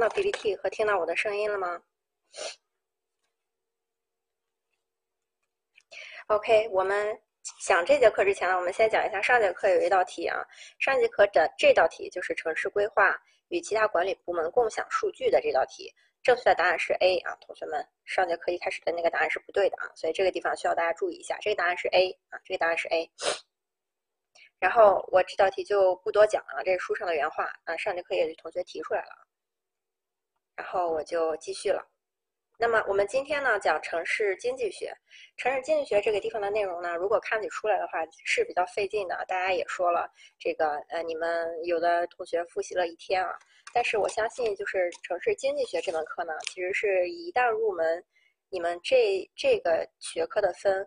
到 PPT 和听到我的声音了吗？OK，我们讲这节课之前呢，我们先讲一下上节课有一道题啊。上节课的这道题就是城市规划与其他管理部门共享数据的这道题，正确的答案是 A 啊，同学们，上节课一开始的那个答案是不对的啊，所以这个地方需要大家注意一下，这个答案是 A 啊，这个答案是 A。然后我这道题就不多讲了，这是书上的原话啊，上节课也有同学提出来了。然后我就继续了。那么我们今天呢讲城市经济学，城市经济学这个地方的内容呢，如果看起出来的话是比较费劲的。大家也说了，这个呃，你们有的同学复习了一天啊。但是我相信，就是城市经济学这门课呢，其实是一旦入门，你们这这个学科的分，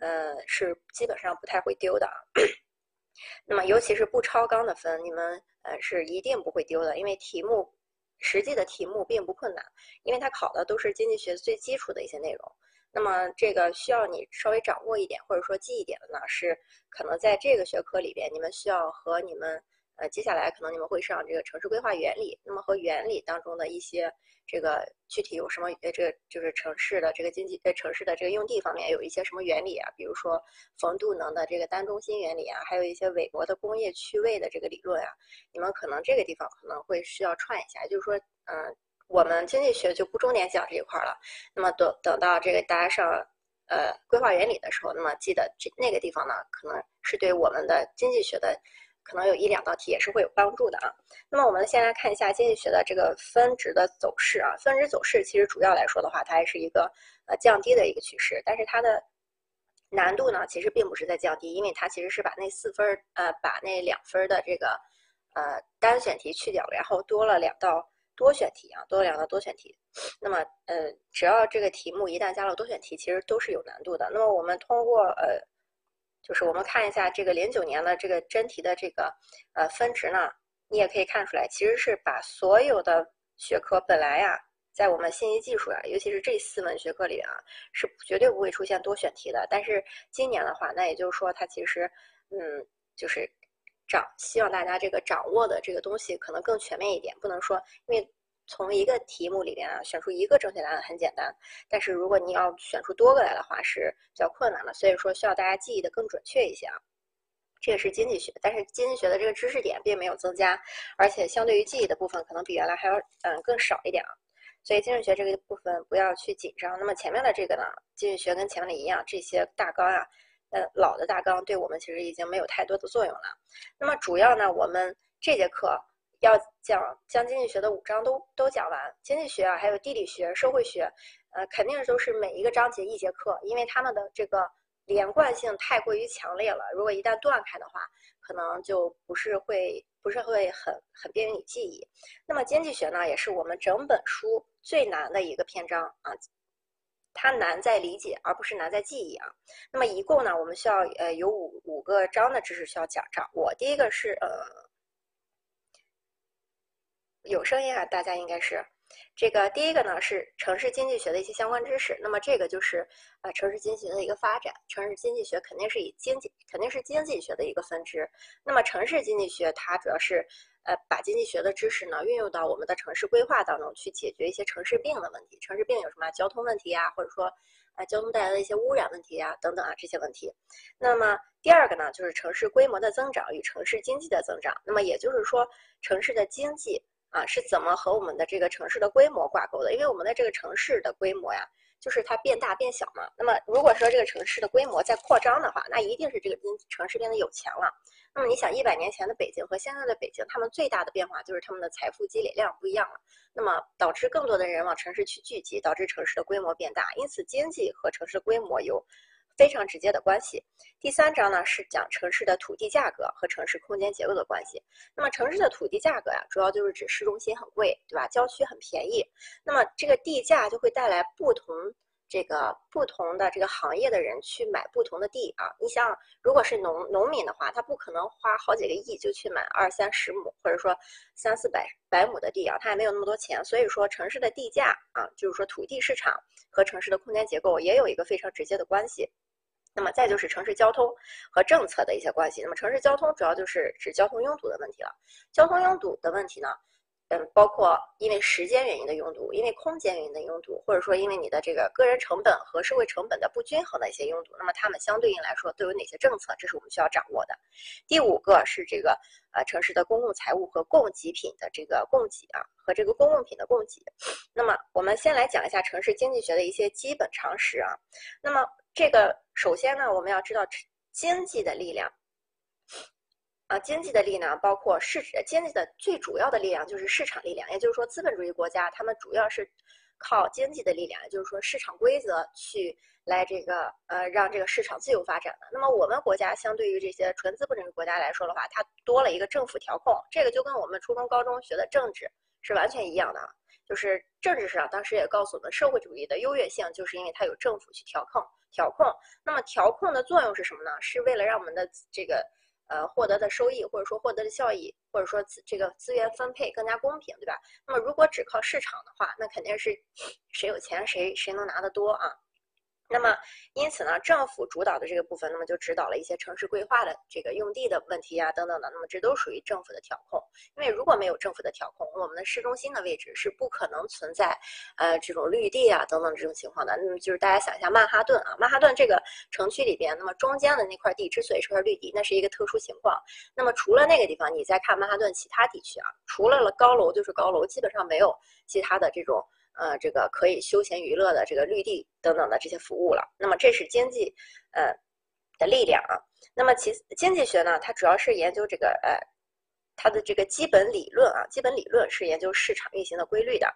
呃，是基本上不太会丢的。那么尤其是不超纲的分，你们呃是一定不会丢的，因为题目。实际的题目并不困难，因为它考的都是经济学最基础的一些内容。那么这个需要你稍微掌握一点，或者说记一点的呢，是可能在这个学科里边，你们需要和你们。呃，接下来可能你们会上这个城市规划原理，那么和原理当中的一些这个具体有什么？呃，这个就是城市的这个经济，呃，城市的这个用地方面有一些什么原理啊？比如说冯杜能的这个单中心原理啊，还有一些韦伯的工业区位的这个理论啊，你们可能这个地方可能会需要串一下，就是说，嗯，我们经济学就不重点讲这一块了。那么等等到这个大家上呃规划原理的时候，那么记得这那个地方呢，可能是对我们的经济学的。可能有一两道题也是会有帮助的啊。那么我们先来看一下经济学的这个分值的走势啊。分值走势其实主要来说的话，它还是一个呃降低的一个趋势，但是它的难度呢，其实并不是在降低，因为它其实是把那四分呃把那两分的这个呃单选题去掉了，然后多了两道多选题啊，多了两道多选题。那么呃只要这个题目一旦加了多选题，其实都是有难度的。那么我们通过呃。就是我们看一下这个零九年的这个真题的这个呃分值呢，你也可以看出来，其实是把所有的学科本来呀，在我们信息技术啊，尤其是这四门学科里啊，是绝对不会出现多选题的。但是今年的话，那也就是说它其实嗯，就是掌希望大家这个掌握的这个东西可能更全面一点，不能说因为。从一个题目里边啊选出一个正确答案很简单，但是如果你要选出多个来的话是比较困难的，所以说需要大家记忆的更准确一些啊。这个是经济学，但是经济学的这个知识点并没有增加，而且相对于记忆的部分可能比原来还要嗯更少一点啊。所以经济学这个部分不要去紧张。那么前面的这个呢，经济学跟前面的一样，这些大纲啊，呃老的大纲对我们其实已经没有太多的作用了。那么主要呢，我们这节课。要讲将经济学的五章都都讲完，经济学啊，还有地理学、社会学，呃，肯定都是每一个章节一节课，因为他们的这个连贯性太过于强烈了。如果一旦断开的话，可能就不是会不是会很很便于你记忆。那么经济学呢，也是我们整本书最难的一个篇章啊，它难在理解，而不是难在记忆啊。那么一共呢，我们需要呃有五五个章的知识需要讲掌握。第一个是呃。有声音啊，大家应该是这个第一个呢是城市经济学的一些相关知识。那么这个就是呃城市经济学的一个发展。城市经济学肯定是以经济肯定是经济学的一个分支。那么城市经济学它主要是呃把经济学的知识呢运用到我们的城市规划当中去解决一些城市病的问题。城市病有什么交通问题呀，或者说啊交通带来的一些污染问题呀等等啊这些问题。那么第二个呢就是城市规模的增长与城市经济的增长。那么也就是说城市的经济。啊，是怎么和我们的这个城市的规模挂钩的？因为我们的这个城市的规模呀，就是它变大变小嘛。那么如果说这个城市的规模在扩张的话，那一定是这个经城市变得有钱了。那么你想，一百年前的北京和现在的北京，他们最大的变化就是他们的财富积累量不一样了。那么导致更多的人往城市去聚集，导致城市的规模变大。因此，经济和城市规模有。非常直接的关系。第三章呢是讲城市的土地价格和城市空间结构的关系。那么城市的土地价格呀，主要就是指市中心很贵，对吧？郊区很便宜。那么这个地价就会带来不同。这个不同的这个行业的人去买不同的地啊，你想，如果是农农民的话，他不可能花好几个亿就去买二三十亩，或者说三四百百亩的地啊，他也没有那么多钱。所以说，城市的地价啊，就是说土地市场和城市的空间结构也有一个非常直接的关系。那么再就是城市交通和政策的一些关系。那么城市交通主要就是指交通拥堵的问题了。交通拥堵的问题呢？嗯，包括因为时间原因的拥堵，因为空间原因的拥堵，或者说因为你的这个个人成本和社会成本的不均衡的一些拥堵，那么他们相对应来说都有哪些政策？这是我们需要掌握的。第五个是这个呃城市的公共财务和供给品的这个供给啊，和这个公共品的供给。那么我们先来讲一下城市经济学的一些基本常识啊。那么这个首先呢，我们要知道经济的力量。啊，经济的力量包括市，经济的最主要的力量就是市场力量，也就是说，资本主义国家他们主要是靠经济的力量，也就是说市场规则去来这个呃让这个市场自由发展的。那么我们国家相对于这些纯资本主义国家来说的话，它多了一个政府调控，这个就跟我们初中高中学的政治是完全一样的，就是政治上当时也告诉我们，社会主义的优越性就是因为它有政府去调控调控。那么调控的作用是什么呢？是为了让我们的这个。呃，获得的收益或者说获得的效益，或者说资这个资源分配更加公平，对吧？那么如果只靠市场的话，那肯定是谁有钱谁谁能拿得多啊。那么，因此呢，政府主导的这个部分，那么就指导了一些城市规划的这个用地的问题啊，等等的。那么这都属于政府的调控。因为如果没有政府的调控，我们的市中心的位置是不可能存在呃这种绿地啊等等这种情况的。那么就是大家想一下曼哈顿啊，曼哈顿这个城区里边，那么中间的那块地之所以是块绿地，那是一个特殊情况。那么除了那个地方，你再看曼哈顿其他地区啊，除了了高楼就是高楼，基本上没有其他的这种。呃，这个可以休闲娱乐的这个绿地等等的这些服务了。那么这是经济，呃，的力量啊。那么其经济学呢，它主要是研究这个呃，它的这个基本理论啊，基本理论是研究市场运行的规律的。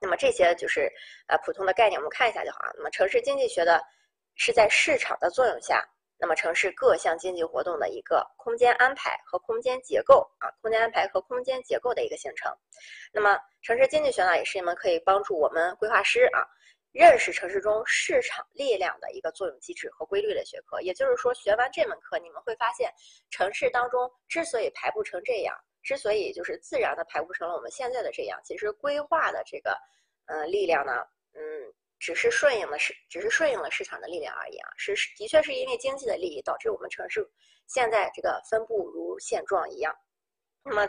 那么这些就是呃普通的概念，我们看一下就好啊。那么城市经济学的是在市场的作用下。那么城市各项经济活动的一个空间安排和空间结构啊，空间安排和空间结构的一个形成。那么城市经济学呢，也是一门可以帮助我们规划师啊认识城市中市场力量的一个作用机制和规律的学科。也就是说，学完这门课，你们会发现，城市当中之所以排布成这样，之所以就是自然的排布成了我们现在的这样，其实规划的这个呃力量呢，嗯。只是顺应了市，只是顺应了市场的力量而已啊！是的确是因为经济的利益导致我们城市现在这个分布如现状一样。那么，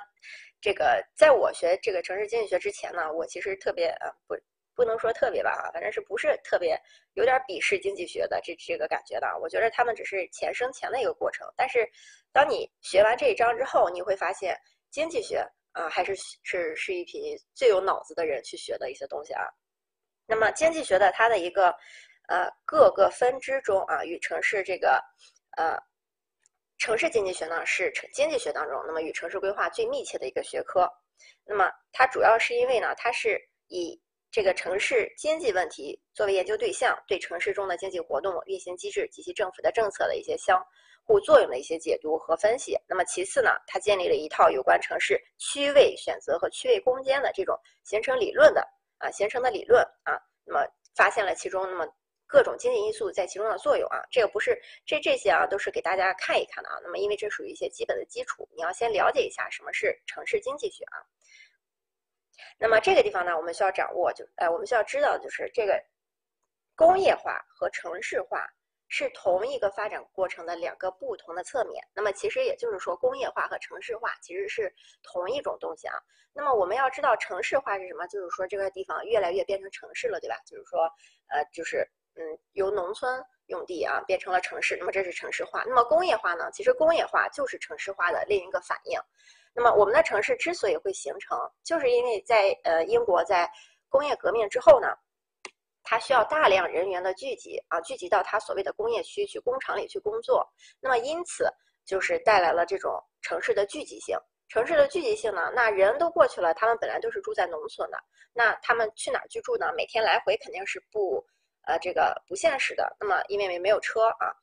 这个在我学这个城市经济学之前呢，我其实特别呃不不能说特别吧啊反正是不是特别有点鄙视经济学的这这个感觉的。我觉得他们只是钱生钱的一个过程。但是当你学完这一章之后，你会发现经济学啊还是是是一批最有脑子的人去学的一些东西啊。那么经济学的它的一个呃各个分支中啊，与城市这个呃城市经济学呢是城经济学当中那么与城市规划最密切的一个学科。那么它主要是因为呢，它是以这个城市经济问题作为研究对象，对城市中的经济活动运行机制及其政府的政策的一些相互作用的一些解读和分析。那么其次呢，它建立了一套有关城市区位选择和区位空间的这种形成理论的。啊，形成的理论啊，那么发现了其中那么各种经济因素在其中的作用啊，这个不是这这些啊，都是给大家看一看的啊。那么因为这属于一些基本的基础，你要先了解一下什么是城市经济学啊。那么这个地方呢，我们需要掌握就，呃，我们需要知道就是这个工业化和城市化。是同一个发展过程的两个不同的侧面。那么其实也就是说，工业化和城市化其实是同一种东西啊。那么我们要知道城市化是什么，就是说这个地方越来越变成城市了，对吧？就是说，呃，就是嗯，由农村用地啊变成了城市，那么这是城市化。那么工业化呢？其实工业化就是城市化的另一个反应。那么我们的城市之所以会形成，就是因为在呃英国在工业革命之后呢。它需要大量人员的聚集啊，聚集到它所谓的工业区去、工厂里去工作。那么因此就是带来了这种城市的聚集性。城市的聚集性呢，那人都过去了，他们本来都是住在农村的，那他们去哪儿居住呢？每天来回肯定是不，呃，这个不现实的。那么因为没没有车啊，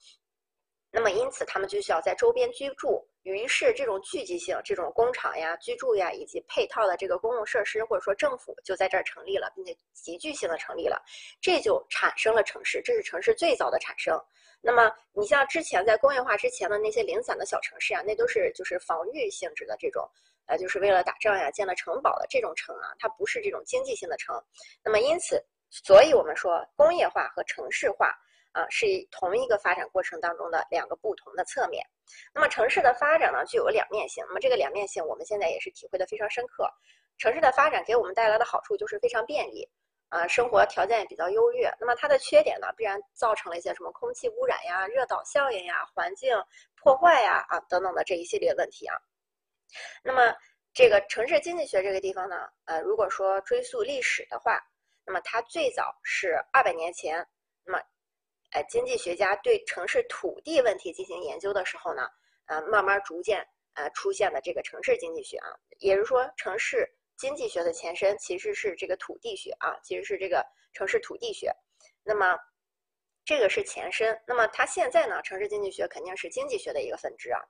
那么因此他们就需要在周边居住。于是，这种聚集性、这种工厂呀、居住呀，以及配套的这个公共设施，或者说政府就在这儿成立了，并且集聚性的成立了，这就产生了城市。这是城市最早的产生。那么，你像之前在工业化之前的那些零散的小城市啊，那都是就是防御性质的这种，呃，就是为了打仗呀、建了城堡的这种城啊，它不是这种经济性的城。那么，因此，所以我们说工业化和城市化。啊，是同一个发展过程当中的两个不同的侧面。那么城市的发展呢，具有两面性。那么这个两面性，我们现在也是体会的非常深刻。城市的发展给我们带来的好处就是非常便利，啊，生活条件也比较优越。那么它的缺点呢，必然造成了一些什么空气污染呀、热岛效应呀、环境破坏呀啊等等的这一系列问题啊。那么这个城市经济学这个地方呢，呃，如果说追溯历史的话，那么它最早是二百年前，呃，经济学家对城市土地问题进行研究的时候呢，呃，慢慢逐渐呃出现了这个城市经济学啊，也就是说，城市经济学的前身其实是这个土地学啊，其实是这个城市土地学，那么这个是前身，那么它现在呢，城市经济学肯定是经济学的一个分支啊，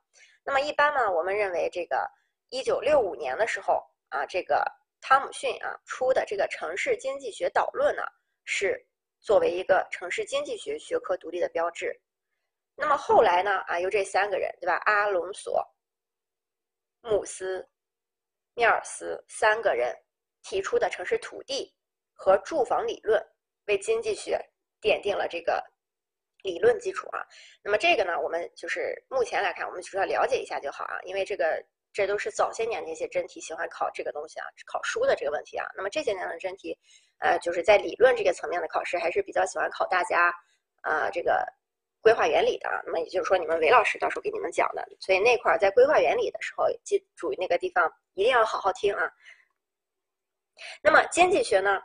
那么一般呢，我们认为这个。一九六五年的时候啊，这个汤姆逊啊出的这个《城市经济学导论》呢，是作为一个城市经济学学科独立的标志。那么后来呢啊，由这三个人对吧，阿隆索、穆斯、米尔斯三个人提出的城市土地和住房理论，为经济学奠定了这个理论基础啊。那么这个呢，我们就是目前来看，我们主要了解一下就好啊，因为这个。这都是早些年那些真题喜欢考这个东西啊，考书的这个问题啊。那么这些年的真题，呃，就是在理论这个层面的考试，还是比较喜欢考大家，呃，这个规划原理的。那么也就是说，你们韦老师到时候给你们讲的，所以那块在规划原理的时候，记住那个地方一定要好好听啊。那么经济学呢，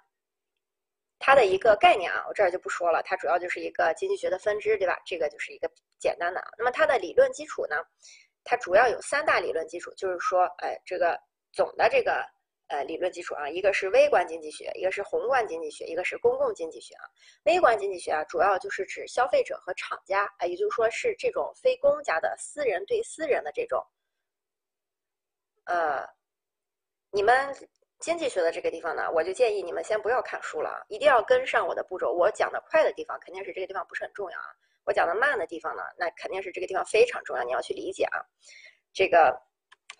它的一个概念啊，我这儿就不说了，它主要就是一个经济学的分支，对吧？这个就是一个简单的。那么它的理论基础呢？它主要有三大理论基础，就是说，哎，这个总的这个呃理论基础啊，一个是微观经济学，一个是宏观经济学，一个是公共经济学啊。微观经济学啊，主要就是指消费者和厂家，哎，也就是说是这种非公家的私人对私人的这种。呃，你们经济学的这个地方呢，我就建议你们先不要看书了，一定要跟上我的步骤。我讲的快的地方，肯定是这个地方不是很重要啊。我讲的慢的地方呢，那肯定是这个地方非常重要，你要去理解啊。这个，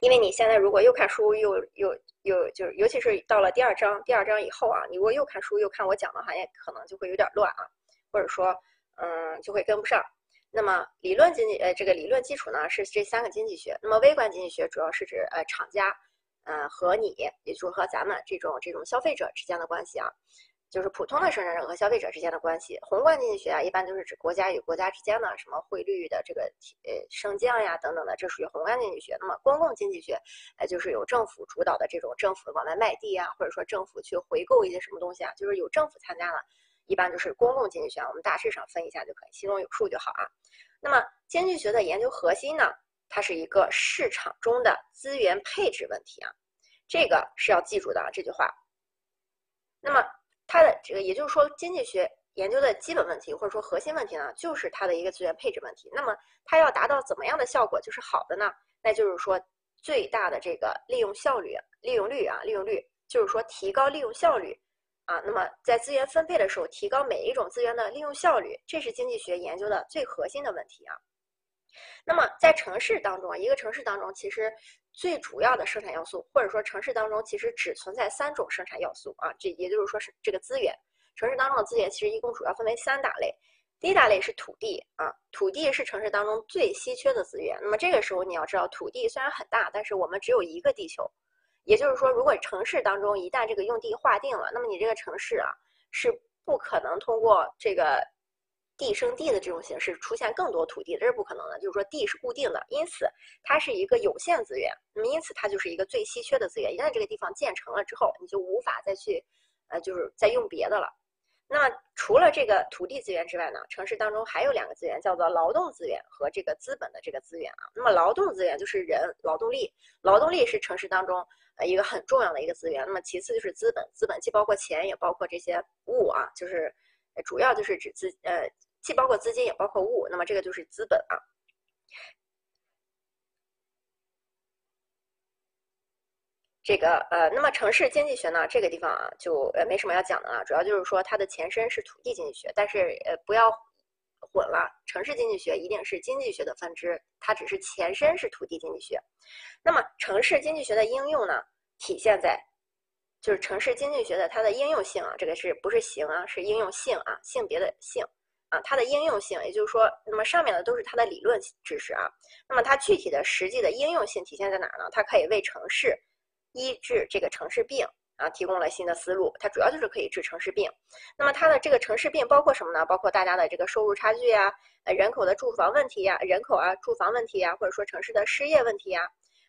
因为你现在如果又看书又又又就是，尤其是到了第二章，第二章以后啊，你如果又看书又看我讲的话，也可能就会有点乱啊，或者说，嗯，就会跟不上。那么理论经济，呃，这个理论基础呢是这三个经济学。那么微观经济学主要是指呃厂家，呃和你，也就是和咱们这种这种消费者之间的关系啊。就是普通的生产者和消费者之间的关系。宏观经济学啊，一般都是指国家与国家之间的什么汇率的这个呃升降呀等等的，这属于宏观经济学。那么公共经济学，哎，就是有政府主导的这种政府往外卖地啊，或者说政府去回购一些什么东西啊，就是有政府参加了，一般就是公共经济学。我们大致上分一下就可以，心中有数就好啊。那么经济学的研究核心呢，它是一个市场中的资源配置问题啊，这个是要记住的啊这句话。那么。它的这个，也就是说，经济学研究的基本问题或者说核心问题呢，就是它的一个资源配置问题。那么它要达到怎么样的效果就是好的呢？那就是说最大的这个利用效率、利用率啊，利用率，就是说提高利用效率啊。那么在资源分配的时候，提高每一种资源的利用效率，这是经济学研究的最核心的问题啊。那么在城市当中啊，一个城市当中其实。最主要的生产要素，或者说城市当中其实只存在三种生产要素啊，这也就是说是这个资源。城市当中的资源其实一共主要分为三大类，第一大类是土地啊，土地是城市当中最稀缺的资源。那么这个时候你要知道，土地虽然很大，但是我们只有一个地球，也就是说，如果城市当中一旦这个用地划定了，那么你这个城市啊是不可能通过这个。地生地的这种形式出现更多土地，这是不可能的。就是说，地是固定的，因此它是一个有限资源。那么，因此它就是一个最稀缺的资源。一旦这个地方建成了之后，你就无法再去，呃，就是再用别的了。那，除了这个土地资源之外呢，城市当中还有两个资源，叫做劳动资源和这个资本的这个资源啊。那么，劳动资源就是人，劳动力，劳动力是城市当中呃一个很重要的一个资源。那么，其次就是资本，资本既包括钱，也包括这些物啊，就是主要就是指资呃。既包括资金，也包括物，那么这个就是资本啊。这个呃，那么城市经济学呢，这个地方啊，就呃没什么要讲的了，主要就是说它的前身是土地经济学，但是呃不要混了，城市经济学一定是经济学的分支，它只是前身是土地经济学。那么城市经济学的应用呢，体现在就是城市经济学的它的应用性啊，这个是不是形啊，是应用性啊，性别的性。啊，它的应用性，也就是说，那么上面的都是它的理论知识啊。那么它具体的实际的应用性体现在哪儿呢？它可以为城市医治这个城市病啊，提供了新的思路。它主要就是可以治城市病。那么它的这个城市病包括什么呢？包括大家的这个收入差距呀，呃，人口的住房问题呀，人口啊，住房问题呀，或者说城市的失业问题呀，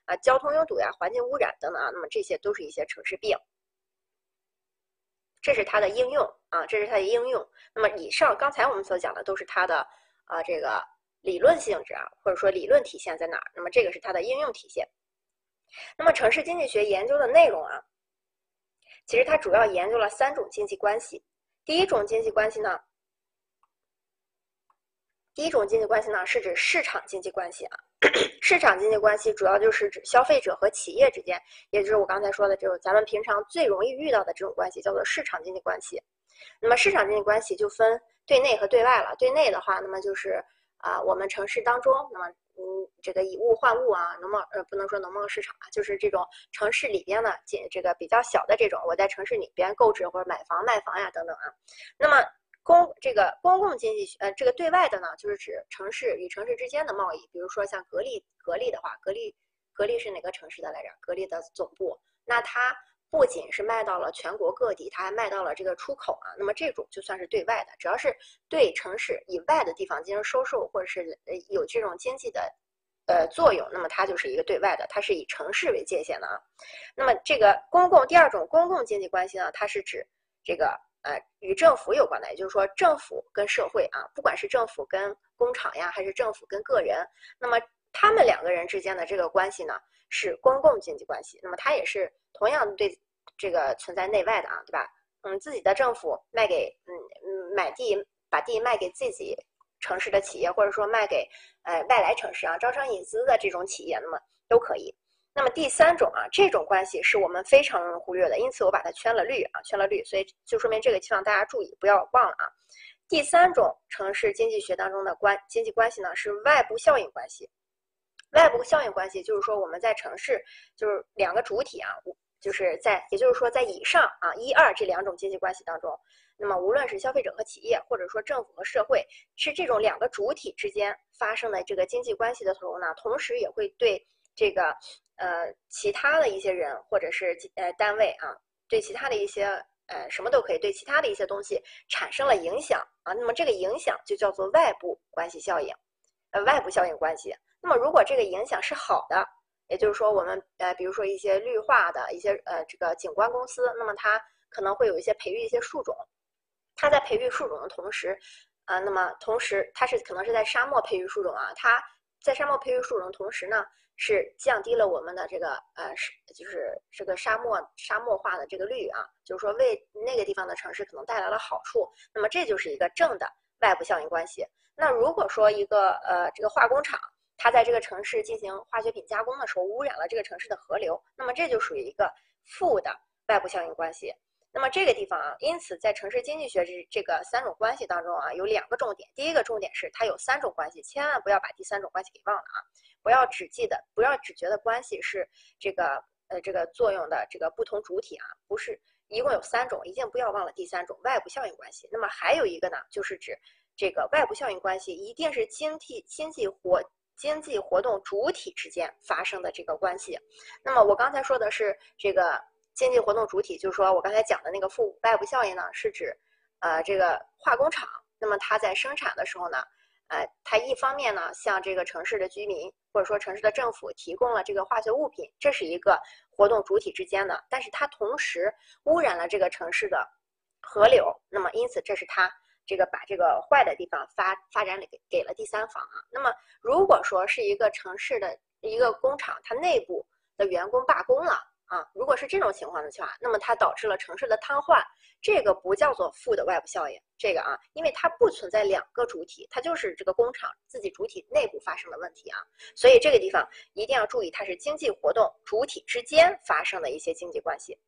啊，交通拥堵呀，环境污染等等啊。那么这些都是一些城市病。这是它的应用啊，这是它的应用。那么以上刚才我们所讲的都是它的啊这个理论性质啊，或者说理论体现在哪儿？那么这个是它的应用体现。那么城市经济学研究的内容啊，其实它主要研究了三种经济关系。第一种经济关系呢，第一种经济关系呢是指市场经济关系啊。市场经济关系主要就是指消费者和企业之间，也就是我刚才说的这种咱们平常最容易遇到的这种关系，叫做市场经济关系。那么市场经济关系就分对内和对外了。对内的话，那么就是啊，我们城市当中，那么嗯，这个以物换物啊，农贸呃不能说农贸市场啊，就是这种城市里边的这这个比较小的这种，我在城市里边购置或者买房卖房呀等等啊。那么公这个公共经济学，呃，这个对外的呢，就是指城市与城市之间的贸易，比如说像格力，格力的话，格力，格力是哪个城市的来着？格力的总部，那它不仅是卖到了全国各地，它还卖到了这个出口啊。那么这种就算是对外的，只要是对城市以外的地方进行收售，或者是呃有这种经济的呃作用，那么它就是一个对外的，它是以城市为界限的啊。那么这个公共第二种公共经济关系呢，它是指这个。呃，与政府有关的，也就是说，政府跟社会啊，不管是政府跟工厂呀，还是政府跟个人，那么他们两个人之间的这个关系呢，是公共经济关系。那么它也是同样对这个存在内外的啊，对吧？嗯，自己的政府卖给嗯嗯买地，把地卖给自己城市的企业，或者说卖给呃外来城市啊，招商引资的这种企业，那么都可以。那么第三种啊，这种关系是我们非常容易忽略的，因此我把它圈了绿啊，圈了绿，所以就说明这个希望大家注意，不要忘了啊。第三种城市经济学当中的关经济关系呢，是外部效应关系。外部效应关系就是说我们在城市就是两个主体啊，就是在也就是说在以上啊一二这两种经济关系当中，那么无论是消费者和企业，或者说政府和社会，是这种两个主体之间发生的这个经济关系的时候呢，同时也会对这个。呃，其他的一些人或者是呃单位啊，对其他的一些呃什么都可以，对其他的一些东西产生了影响啊，那么这个影响就叫做外部关系效应，呃，外部效应关系。那么如果这个影响是好的，也就是说我们呃，比如说一些绿化的一些呃这个景观公司，那么它可能会有一些培育一些树种，它在培育树种的同时，啊，那么同时它是可能是在沙漠培育树种啊，它在沙漠培育树种的同时呢。是降低了我们的这个呃是就是这个沙漠沙漠化的这个率啊，就是说为那个地方的城市可能带来了好处，那么这就是一个正的外部效应关系。那如果说一个呃这个化工厂它在这个城市进行化学品加工的时候污染了这个城市的河流，那么这就属于一个负的外部效应关系。那么这个地方啊，因此在城市经济学这这个三种关系当中啊，有两个重点。第一个重点是它有三种关系，千万不要把第三种关系给忘了啊！不要只记得，不要只觉得关系是这个呃这个作用的这个不同主体啊，不是，一共有三种，一定不要忘了第三种外部效应关系。那么还有一个呢，就是指这个外部效应关系一定是经济经济活经济活动主体之间发生的这个关系。那么我刚才说的是这个。经济活动主体就是说我刚才讲的那个负外部效应呢，是指，呃，这个化工厂，那么它在生产的时候呢，呃，它一方面呢向这个城市的居民或者说城市的政府提供了这个化学物品，这是一个活动主体之间的，但是它同时污染了这个城市的河流，那么因此这是它这个把这个坏的地方发发展给给了第三方啊。那么如果说是一个城市的一个工厂，它内部的员工罢工了。啊，如果是这种情况的话，那么它导致了城市的瘫痪，这个不叫做负的外部效应。这个啊，因为它不存在两个主体，它就是这个工厂自己主体内部发生的问题啊。所以这个地方一定要注意，它是经济活动主体之间发生的一些经济关系。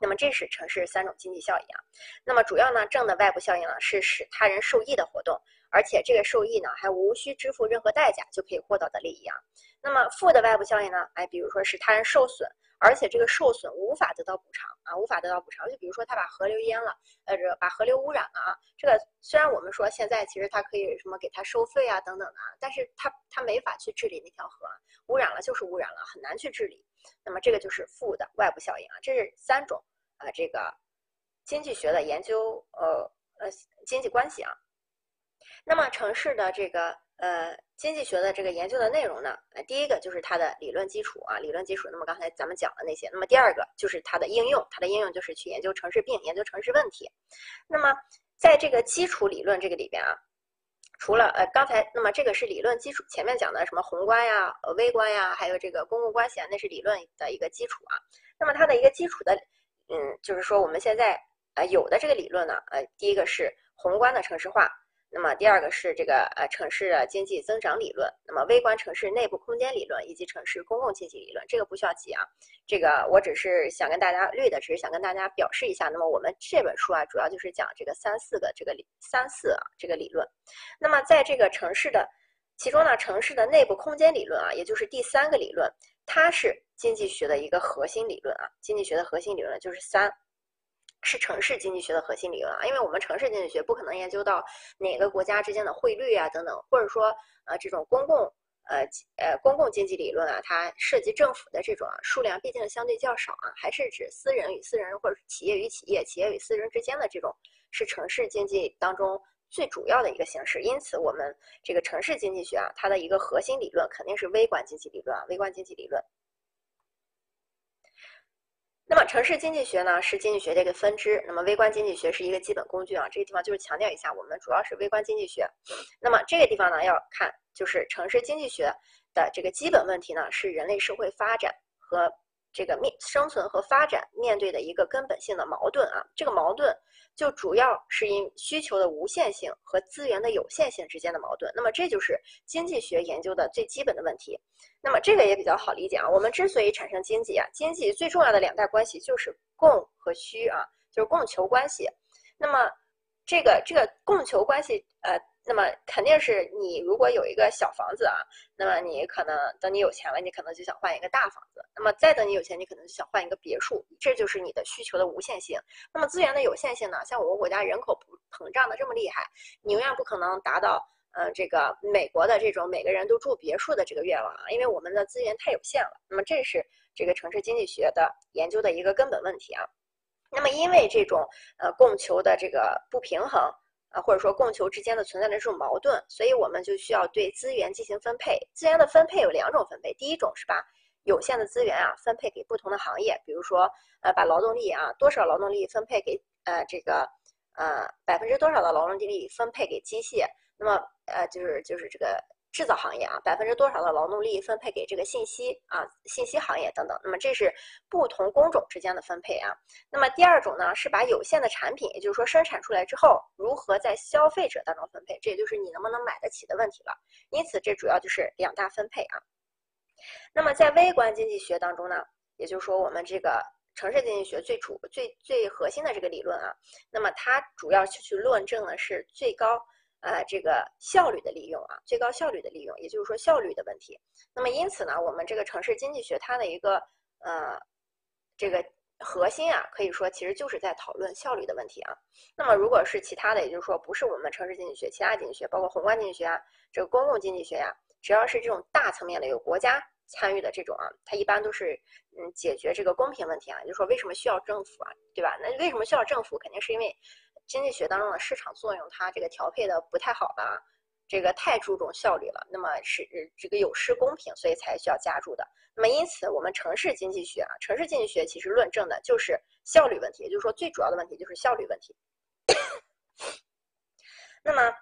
那么这是城市三种经济效益啊。那么主要呢，正的外部效应呢是使他人受益的活动，而且这个受益呢还无需支付任何代价就可以获得的利益啊。那么负的外部效应呢，哎，比如说是他人受损。而且这个受损无法得到补偿啊，无法得到补偿。就比如说他把河流淹了，呃，这把河流污染了啊。这个虽然我们说现在其实他可以什么给他收费啊等等的，但是他他没法去治理那条河，污染了就是污染了，很难去治理。那么这个就是负的外部效应啊。这是三种啊，这个经济学的研究呃呃经济关系啊。那么城市的这个呃经济学的这个研究的内容呢，呃第一个就是它的理论基础啊，理论基础。那么刚才咱们讲的那些，那么第二个就是它的应用，它的应用就是去研究城市病，研究城市问题。那么在这个基础理论这个里边啊。除了呃刚才，那么这个是理论基础，前面讲的什么宏观呀、呃微观呀，还有这个公共关系啊，那是理论的一个基础啊。那么它的一个基础的，嗯，就是说我们现在呃有的这个理论呢，呃第一个是宏观的城市化。那么第二个是这个呃城市经济增长理论，那么微观城市内部空间理论以及城市公共经济理论，这个不需要记啊，这个我只是想跟大家略的，只是想跟大家表示一下。那么我们这本书啊，主要就是讲这个三四个这个三四啊这个理论。那么在这个城市的其中呢，城市的内部空间理论啊，也就是第三个理论，它是经济学的一个核心理论啊，经济学的核心理论就是三。是城市经济学的核心理论啊，因为我们城市经济学不可能研究到哪个国家之间的汇率啊等等，或者说呃这种公共呃呃公共经济理论啊，它涉及政府的这种啊数量毕竟相对较少啊，还是指私人与私人或者企业与企业、企业与私人之间的这种是城市经济当中最主要的一个形式。因此，我们这个城市经济学啊，它的一个核心理论肯定是微观经济理论啊，微观经济理论。那么城市经济学呢是经济学的一个分支，那么微观经济学是一个基本工具啊。这个地方就是强调一下，我们主要是微观经济学。那么这个地方呢要看，就是城市经济学的这个基本问题呢是人类社会发展和。这个面生存和发展面对的一个根本性的矛盾啊，这个矛盾就主要是因需求的无限性和资源的有限性之间的矛盾。那么这就是经济学研究的最基本的问题。那么这个也比较好理解啊，我们之所以产生经济啊，经济最重要的两大关系就是供和需啊，就是供求关系。那么这个这个供求关系呃。那么肯定是你如果有一个小房子啊，那么你可能等你有钱了，你可能就想换一个大房子。那么再等你有钱，你可能就想换一个别墅。这就是你的需求的无限性。那么资源的有限性呢？像我们国家人口膨胀的这么厉害，你永远不可能达到呃这个美国的这种每个人都住别墅的这个愿望啊，因为我们的资源太有限了。那么这是这个城市经济学的研究的一个根本问题啊。那么因为这种呃供求的这个不平衡。啊，或者说供求之间的存在的这种矛盾，所以我们就需要对资源进行分配。资源的分配有两种分配，第一种是把有限的资源啊分配给不同的行业，比如说呃把劳动力啊多少劳动力分配给呃这个呃百分之多少的劳动力分配给机械，那么呃就是就是这个。制造行业啊，百分之多少的劳动力分配给这个信息啊、信息行业等等，那么这是不同工种之间的分配啊。那么第二种呢，是把有限的产品，也就是说生产出来之后，如何在消费者当中分配，这也就是你能不能买得起的问题了。因此，这主要就是两大分配啊。那么在微观经济学当中呢，也就是说我们这个城市经济学最主、最最核心的这个理论啊，那么它主要去去论证的是最高。呃，这个效率的利用啊，最高效率的利用，也就是说效率的问题。那么因此呢，我们这个城市经济学它的一个呃这个核心啊，可以说其实就是在讨论效率的问题啊。那么如果是其他的，也就是说不是我们城市经济学，其他经济学，包括宏观经济学啊，这个公共经济学呀，只要是这种大层面的有国家参与的这种啊，它一般都是嗯解决这个公平问题啊。就是说为什么需要政府啊，对吧？那为什么需要政府？肯定是因为。经济学当中的市场作用，它这个调配的不太好了，这个太注重效率了，那么是这个有失公平，所以才需要加注的。那么因此，我们城市经济学啊，城市经济学其实论证的就是效率问题，也就是说最主要的问题就是效率问题。那么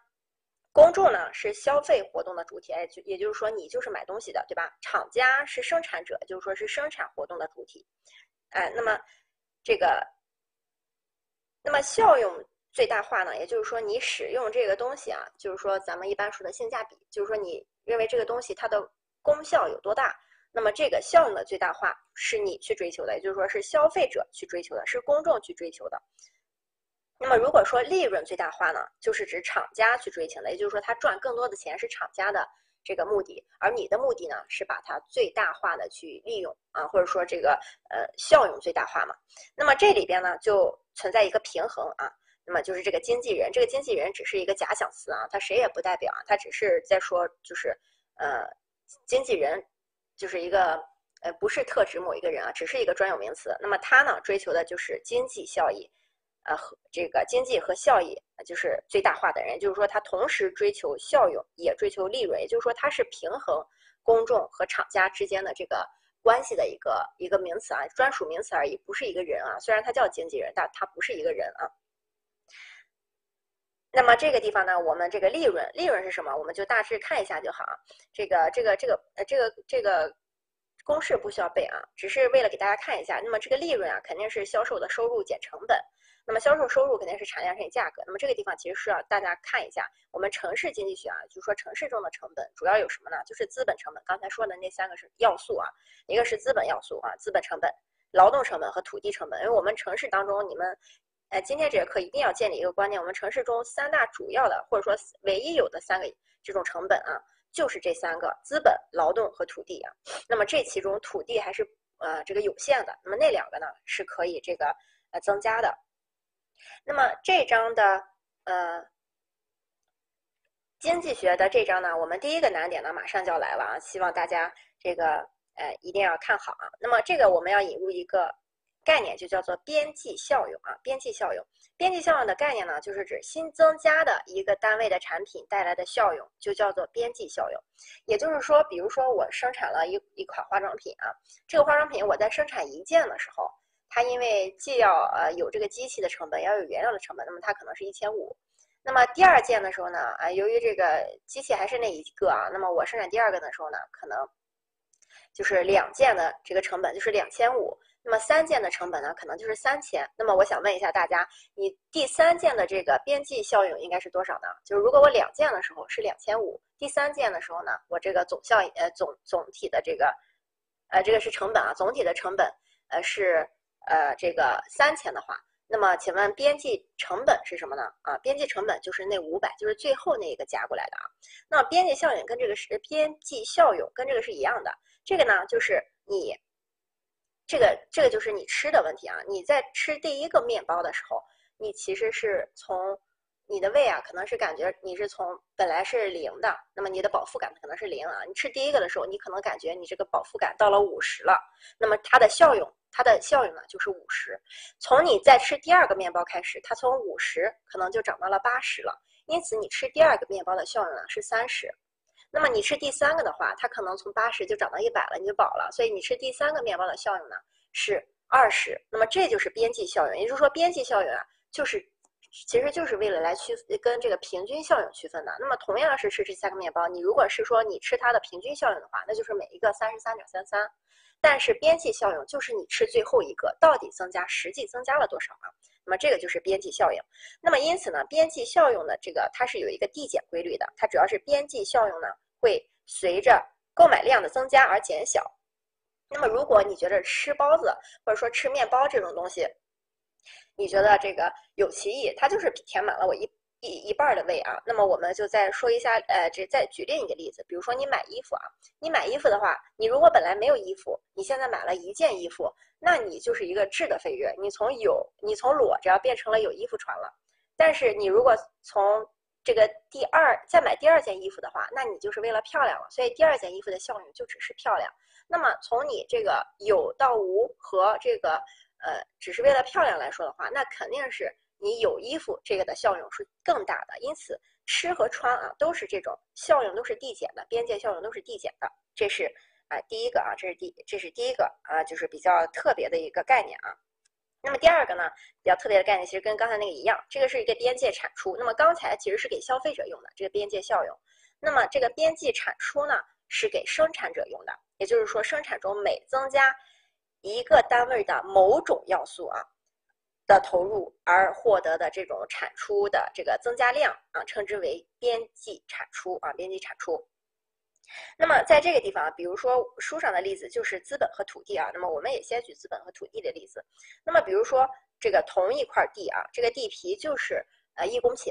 公众呢是消费活动的主体，哎，就也就是说你就是买东西的，对吧？厂家是生产者，就是说是生产活动的主体，哎，那么这个，那么效用。最大化呢，也就是说你使用这个东西啊，就是说咱们一般说的性价比，就是说你认为这个东西它的功效有多大，那么这个效用的最大化是你去追求的，也就是说是消费者去追求的，是公众去追求的。那么如果说利润最大化呢，就是指厂家去追求的，也就是说他赚更多的钱是厂家的这个目的，而你的目的呢是把它最大化的去利用啊，或者说这个呃效用最大化嘛。那么这里边呢就存在一个平衡啊。那么就是这个经纪人，这个经纪人只是一个假想词啊，他谁也不代表啊，他只是在说，就是呃，经纪人就是一个呃，不是特指某一个人啊，只是一个专有名词。那么他呢，追求的就是经济效益，呃，和这个经济和效益就是最大化的人，就是说他同时追求效用，也追求利润，也就是说他是平衡公众和厂家之间的这个关系的一个一个名词啊，专属名词而已，不是一个人啊。虽然他叫经纪人，但他不是一个人啊。那么这个地方呢，我们这个利润，利润是什么？我们就大致看一下就好啊。这个这个这个呃这个这个。公式不需要背啊，只是为了给大家看一下。那么这个利润啊，肯定是销售的收入减成本。那么销售收入肯定是产量乘以价格。那么这个地方其实是要大家看一下，我们城市经济学啊，就是说城市中的成本主要有什么呢？就是资本成本。刚才说的那三个是要素啊，一个是资本要素啊，资本成本、劳动成本和土地成本。因为我们城市当中，你们，呃，今天这节课一定要建立一个观念，我们城市中三大主要的或者说唯一有的三个这种成本啊。就是这三个资本、劳动和土地啊。那么这其中土地还是呃这个有限的，那么那两个呢是可以这个呃增加的。那么这章的呃经济学的这章呢，我们第一个难点呢马上就要来了啊，希望大家这个呃一定要看好啊。那么这个我们要引入一个。概念就叫做边际效用啊，边际效用。边际效用的概念呢，就是指新增加的一个单位的产品带来的效用，就叫做边际效用。也就是说，比如说我生产了一一款化妆品啊，这个化妆品我在生产一件的时候，它因为既要呃有这个机器的成本，要有原料的成本，那么它可能是一千五。那么第二件的时候呢，啊，由于这个机器还是那一个啊，那么我生产第二个的时候呢，可能就是两件的这个成本就是两千五。那么三件的成本呢，可能就是三千。那么我想问一下大家，你第三件的这个边际效用应该是多少呢？就是如果我两件的时候是两千五，第三件的时候呢，我这个总效呃总总体的这个，呃这个是成本啊，总体的成本呃是呃这个三千的话，那么请问边际成本是什么呢？啊，边际成本就是那五百，就是最后那一个加过来的啊。那边际效应跟这个是边际效用跟这个是一样的，这个呢就是你。这个这个就是你吃的问题啊！你在吃第一个面包的时候，你其实是从你的胃啊，可能是感觉你是从本来是零的，那么你的饱腹感可能是零啊。你吃第一个的时候，你可能感觉你这个饱腹感到了五十了，那么它的效用，它的效用呢就是五十。从你再吃第二个面包开始，它从五十可能就涨到了八十了，因此你吃第二个面包的效用呢是三十。那么你吃第三个的话，它可能从八十就涨到一百了，你就饱了。所以你吃第三个面包的效用呢是二十。那么这就是边际效应，也就是说边际效应啊，就是其实就是为了来区跟这个平均效应区分的。那么同样是吃这三个面包，你如果是说你吃它的平均效应的话，那就是每一个三十三点三三。但是边际效应就是你吃最后一个到底增加实际增加了多少啊？那么这个就是边际效应。那么因此呢，边际效用的这个它是有一个递减规律的，它主要是边际效用呢会随着购买量的增加而减小。那么如果你觉得吃包子或者说吃面包这种东西，你觉得这个有歧义，它就是填满了我一。一一半的胃啊，那么我们就再说一下，呃，这再举另一个例子，比如说你买衣服啊，你买衣服的话，你如果本来没有衣服，你现在买了一件衣服，那你就是一个质的飞跃，你从有，你从裸着变成了有衣服穿了。但是你如果从这个第二再买第二件衣服的话，那你就是为了漂亮了，所以第二件衣服的效用就只是漂亮。那么从你这个有到无和这个呃只是为了漂亮来说的话，那肯定是。你有衣服，这个的效用是更大的，因此吃和穿啊都是这种效用都是递减的，边界效用都是递减的，这是啊第一个啊，这是第这是第一个啊，就是比较特别的一个概念啊。那么第二个呢，比较特别的概念其实跟刚才那个一样，这个是一个边界产出。那么刚才其实是给消费者用的这个边界效用，那么这个边际产出呢是给生产者用的，也就是说生产中每增加一个单位的某种要素啊。的投入而获得的这种产出的这个增加量啊，称之为边际产出啊，边际产出。那么在这个地方，比如说书上的例子就是资本和土地啊，那么我们也先举资本和土地的例子。那么比如说这个同一块地啊，这个地皮就是呃一公顷。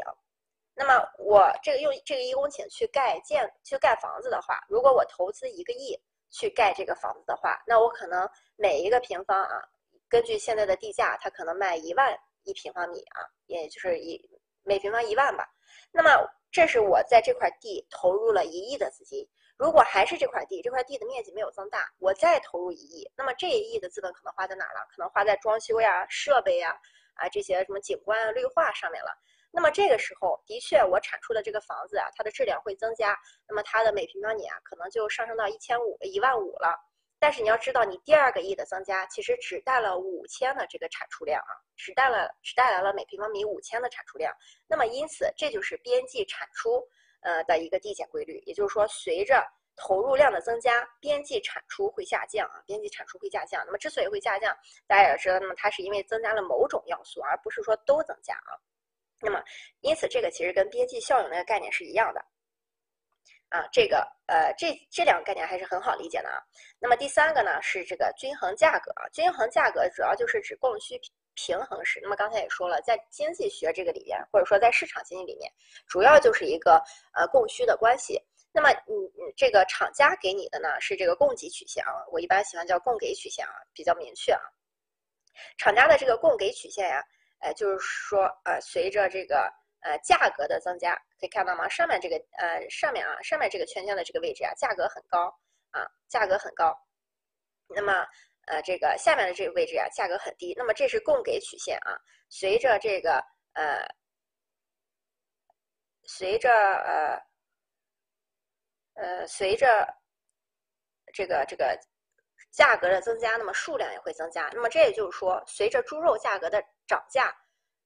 那么我这个用这个一公顷去盖建去盖房子的话，如果我投资一个亿去盖这个房子的话，那我可能每一个平方啊。根据现在的地价，它可能卖一万一平方米啊，也就是一每平方一万吧。那么这是我在这块地投入了一亿的资金。如果还是这块地，这块地的面积没有增大，我再投入一亿，那么这一亿的资本可能花在哪了？可能花在装修呀、设备呀、啊这些什么景观啊、绿化上面了。那么这个时候，的确我产出的这个房子啊，它的质量会增加，那么它的每平方米啊，可能就上升到一千五、一万五了。但是你要知道，你第二个亿的增加，其实只带了五千的这个产出量啊，只带了只带来了每平方米五千的产出量。那么因此，这就是边际产出呃的一个递减规律，也就是说，随着投入量的增加，边际产出会下降啊，边际产出会下降。那么之所以会下降，大家也知道，那么它是因为增加了某种要素，而不是说都增加啊。那么，因此这个其实跟边际效应那个概念是一样的，啊，这个呃，这这两个概念还是很好理解的啊。那么第三个呢是这个均衡价格啊，均衡价格主要就是指供需平衡时。那么刚才也说了，在经济学这个里边，或者说在市场经济里面，主要就是一个呃供需的关系。那么你你这个厂家给你的呢是这个供给曲线啊，我一般喜欢叫供给曲线啊，比较明确啊。厂家的这个供给曲线呀。呃，就是说，呃，随着这个呃价格的增加，可以看到吗？上面这个呃上面啊，上面这个圈圈的这个位置啊，价格很高啊，价格很高。那么呃这个下面的这个位置啊，价格很低。那么这是供给曲线啊，随着这个呃随着呃呃随着这个这个价格的增加，那么数量也会增加。那么这也就是说，随着猪肉价格的涨价，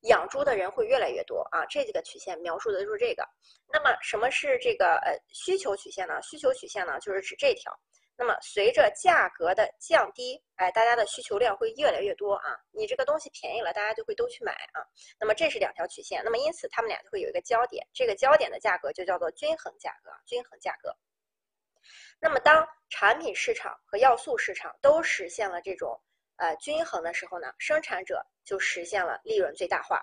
养猪的人会越来越多啊！这几个曲线描述的就是这个。那么什么是这个呃需求曲线呢？需求曲线呢，就是指这条。那么随着价格的降低，哎，大家的需求量会越来越多啊！你这个东西便宜了，大家就会都去买啊。那么这是两条曲线，那么因此它们俩就会有一个交点，这个交点的价格就叫做均衡价格，均衡价格。那么当产品市场和要素市场都实现了这种。呃，均衡的时候呢，生产者就实现了利润最大化，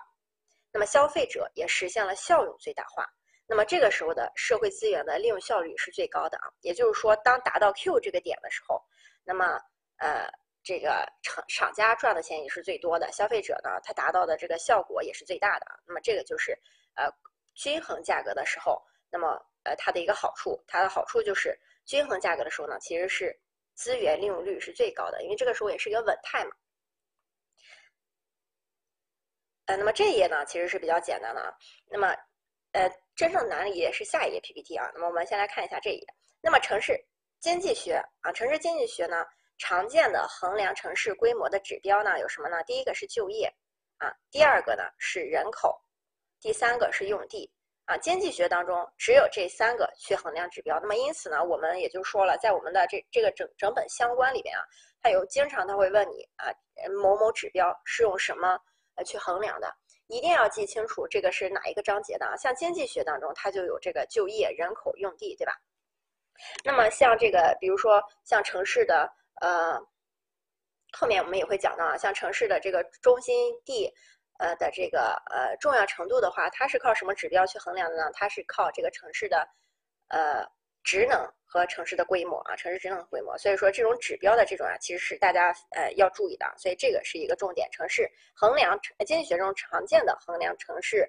那么消费者也实现了效用最大化。那么这个时候的社会资源的利用效率是最高的啊。也就是说，当达到 Q 这个点的时候，那么呃，这个厂厂家赚的钱也是最多的，消费者呢，他达到的这个效果也是最大的啊。那么这个就是呃均衡价格的时候，那么呃它的一个好处，它的好处就是均衡价格的时候呢，其实是。资源利用率是最高的，因为这个时候也是一个稳态嘛。呃，那么这一页呢，其实是比较简单的啊。那么，呃，真正难的一页是下一页 PPT 啊。那么我们先来看一下这一页。那么城市经济学啊，城市经济学呢，常见的衡量城市规模的指标呢有什么呢？第一个是就业啊，第二个呢是人口，第三个是用地。啊，经济学当中只有这三个去衡量指标，那么因此呢，我们也就说了，在我们的这这个整整本相关里边啊，它有经常他会问你啊，某某指标是用什么呃去衡量的，一定要记清楚这个是哪一个章节的啊。像经济学当中，它就有这个就业、人口、用地，对吧？那么像这个，比如说像城市的呃，后面我们也会讲到啊，像城市的这个中心地。呃的这个呃重要程度的话，它是靠什么指标去衡量的呢？它是靠这个城市的呃职能和城市的规模啊，城市职能规模。所以说这种指标的这种啊，其实是大家呃要注意的。所以这个是一个重点。城市衡量经济学中常见的衡量城市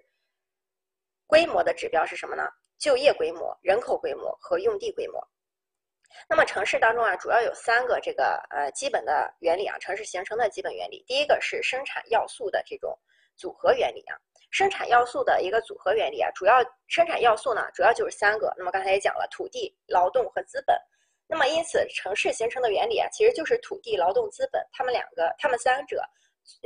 规模的指标是什么呢？就业规模、人口规模和用地规模。那么城市当中啊，主要有三个这个呃基本的原理啊，城市形成的基本原理。第一个是生产要素的这种。组合原理啊，生产要素的一个组合原理啊，主要生产要素呢，主要就是三个。那么刚才也讲了，土地、劳动和资本。那么因此，城市形成的原理啊，其实就是土地、劳动、资本，它们两个，它们三者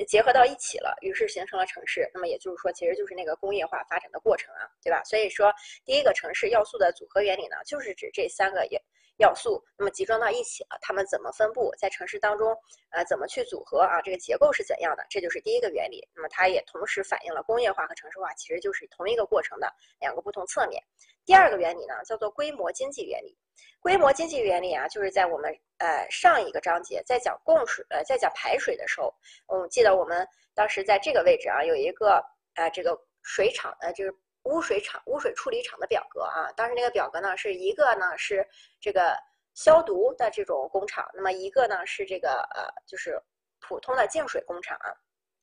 结合到一起了，于是形成了城市。那么也就是说，其实就是那个工业化发展的过程啊，对吧？所以说，第一个城市要素的组合原理呢，就是指这三个也。要素那么集中到一起了，它们怎么分布在城市当中？呃，怎么去组合啊？这个结构是怎样的？这就是第一个原理。那么它也同时反映了工业化和城市化其实就是同一个过程的两个不同侧面。第二个原理呢，叫做规模经济原理。规模经济原理啊，就是在我们呃上一个章节在讲供水呃在讲排水的时候，我记得我们当时在这个位置啊有一个呃这个水厂呃就是。污水厂、污水处理厂的表格啊，当时那个表格呢是一个呢是这个消毒的这种工厂，那么一个呢是这个呃就是普通的净水工厂啊。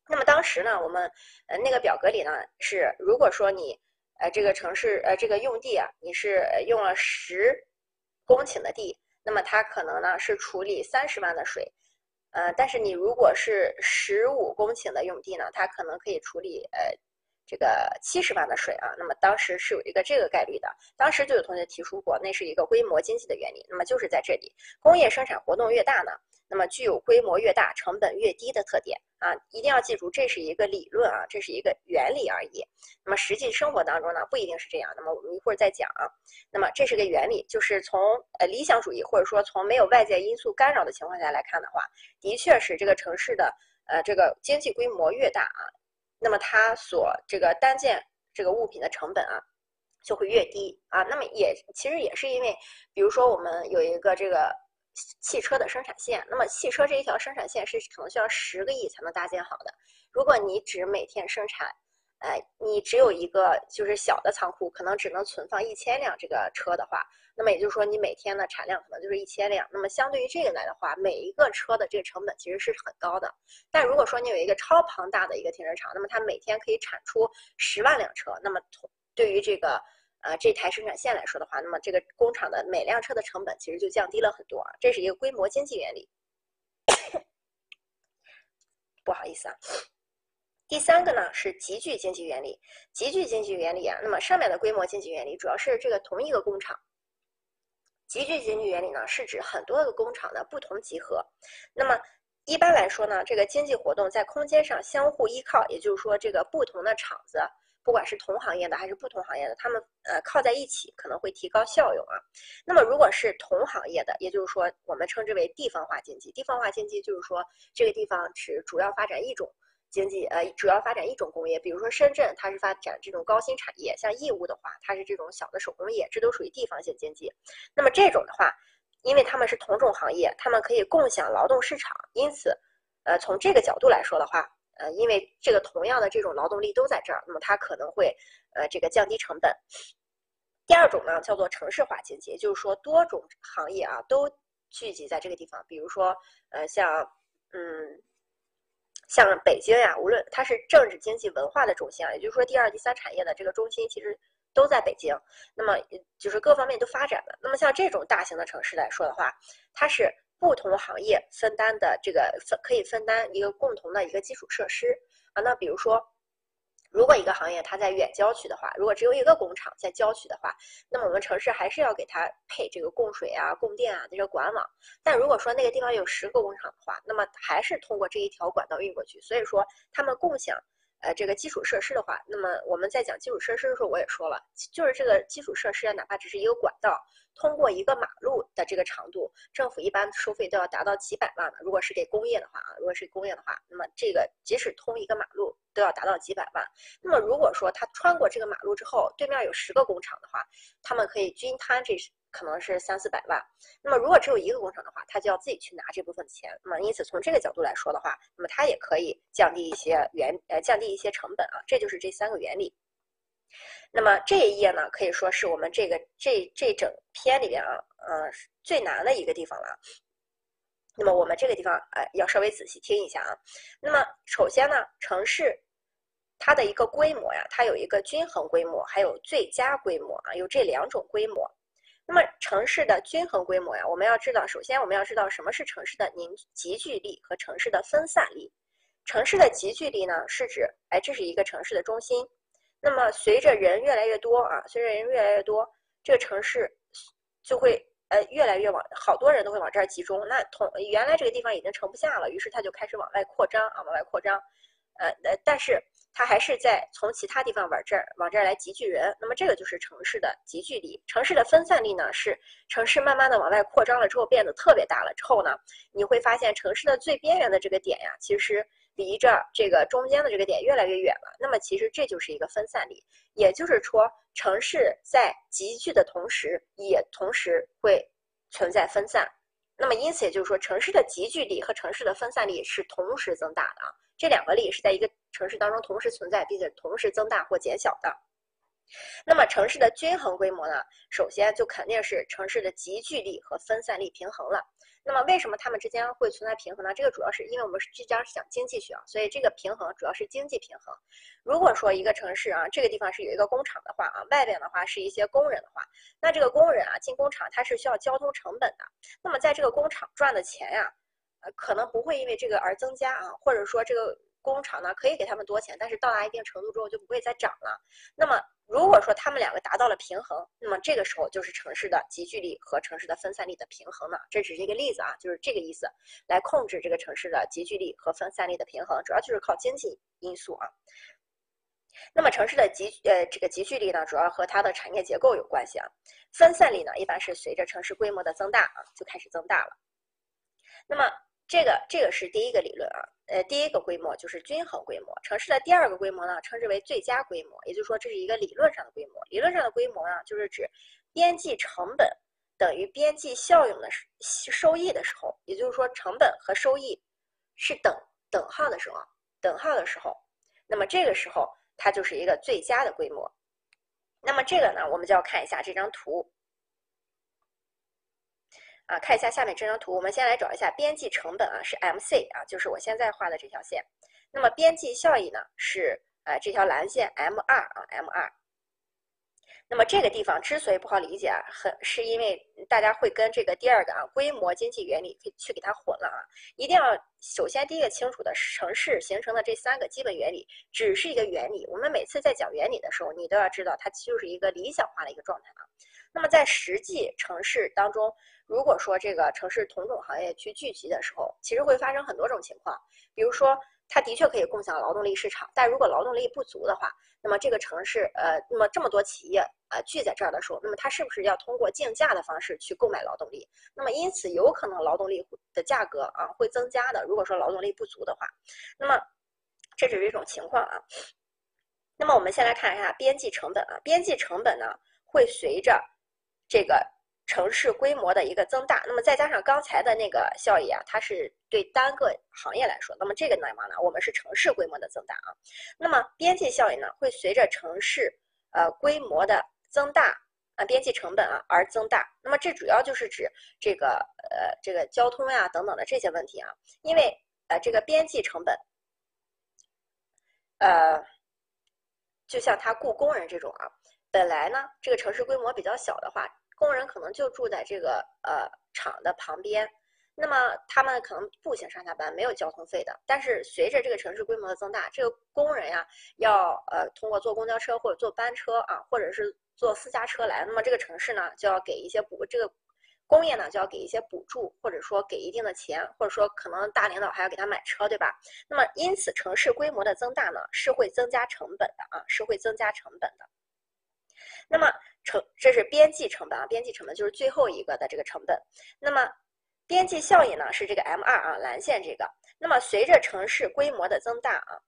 那么当时呢，我们呃那个表格里呢是，如果说你呃这个城市呃这个用地啊，你是用了十公顷的地，那么它可能呢是处理三十万的水，呃，但是你如果是十五公顷的用地呢，它可能可以处理呃。这个七十万的水啊，那么当时是有一个这个概率的，当时就有同学提出过，那是一个规模经济的原理。那么就是在这里，工业生产活动越大呢，那么具有规模越大、成本越低的特点啊，一定要记住，这是一个理论啊，这是一个原理而已。那么实际生活当中呢，不一定是这样。那么我们一会儿再讲啊。那么这是个原理，就是从呃理想主义或者说从没有外界因素干扰的情况下来看的话，的确是这个城市的呃这个经济规模越大啊。那么它所这个单件这个物品的成本啊，就会越低啊。那么也其实也是因为，比如说我们有一个这个汽车的生产线，那么汽车这一条生产线是可能需要十个亿才能搭建好的。如果你只每天生产，哎，你只有一个就是小的仓库，可能只能存放一千辆这个车的话。那么也就是说，你每天的产量可能就是一千辆。那么相对于这个来的话，每一个车的这个成本其实是很高的。但如果说你有一个超庞大的一个停车场，那么它每天可以产出十万辆车，那么同对于这个呃这台生产线来说的话，那么这个工厂的每辆车的成本其实就降低了很多啊。这是一个规模经济原理。不好意思啊。第三个呢是集聚经济原理。集聚经济原理啊，那么上面的规模经济原理主要是这个同一个工厂。集聚经济原理呢，是指很多个工厂的不同集合。那么一般来说呢，这个经济活动在空间上相互依靠，也就是说，这个不同的厂子，不管是同行业的还是不同行业的，他们呃靠在一起，可能会提高效用啊。那么如果是同行业的，也就是说，我们称之为地方化经济。地方化经济就是说，这个地方只主要发展一种。经济呃主要发展一种工业，比如说深圳，它是发展这种高新产业；像义乌的话，它是这种小的手工业，这都属于地方性经济。那么这种的话，因为他们是同种行业，他们可以共享劳动市场，因此，呃，从这个角度来说的话，呃，因为这个同样的这种劳动力都在这儿，那么它可能会呃这个降低成本。第二种呢，叫做城市化经济，也就是说多种行业啊都聚集在这个地方，比如说呃像嗯。像北京呀，无论它是政治、经济、文化的中心啊，也就是说第二、第三产业的这个中心，其实都在北京。那么就是各方面都发展了。那么像这种大型的城市来说的话，它是不同行业分担的这个分可以分担一个共同的一个基础设施啊。那比如说。如果一个行业它在远郊区的话，如果只有一个工厂在郊区的话，那么我们城市还是要给它配这个供水啊、供电啊这个管网。但如果说那个地方有十个工厂的话，那么还是通过这一条管道运过去。所以说，他们共享呃这个基础设施的话，那么我们在讲基础设施的时候，我也说了，就是这个基础设施啊，哪怕只是一个管道。通过一个马路的这个长度，政府一般收费都要达到几百万的。如果是给工业的话啊，如果是工业的话，那么这个即使通一个马路都要达到几百万。那么如果说他穿过这个马路之后，对面有十个工厂的话，他们可以均摊，这可能是三四百万。那么如果只有一个工厂的话，他就要自己去拿这部分钱。那么因此从这个角度来说的话，那么它也可以降低一些原呃降低一些成本啊。这就是这三个原理。那么这一页呢，可以说是我们这个这这整篇里边啊，呃，最难的一个地方了。那么我们这个地方，哎，要稍微仔细听一下啊。那么首先呢，城市它的一个规模呀，它有一个均衡规模，还有最佳规模啊，有这两种规模。那么城市的均衡规模呀，我们要知道，首先我们要知道什么是城市的凝集聚力和城市的分散力。城市的集聚力呢，是指，哎，这是一个城市的中心。那么随着人越来越多啊，随着人越来越多，这个城市就会呃越来越往好多人都会往这儿集中。那同原来这个地方已经盛不下了，于是它就开始往外扩张啊，往外扩张。呃呃，但是它还是在从其他地方往这儿往这儿来集聚人。那么这个就是城市的集聚力。城市的分散力呢，是城市慢慢的往外扩张了之后变得特别大了之后呢，你会发现城市的最边缘的这个点呀，其实。离着这个中间的这个点越来越远了，那么其实这就是一个分散力，也就是说，城市在集聚的同时，也同时会存在分散。那么因此也就是说，城市的集聚力和城市的分散力是同时增大的啊，这两个力是在一个城市当中同时存在，并且同时增大或减小的。那么城市的均衡规模呢，首先就肯定是城市的集聚力和分散力平衡了。那么为什么它们之间会存在平衡呢？这个主要是因为我们是聚焦讲经济学啊，所以这个平衡主要是经济平衡。如果说一个城市啊，这个地方是有一个工厂的话啊，外边的话是一些工人的话，那这个工人啊进工厂他是需要交通成本的。那么在这个工厂赚的钱呀，呃，可能不会因为这个而增加啊，或者说这个。工厂呢可以给他们多钱，但是到达一定程度之后就不会再涨了。那么如果说他们两个达到了平衡，那么这个时候就是城市的集聚力和城市的分散力的平衡呢。这只是一个例子啊，就是这个意思，来控制这个城市的集聚力和分散力的平衡，主要就是靠经济因素啊。那么城市的集呃这个集聚力呢，主要和它的产业结构有关系啊。分散力呢，一般是随着城市规模的增大啊就开始增大了。那么这个这个是第一个理论啊，呃，第一个规模就是均衡规模。城市的第二个规模呢，称之为最佳规模，也就是说这是一个理论上的规模。理论上的规模呢，就是指边际成本等于边际效用的收益的时候，也就是说成本和收益是等等号的时候，等号的时候，那么这个时候它就是一个最佳的规模。那么这个呢，我们就要看一下这张图。啊，看一下下面这张图，我们先来找一下边际成本啊，是 MC 啊，就是我现在画的这条线。那么边际效益呢，是呃这条蓝线 M2 啊，M2。那么这个地方之所以不好理解啊，很是因为大家会跟这个第二个啊规模经济原理去给它混了啊。一定要首先第一个清楚的，城市形成的这三个基本原理只是一个原理。我们每次在讲原理的时候，你都要知道它就是一个理想化的一个状态啊。那么在实际城市当中，如果说这个城市同种行业去聚集的时候，其实会发生很多种情况。比如说，它的确可以共享劳动力市场，但如果劳动力不足的话，那么这个城市，呃，那么这么多企业呃聚在这儿的时候，那么它是不是要通过竞价的方式去购买劳动力？那么因此有可能劳动力的价格啊会增加的。如果说劳动力不足的话，那么这只是一种情况啊。那么我们先来看一下边际成本啊，边际成本呢会随着这个。城市规模的一个增大，那么再加上刚才的那个效益啊，它是对单个行业来说，那么这个呢嘛呢，我们是城市规模的增大啊。那么边际效益呢，会随着城市呃规模的增大啊，边际成本啊而增大。那么这主要就是指这个呃这个交通呀等等的这些问题啊，因为呃这个边际成本，呃，就像他雇工人这种啊，本来呢这个城市规模比较小的话。工人可能就住在这个呃厂的旁边，那么他们可能步行上下班，没有交通费的。但是随着这个城市规模的增大，这个工人呀要呃通过坐公交车或者坐班车啊，或者是坐私家车来，那么这个城市呢就要给一些补，这个工业呢就要给一些补助，或者说给一定的钱，或者说可能大领导还要给他买车，对吧？那么因此城市规模的增大呢是会增加成本的啊，是会增加成本的。那么成，这是边际成本啊，边际成本就是最后一个的这个成本。那么边际效益呢是这个 M 二啊，蓝线这个。那么随着城市规模的增大啊，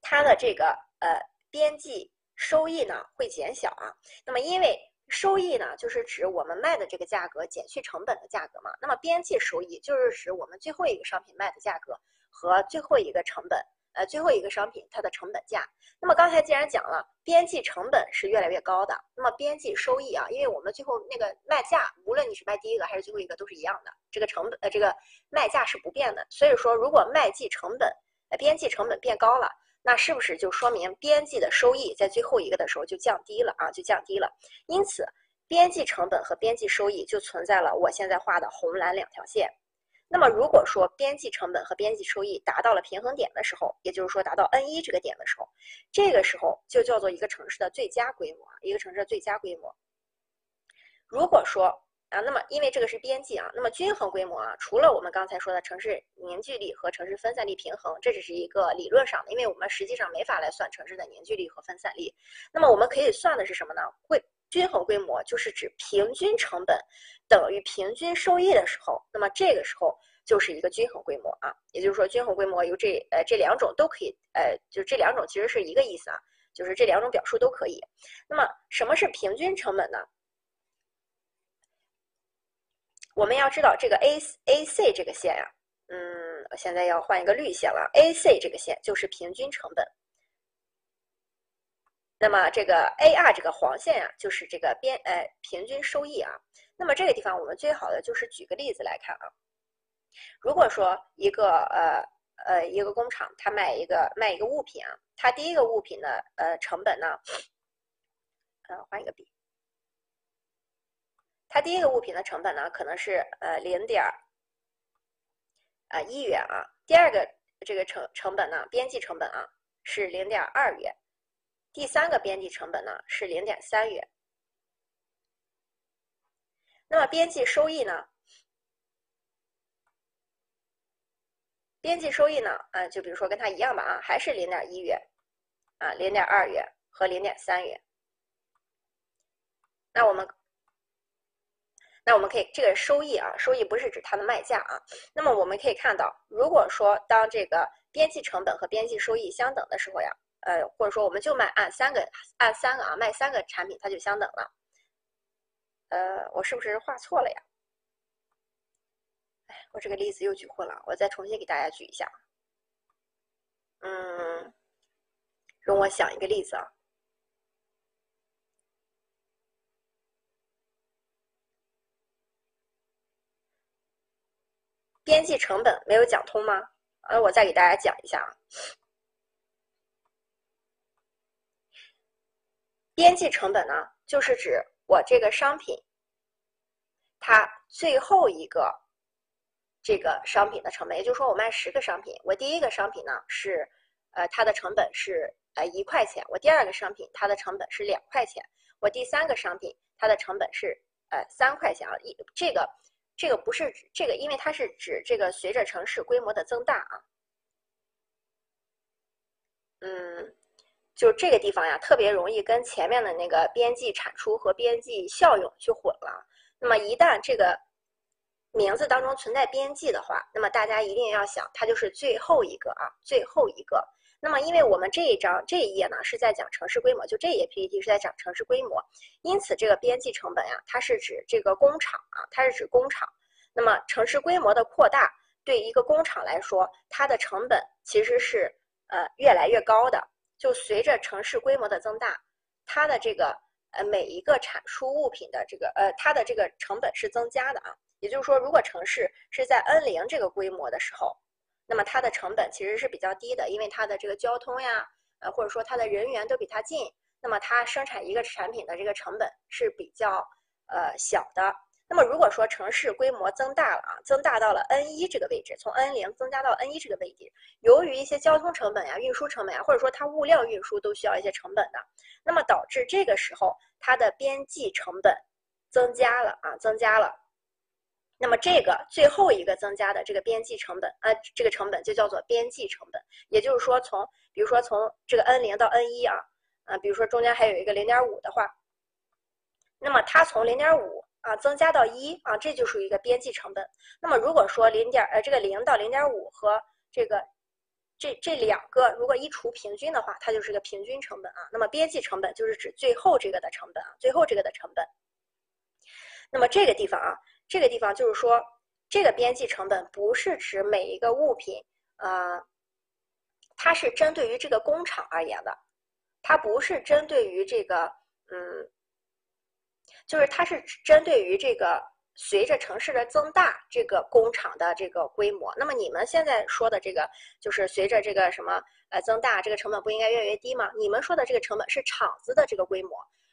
它的这个呃边际收益呢会减小啊。那么因为收益呢就是指我们卖的这个价格减去成本的价格嘛。那么边际收益就是指我们最后一个商品卖的价格和最后一个成本。呃，最后一个商品它的成本价。那么刚才既然讲了边际成本是越来越高的，那么边际收益啊，因为我们最后那个卖价，无论你是卖第一个还是最后一个都是一样的，这个成本呃这个卖价是不变的。所以说，如果卖际成本呃边际成本变高了，那是不是就说明边际的收益在最后一个的时候就降低了啊？就降低了。因此，边际成本和边际收益就存在了我现在画的红蓝两条线。那么如果说边际成本和边际收益达到了平衡点的时候，也就是说达到 N 一这个点的时候，这个时候就叫做一个城市的最佳规模，一个城市的最佳规模。如果说啊，那么因为这个是边际啊，那么均衡规模啊，除了我们刚才说的城市凝聚力和城市分散力平衡，这只是一个理论上的，因为我们实际上没法来算城市的凝聚力和分散力。那么我们可以算的是什么呢？会。均衡规模就是指平均成本等于平均收益的时候，那么这个时候就是一个均衡规模啊。也就是说，均衡规模由这呃这两种都可以，呃，就这两种其实是一个意思啊，就是这两种表述都可以。那么什么是平均成本呢？我们要知道这个 A A C 这个线呀，嗯，我现在要换一个绿线了。A C 这个线就是平均成本。那么这个 AR 这个黄线呀，就是这个边呃平均收益啊。那么这个地方我们最好的就是举个例子来看啊。如果说一个呃呃一个工厂，它卖一个卖一个物品啊，它第一个物品的呃成本呢，呃换一个笔，它第一个物品的成本呢可能是呃零点啊一元啊，第二个这个成成本呢边际成本啊是零点二元。第三个边际成本呢是零点三元，那么边际收益呢？边际收益呢？啊，就比如说跟它一样吧啊，还是零点一元，啊，零点二元和零点三元。那我们，那我们可以这个收益啊，收益不是指它的卖价啊。那么我们可以看到，如果说当这个边际成本和边际收益相等的时候呀。呃，或者说我们就卖按三个按三个啊，卖三个产品它就相等了。呃，我是不是画错了呀？哎，我这个例子又举混了，我再重新给大家举一下。嗯，容我想一个例子啊。边际成本没有讲通吗？呃，我再给大家讲一下啊。边际成本呢，就是指我这个商品，它最后一个这个商品的成本，也就是说，我卖十个商品，我第一个商品呢是，呃，它的成本是呃一块钱，我第二个商品它的成本是两块钱，我第三个商品它的成本是呃三块钱啊，一这个这个不是这个，因为它是指这个随着城市规模的增大啊，嗯。就这个地方呀，特别容易跟前面的那个边际产出和边际效用去混了。那么一旦这个名字当中存在边际的话，那么大家一定要想，它就是最后一个啊，最后一个。那么因为我们这一章这一页呢是在讲城市规模，就这一页 PPT 是在讲城市规模，因此这个边际成本呀，它是指这个工厂啊，它是指工厂。那么城市规模的扩大，对一个工厂来说，它的成本其实是呃越来越高的。就随着城市规模的增大，它的这个呃每一个产出物品的这个呃它的这个成本是增加的啊。也就是说，如果城市是在 N 零这个规模的时候，那么它的成本其实是比较低的，因为它的这个交通呀，呃或者说它的人员都比它近，那么它生产一个产品的这个成本是比较呃小的。那么如果说城市规模增大了啊，增大到了 N 一这个位置，从 N 零增加到 N 一这个位置，由于一些交通成本呀、运输成本呀，或者说它物料运输都需要一些成本的，那么导致这个时候它的边际成本增加了啊，增加了。那么这个最后一个增加的这个边际成本啊，这个成本就叫做边际成本。也就是说，从比如说从这个 N 零到 N 一啊，啊，比如说中间还有一个零点五的话，那么它从零点五。啊，增加到一啊，这就属于一个边际成本。那么如果说零点呃这个零到零点五和这个这这两个如果一除平均的话，它就是个平均成本啊。那么边际成本就是指最后这个的成本啊，最后这个的成本。那么这个地方啊，这个地方就是说，这个边际成本不是指每一个物品啊，它是针对于这个工厂而言的，它不是针对于这个嗯。就是它是针对于这个随着城市的增大，这个工厂的这个规模。那么你们现在说的这个，就是随着这个什么呃增大，这个成本不应该越来越低吗？你们说的这个成本是厂子的这个规模。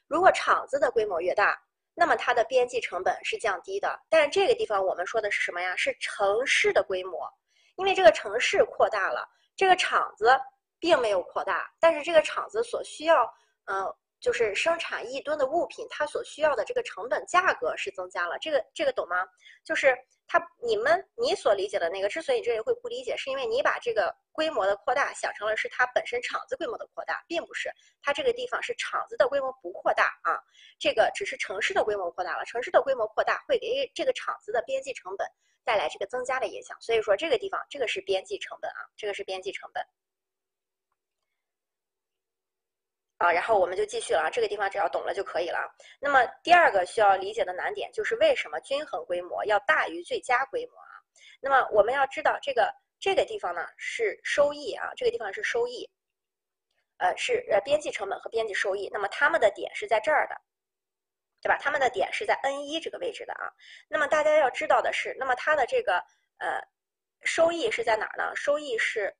如果厂子的规模越大，那么它的边际成本是降低的。但是这个地方我们说的是什么呀？是城市的规模，因为这个城市扩大了，这个厂子并没有扩大，但是这个厂子所需要，嗯。就是生产一吨的物品，它所需要的这个成本价格是增加了，这个这个懂吗？就是它你们你所理解的那个，之所以这里会不理解，是因为你把这个规模的扩大想成了是它本身厂子规模的扩大，并不是，它这个地方是厂子的规模不扩大啊，这个只是城市的规模扩大了，城市的规模扩大会给这个厂子的边际成本带来这个增加的影响，所以说这个地方这个是边际成本啊，这个是边际成本。啊，然后我们就继续了啊，这个地方只要懂了就可以了。那么第二个需要理解的难点就是为什么均衡规模要大于最佳规模啊？那么我们要知道这个这个地方呢是收益啊，这个地方是收益。呃是呃边际成本和边际收益，那么它们的点是在这儿的，对吧？它们的点是在 N 一这个位置的啊。那么大家要知道的是，那么它的这个呃收益是在哪儿呢？收益是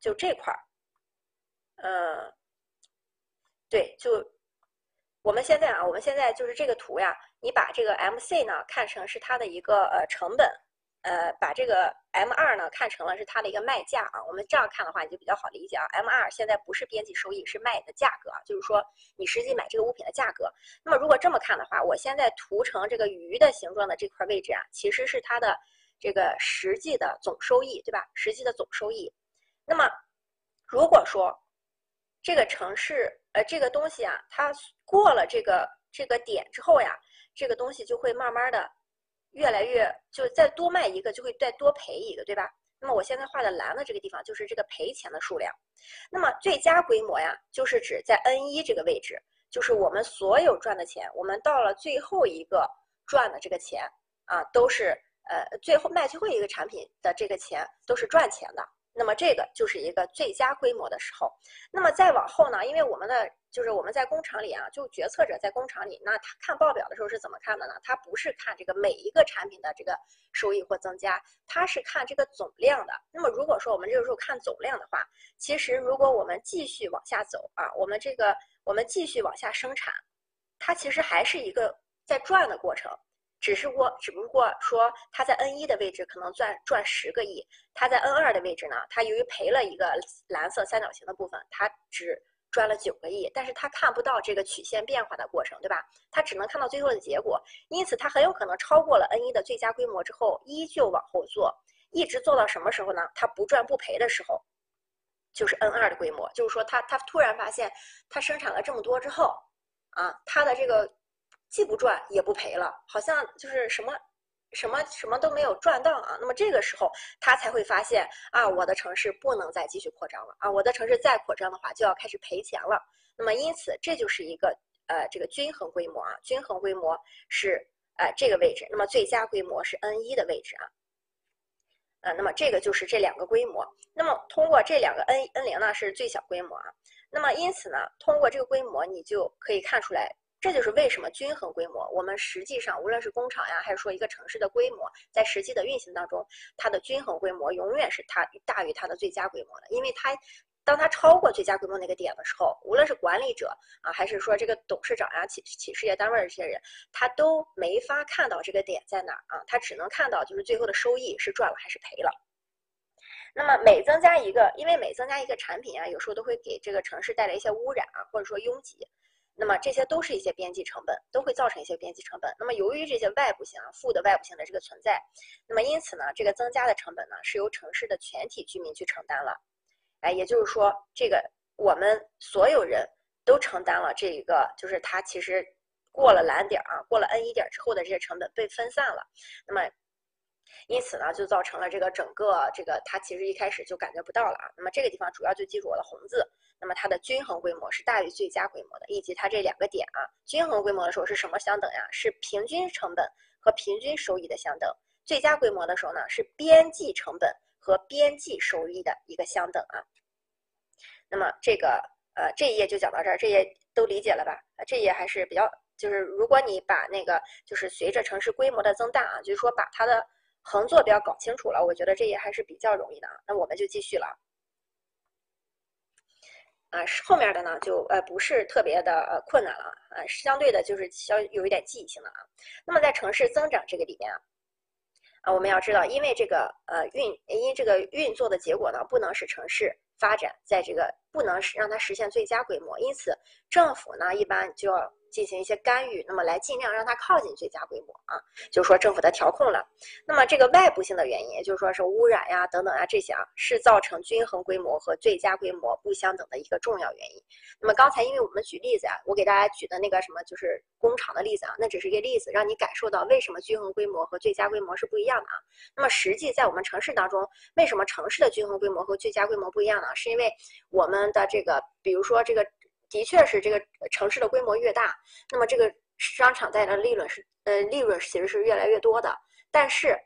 就这块儿，呃，对，就我们现在啊，我们现在就是这个图呀，你把这个 MC 呢看成是它的一个呃成本。呃，把这个 M 二呢看成了是它的一个卖价啊，我们这样看的话，你就比较好理解啊。M 二现在不是边际收益，是卖的价格，就是说你实际买这个物品的价格。那么如果这么看的话，我现在涂成这个鱼的形状的这块位置啊，其实是它的这个实际的总收益，对吧？实际的总收益。那么如果说这个城市呃这个东西啊，它过了这个这个点之后呀，这个东西就会慢慢的。越来越就再多卖一个就会再多赔一个，对吧？那么我现在画的蓝的这个地方就是这个赔钱的数量。那么最佳规模呀，就是指在 N 一这个位置，就是我们所有赚的钱，我们到了最后一个赚的这个钱啊，都是呃最后卖最后一个产品的这个钱都是赚钱的。那么这个就是一个最佳规模的时候。那么再往后呢？因为我们的就是我们在工厂里啊，就决策者在工厂里，那他看报表的时候是怎么看的呢？他不是看这个每一个产品的这个收益或增加，他是看这个总量的。那么如果说我们这个时候看总量的话，其实如果我们继续往下走啊，我们这个我们继续往下生产，它其实还是一个在赚的过程。只是过，只不过说它在 N 一的位置可能赚赚十个亿，它在 N 二的位置呢，它由于赔了一个蓝色三角形的部分，它只赚了九个亿，但是它看不到这个曲线变化的过程，对吧？它只能看到最后的结果，因此它很有可能超过了 N 一的最佳规模之后，依旧往后做，一直做到什么时候呢？它不赚不赔的时候，就是 N 二的规模，就是说它它突然发现它生产了这么多之后，啊，它的这个。既不赚也不赔了，好像就是什么，什么什么都没有赚到啊。那么这个时候他才会发现啊，我的城市不能再继续扩张了啊，我的城市再扩张的话就要开始赔钱了。那么因此这就是一个呃这个均衡规模啊，均衡规模是呃这个位置，那么最佳规模是 N 一的位置啊。呃，那么这个就是这两个规模。那么通过这两个 N N 零呢是最小规模啊。那么因此呢，通过这个规模你就可以看出来。这就是为什么均衡规模，我们实际上无论是工厂呀，还是说一个城市的规模，在实际的运行当中，它的均衡规模永远是它大于它的最佳规模的，因为它当它超过最佳规模那个点的时候，无论是管理者啊，还是说这个董事长呀、企企事业单位这些人，他都没法看到这个点在哪儿啊，他只能看到就是最后的收益是赚了还是赔了。那么每增加一个，因为每增加一个产品啊，有时候都会给这个城市带来一些污染啊，或者说拥挤。那么这些都是一些边际成本，都会造成一些边际成本。那么由于这些外部性啊负的外部性的这个存在，那么因此呢，这个增加的成本呢是由城市的全体居民去承担了。哎，也就是说，这个我们所有人都承担了这一个，就是它其实过了蓝点啊，过了 N 一点之后的这些成本被分散了。那么因此呢，就造成了这个整个这个它其实一开始就感觉不到了啊。那么这个地方主要就记住我的红字。那么它的均衡规模是大于最佳规模的，以及它这两个点啊，均衡规模的时候是什么相等呀？是平均成本和平均收益的相等。最佳规模的时候呢，是边际成本和边际收益的一个相等啊。那么这个呃这一页就讲到这儿，这页都理解了吧？这页还是比较，就是如果你把那个就是随着城市规模的增大啊，就是说把它的横坐标搞清楚了，我觉得这页还是比较容易的啊。那我们就继续了。啊，后面的呢就呃不是特别的困难了啊，相对的就是稍有一点记忆性的啊。那么在城市增长这个里面啊，啊我们要知道，因为这个呃运因这个运作的结果呢，不能使城市发展在这个不能使让它实现最佳规模，因此政府呢一般就要。进行一些干预，那么来尽量让它靠近最佳规模啊，就是说政府的调控了。那么这个外部性的原因，也就是说是污染呀等等啊这些啊，是造成均衡规模和最佳规模不相等的一个重要原因。那么刚才因为我们举例子啊，我给大家举的那个什么就是工厂的例子啊，那只是一个例子，让你感受到为什么均衡规模和最佳规模是不一样的啊。那么实际在我们城市当中，为什么城市的均衡规模和最佳规模不一样呢？是因为我们的这个，比如说这个。的确是这个城市的规模越大，那么这个商场带来的利润是呃利润其实是越来越多的。但是，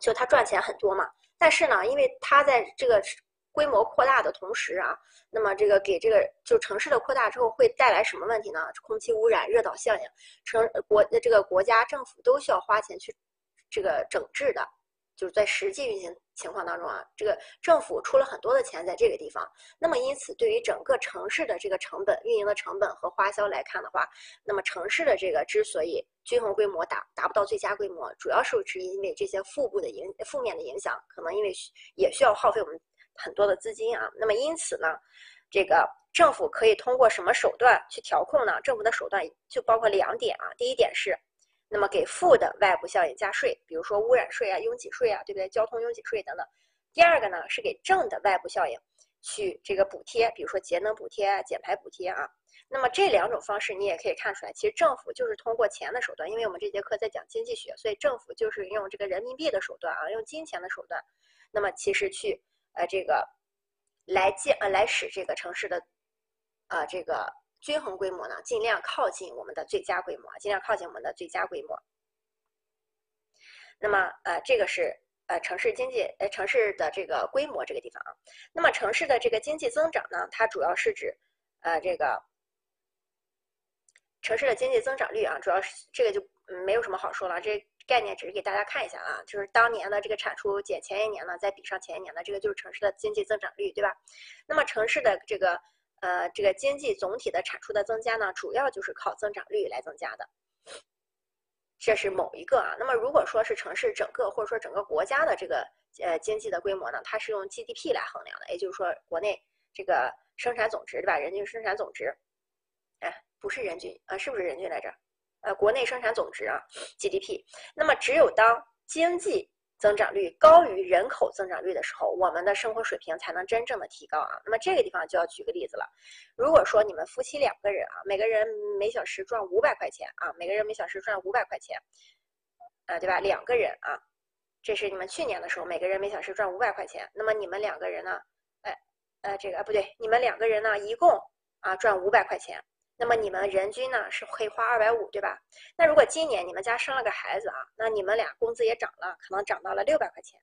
就它赚钱很多嘛。但是呢，因为它在这个规模扩大的同时啊，那么这个给这个就城市的扩大之后会带来什么问题呢？空气污染、热岛效应，城国这个国家政府都需要花钱去这个整治的。就是在实际运行情况当中啊，这个政府出了很多的钱在这个地方，那么因此对于整个城市的这个成本、运营的成本和花销来看的话，那么城市的这个之所以均衡规模达达不到最佳规模，主要是是因为这些负部的影负面的影响，可能因为也需要耗费我们很多的资金啊。那么因此呢，这个政府可以通过什么手段去调控呢？政府的手段就包括两点啊，第一点是。那么给负的外部效应加税，比如说污染税啊、拥挤税啊，对不对？交通拥挤税等等。第二个呢是给正的外部效应去这个补贴，比如说节能补贴、减排补贴啊。那么这两种方式你也可以看出来，其实政府就是通过钱的手段，因为我们这节课在讲经济学，所以政府就是用这个人民币的手段啊，用金钱的手段，那么其实去呃这个来建呃来使这个城市的啊这个。均衡规模呢，尽量靠近我们的最佳规模，尽量靠近我们的最佳规模。那么，呃，这个是呃城市经济呃城市的这个规模这个地方啊。那么城市的这个经济增长呢，它主要是指呃这个城市的经济增长率啊，主要是这个就没有什么好说了，这概念只是给大家看一下啊，就是当年的这个产出减前一年呢，再比上前一年的，这个就是城市的经济增长率，对吧？那么城市的这个。呃，这个经济总体的产出的增加呢，主要就是靠增长率来增加的，这是某一个啊。那么如果说是城市整个或者说整个国家的这个呃经济的规模呢，它是用 GDP 来衡量的，也就是说国内这个生产总值对吧？人均生产总值，哎，不是人均啊，是不是人均来着？呃，国内生产总值啊，GDP。那么只有当经济增长率高于人口增长率的时候，我们的生活水平才能真正的提高啊。那么这个地方就要举个例子了。如果说你们夫妻两个人啊，每个人每小时赚五百块钱啊，每个人每小时赚五百块钱，啊，对吧？两个人啊，这是你们去年的时候，每个人每小时赚五百块钱。那么你们两个人呢？哎，呃，这个不对，你们两个人呢，一共啊赚五百块钱。那么你们人均呢是可以花二百五，对吧？那如果今年你们家生了个孩子啊，那你们俩工资也涨了，可能涨到了六百块钱。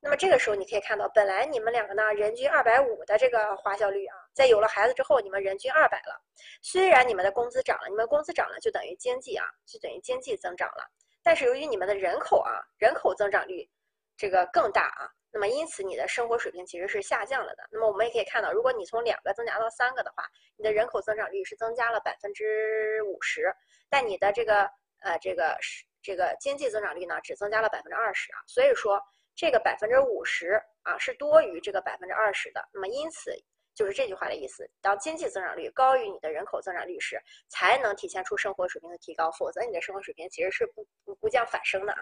那么这个时候你可以看到，本来你们两个呢人均二百五的这个花销率啊，在有了孩子之后，你们人均二百了。虽然你们的工资涨了，你们工资涨了就等于经济啊，就等于经济增长了。但是由于你们的人口啊，人口增长率这个更大啊。那么因此，你的生活水平其实是下降了的。那么我们也可以看到，如果你从两个增加到三个的话，你的人口增长率是增加了百分之五十，但你的这个呃这个是这个经济增长率呢，只增加了百分之二十啊。所以说，这个百分之五十啊是多于这个百分之二十的。那么因此，就是这句话的意思：当经济增长率高于你的人口增长率时，才能体现出生活水平的提高，否则你的生活水平其实是不不不降反升的啊。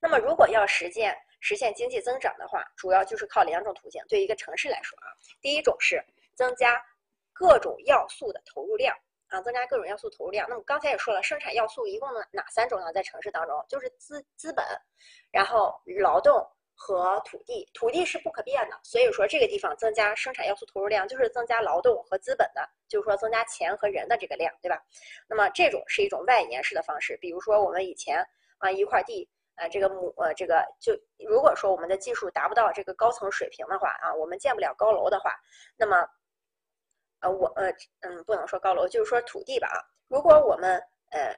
那么，如果要实现实现经济增长的话，主要就是靠两种途径。对一个城市来说啊，第一种是增加各种要素的投入量啊，增加各种要素投入量。那么刚才也说了，生产要素一共呢哪三种呢？在城市当中，就是资资本，然后劳动和土地。土地是不可变的，所以说这个地方增加生产要素投入量，就是增加劳动和资本的，就是说增加钱和人的这个量，对吧？那么这种是一种外延式的方式，比如说我们以前啊一块地。呃，这个母呃，这个就如果说我们的技术达不到这个高层水平的话啊，我们建不了高楼的话，那么，呃，我呃嗯，不能说高楼，就是说土地吧啊。如果我们呃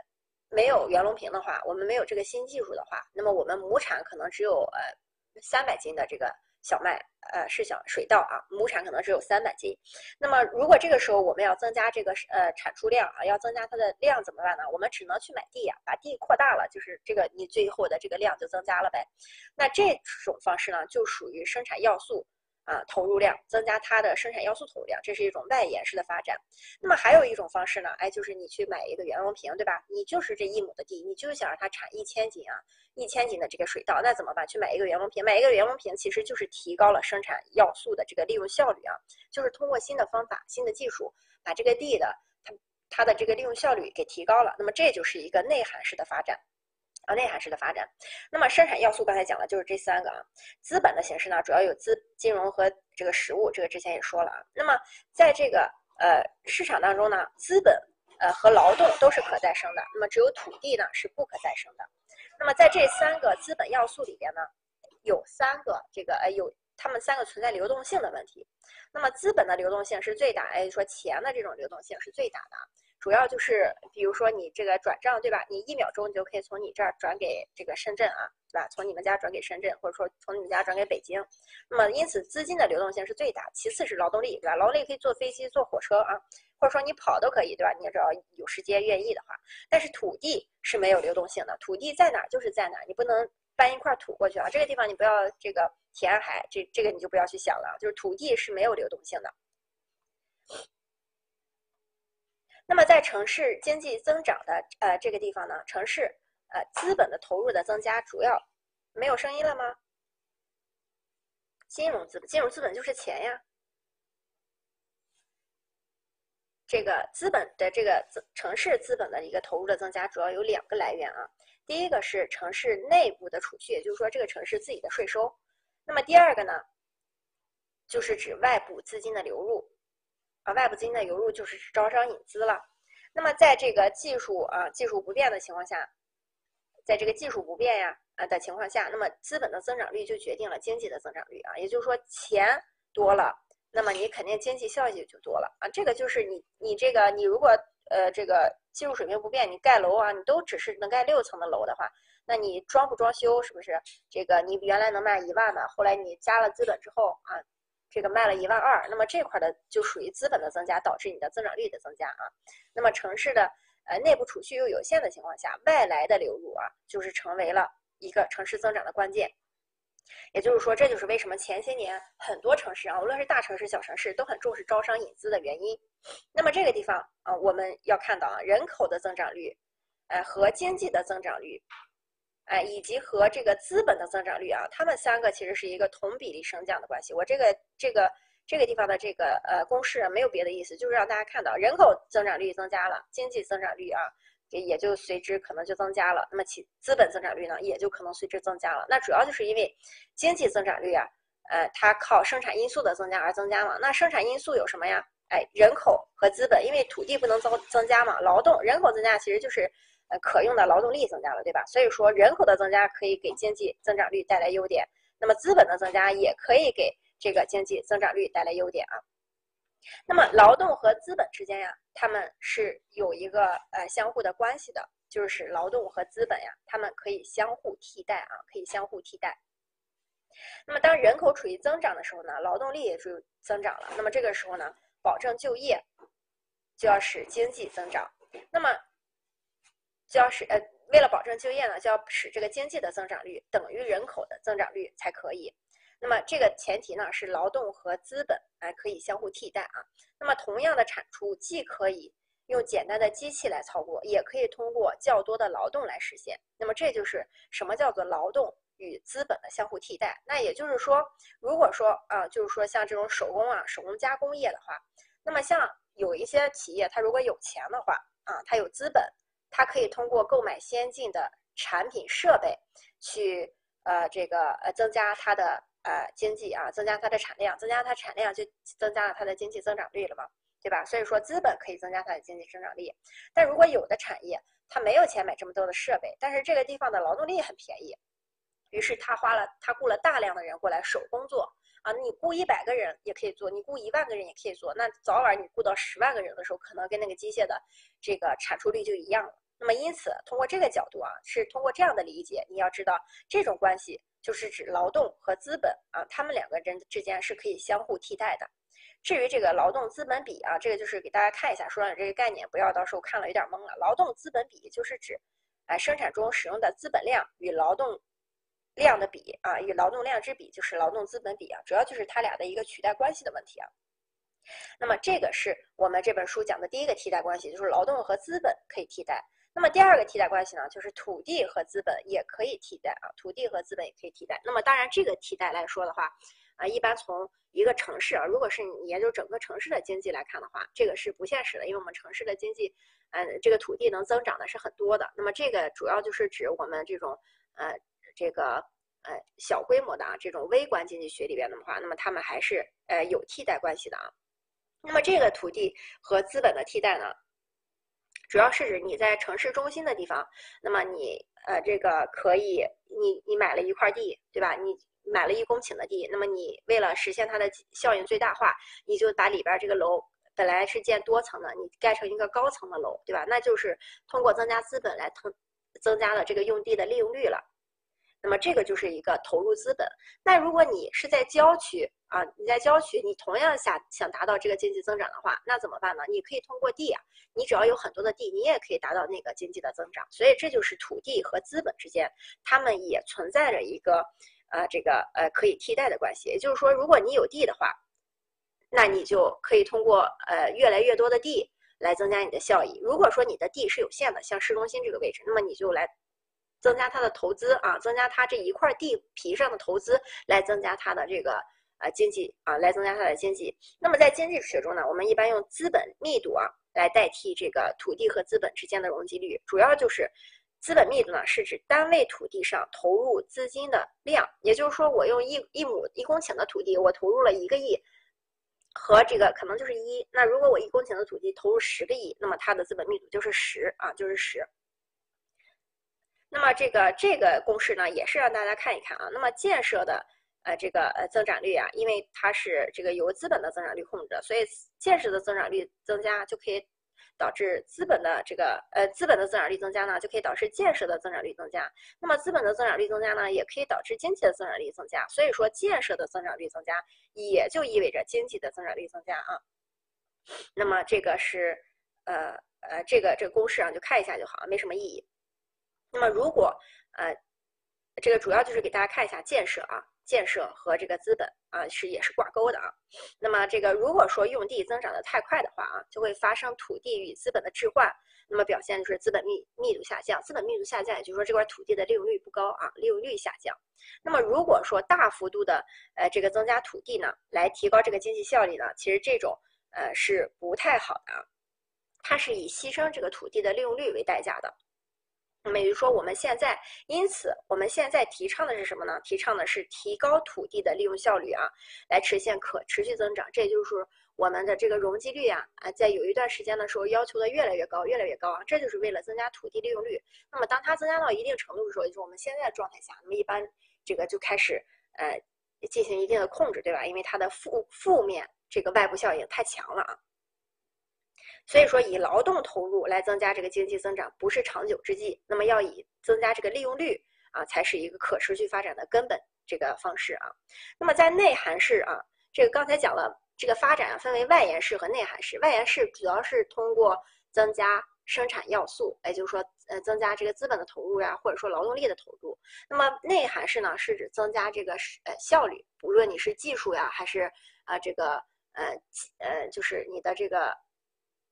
没有袁隆平的话，我们没有这个新技术的话，那么我们亩产可能只有呃三百斤的这个。小麦，呃，是小水稻啊，亩产可能只有三百斤。那么，如果这个时候我们要增加这个呃产出量啊，要增加它的量怎么办呢？我们只能去买地呀，把地扩大了，就是这个你最后的这个量就增加了呗。那这种方式呢，就属于生产要素。啊，投入量增加它的生产要素投入量，这是一种外延式的发展。那么还有一种方式呢，哎，就是你去买一个袁隆平，对吧？你就是这一亩的地，你就是想让它产一千斤啊，一千斤的这个水稻，那怎么办？去买一个袁隆平，买一个袁隆平，其实就是提高了生产要素的这个利用效率啊，就是通过新的方法、新的技术，把这个地的它它的这个利用效率给提高了。那么这就是一个内涵式的发展。啊，内涵式的发展。那么生产要素刚才讲了，就是这三个啊。资本的形式呢，主要有资金融和这个实物，这个之前也说了啊。那么在这个呃市场当中呢，资本呃和劳动都是可再生的，那么只有土地呢是不可再生的。那么在这三个资本要素里边呢，有三个这个呃有它们三个存在流动性的问题。那么资本的流动性是最大，哎，说钱的这种流动性是最大的啊，主要就是比如说你这个转账，对吧？你一秒钟你就可以从你这儿转给这个深圳啊，对吧？从你们家转给深圳，或者说从你们家转给北京。那么因此资金的流动性是最大，其次是劳动力，对吧？劳动力可以坐飞机、坐火车啊，或者说你跑都可以，对吧？你只要有时间、愿意的话。但是土地是没有流动性的，土地在哪儿就是在哪儿，你不能。搬一块土过去啊，这个地方你不要这个填海，这这个你就不要去想了，就是土地是没有流动性的。那么在城市经济增长的呃这个地方呢，城市呃资本的投入的增加主要没有声音了吗？金融资本，金融资本就是钱呀。这个资本的这个城市资本的一个投入的增加，主要有两个来源啊。第一个是城市内部的储蓄，也就是说这个城市自己的税收。那么第二个呢，就是指外部资金的流入，啊，外部资金的流入就是招商引资了。那么在这个技术啊技术不变的情况下，在这个技术不变呀啊的情况下，那么资本的增长率就决定了经济的增长率啊，也就是说钱多了，那么你肯定经济效益就多了啊。这个就是你你这个你如果。呃，这个技术水平不变，你盖楼啊，你都只是能盖六层的楼的话，那你装不装修是不是？这个你原来能卖一万的，后来你加了资本之后啊，这个卖了一万二，那么这块的就属于资本的增加导致你的增长率的增加啊。那么城市的呃内部储蓄又有限的情况下，外来的流入啊，就是成为了一个城市增长的关键。也就是说，这就是为什么前些年很多城市啊，无论是大城市、小城市，都很重视招商引资的原因。那么这个地方啊，我们要看到啊，人口的增长率，呃，和经济的增长率，哎，以及和这个资本的增长率啊，它们三个其实是一个同比例升降的关系。我这个这个这个地方的这个呃公式没有别的意思，就是让大家看到人口增长率增加了，经济增长率啊。也也就随之可能就增加了，那么其资本增长率呢，也就可能随之增加了。那主要就是因为经济增长率啊，呃，它靠生产因素的增加而增加嘛。那生产因素有什么呀？哎，人口和资本，因为土地不能增增加嘛，劳动人口增加其实就是呃可用的劳动力增加了，对吧？所以说人口的增加可以给经济增长率带来优点，那么资本的增加也可以给这个经济增长率带来优点啊。那么劳动和资本之间呀，他们是有一个呃相互的关系的，就是劳动和资本呀，他们可以相互替代啊，可以相互替代。那么当人口处于增长的时候呢，劳动力也就增长了。那么这个时候呢，保证就业就要使经济增长。那么就要使呃，为了保证就业呢，就要使这个经济的增长率等于人口的增长率才可以。那么这个前提呢是劳动和资本哎可以相互替代啊。那么同样的产出既可以用简单的机器来操作，也可以通过较多的劳动来实现。那么这就是什么叫做劳动与资本的相互替代。那也就是说，如果说啊，就是说像这种手工啊、手工加工业的话，那么像有一些企业，它如果有钱的话啊，它有资本，它可以通过购买先进的产品设备去呃这个呃增加它的。呃，经济啊，增加它的产量，增加它产量就增加了它的经济增长率了嘛，对吧？所以说资本可以增加它的经济增长率。但如果有的产业它没有钱买这么多的设备，但是这个地方的劳动力很便宜，于是他花了他雇了大量的人过来手工做啊，你雇一百个人也可以做，你雇一万个人也可以做，那早晚你雇到十万个人的时候，可能跟那个机械的这个产出率就一样了。那么因此，通过这个角度啊，是通过这样的理解，你要知道这种关系。就是指劳动和资本啊，他们两个人之间是可以相互替代的。至于这个劳动资本比啊，这个就是给大家看一下，说了这个概念，不要到时候看了有点懵了。劳动资本比就是指，哎，生产中使用的资本量与劳动量的比啊，与劳动量之比就是劳动资本比啊，主要就是它俩的一个取代关系的问题啊。那么这个是我们这本书讲的第一个替代关系，就是劳动和资本可以替代。那么第二个替代关系呢，就是土地和资本也可以替代啊，土地和资本也可以替代。那么当然，这个替代来说的话，啊，一般从一个城市啊，如果是你研究整个城市的经济来看的话，这个是不现实的，因为我们城市的经济，呃，这个土地能增长的是很多的。那么这个主要就是指我们这种呃这个呃小规模的啊这种微观经济学里边的话，那么他们还是呃有替代关系的啊。那么这个土地和资本的替代呢？主要是指你在城市中心的地方，那么你呃这个可以，你你买了一块地，对吧？你买了一公顷的地，那么你为了实现它的效应最大化，你就把里边这个楼本来是建多层的，你盖成一个高层的楼，对吧？那就是通过增加资本来腾增加了这个用地的利用率了。那么这个就是一个投入资本。那如果你是在郊区啊，你在郊区，你同样想想达到这个经济增长的话，那怎么办呢？你可以通过地啊，你只要有很多的地，你也可以达到那个经济的增长。所以这就是土地和资本之间，他们也存在着一个呃这个呃可以替代的关系。也就是说，如果你有地的话，那你就可以通过呃越来越多的地来增加你的效益。如果说你的地是有限的，像市中心这个位置，那么你就来。增加它的投资啊，增加它这一块地皮上的投资，来增加它的这个呃经济啊，来增加它的经济。那么在经济学中呢，我们一般用资本密度啊来代替这个土地和资本之间的容积率，主要就是资本密度呢是指单位土地上投入资金的量，也就是说我用一一亩一公顷的土地，我投入了一个亿，和这个可能就是一。那如果我一公顷的土地投入十个亿，那么它的资本密度就是十啊，就是十。那么这个这个公式呢，也是让大家看一看啊。那么建设的呃这个呃增长率啊，因为它是这个由资本的增长率控制的，所以建设的增长率增加就可以导致资本的这个呃资本的增长率增加呢，就可以导致建设的增长率增加。那么资本的增长率增加呢，也可以导致经济的增长率增加。所以说建设的增长率增加，也就意味着经济的增长率增加啊。那么这个是呃呃这个这个公式啊，就看一下就好，没什么意义。那么，如果呃，这个主要就是给大家看一下建设啊，建设和这个资本啊是也是挂钩的啊。那么，这个如果说用地增长的太快的话啊，就会发生土地与资本的置换，那么表现就是资本密密度下降，资本密度下降，也就是说这块土地的利用率不高啊，利用率下降。那么，如果说大幅度的呃这个增加土地呢，来提高这个经济效益呢，其实这种呃是不太好的啊，它是以牺牲这个土地的利用率为代价的。那么也就说，我们现在，因此我们现在提倡的是什么呢？提倡的是提高土地的利用效率啊，来实现可持续增长。这也就是我们的这个容积率啊，啊，在有一段时间的时候要求的越来越高，越来越高啊，这就是为了增加土地利用率。那么当它增加到一定程度的时候，就是我们现在的状态下，那么一般这个就开始呃进行一定的控制，对吧？因为它的负负面这个外部效应太强了啊。所以说，以劳动投入来增加这个经济增长不是长久之计。那么，要以增加这个利用率啊，才是一个可持续发展的根本这个方式啊。那么，在内涵式啊，这个刚才讲了，这个发展啊分为外延式和内涵式。外延式主要是通过增加生产要素，也就是说，呃，增加这个资本的投入呀，或者说劳动力的投入。那么，内涵式呢，是指增加这个呃效率，无论你是技术呀，还是啊这个呃呃，就是你的这个。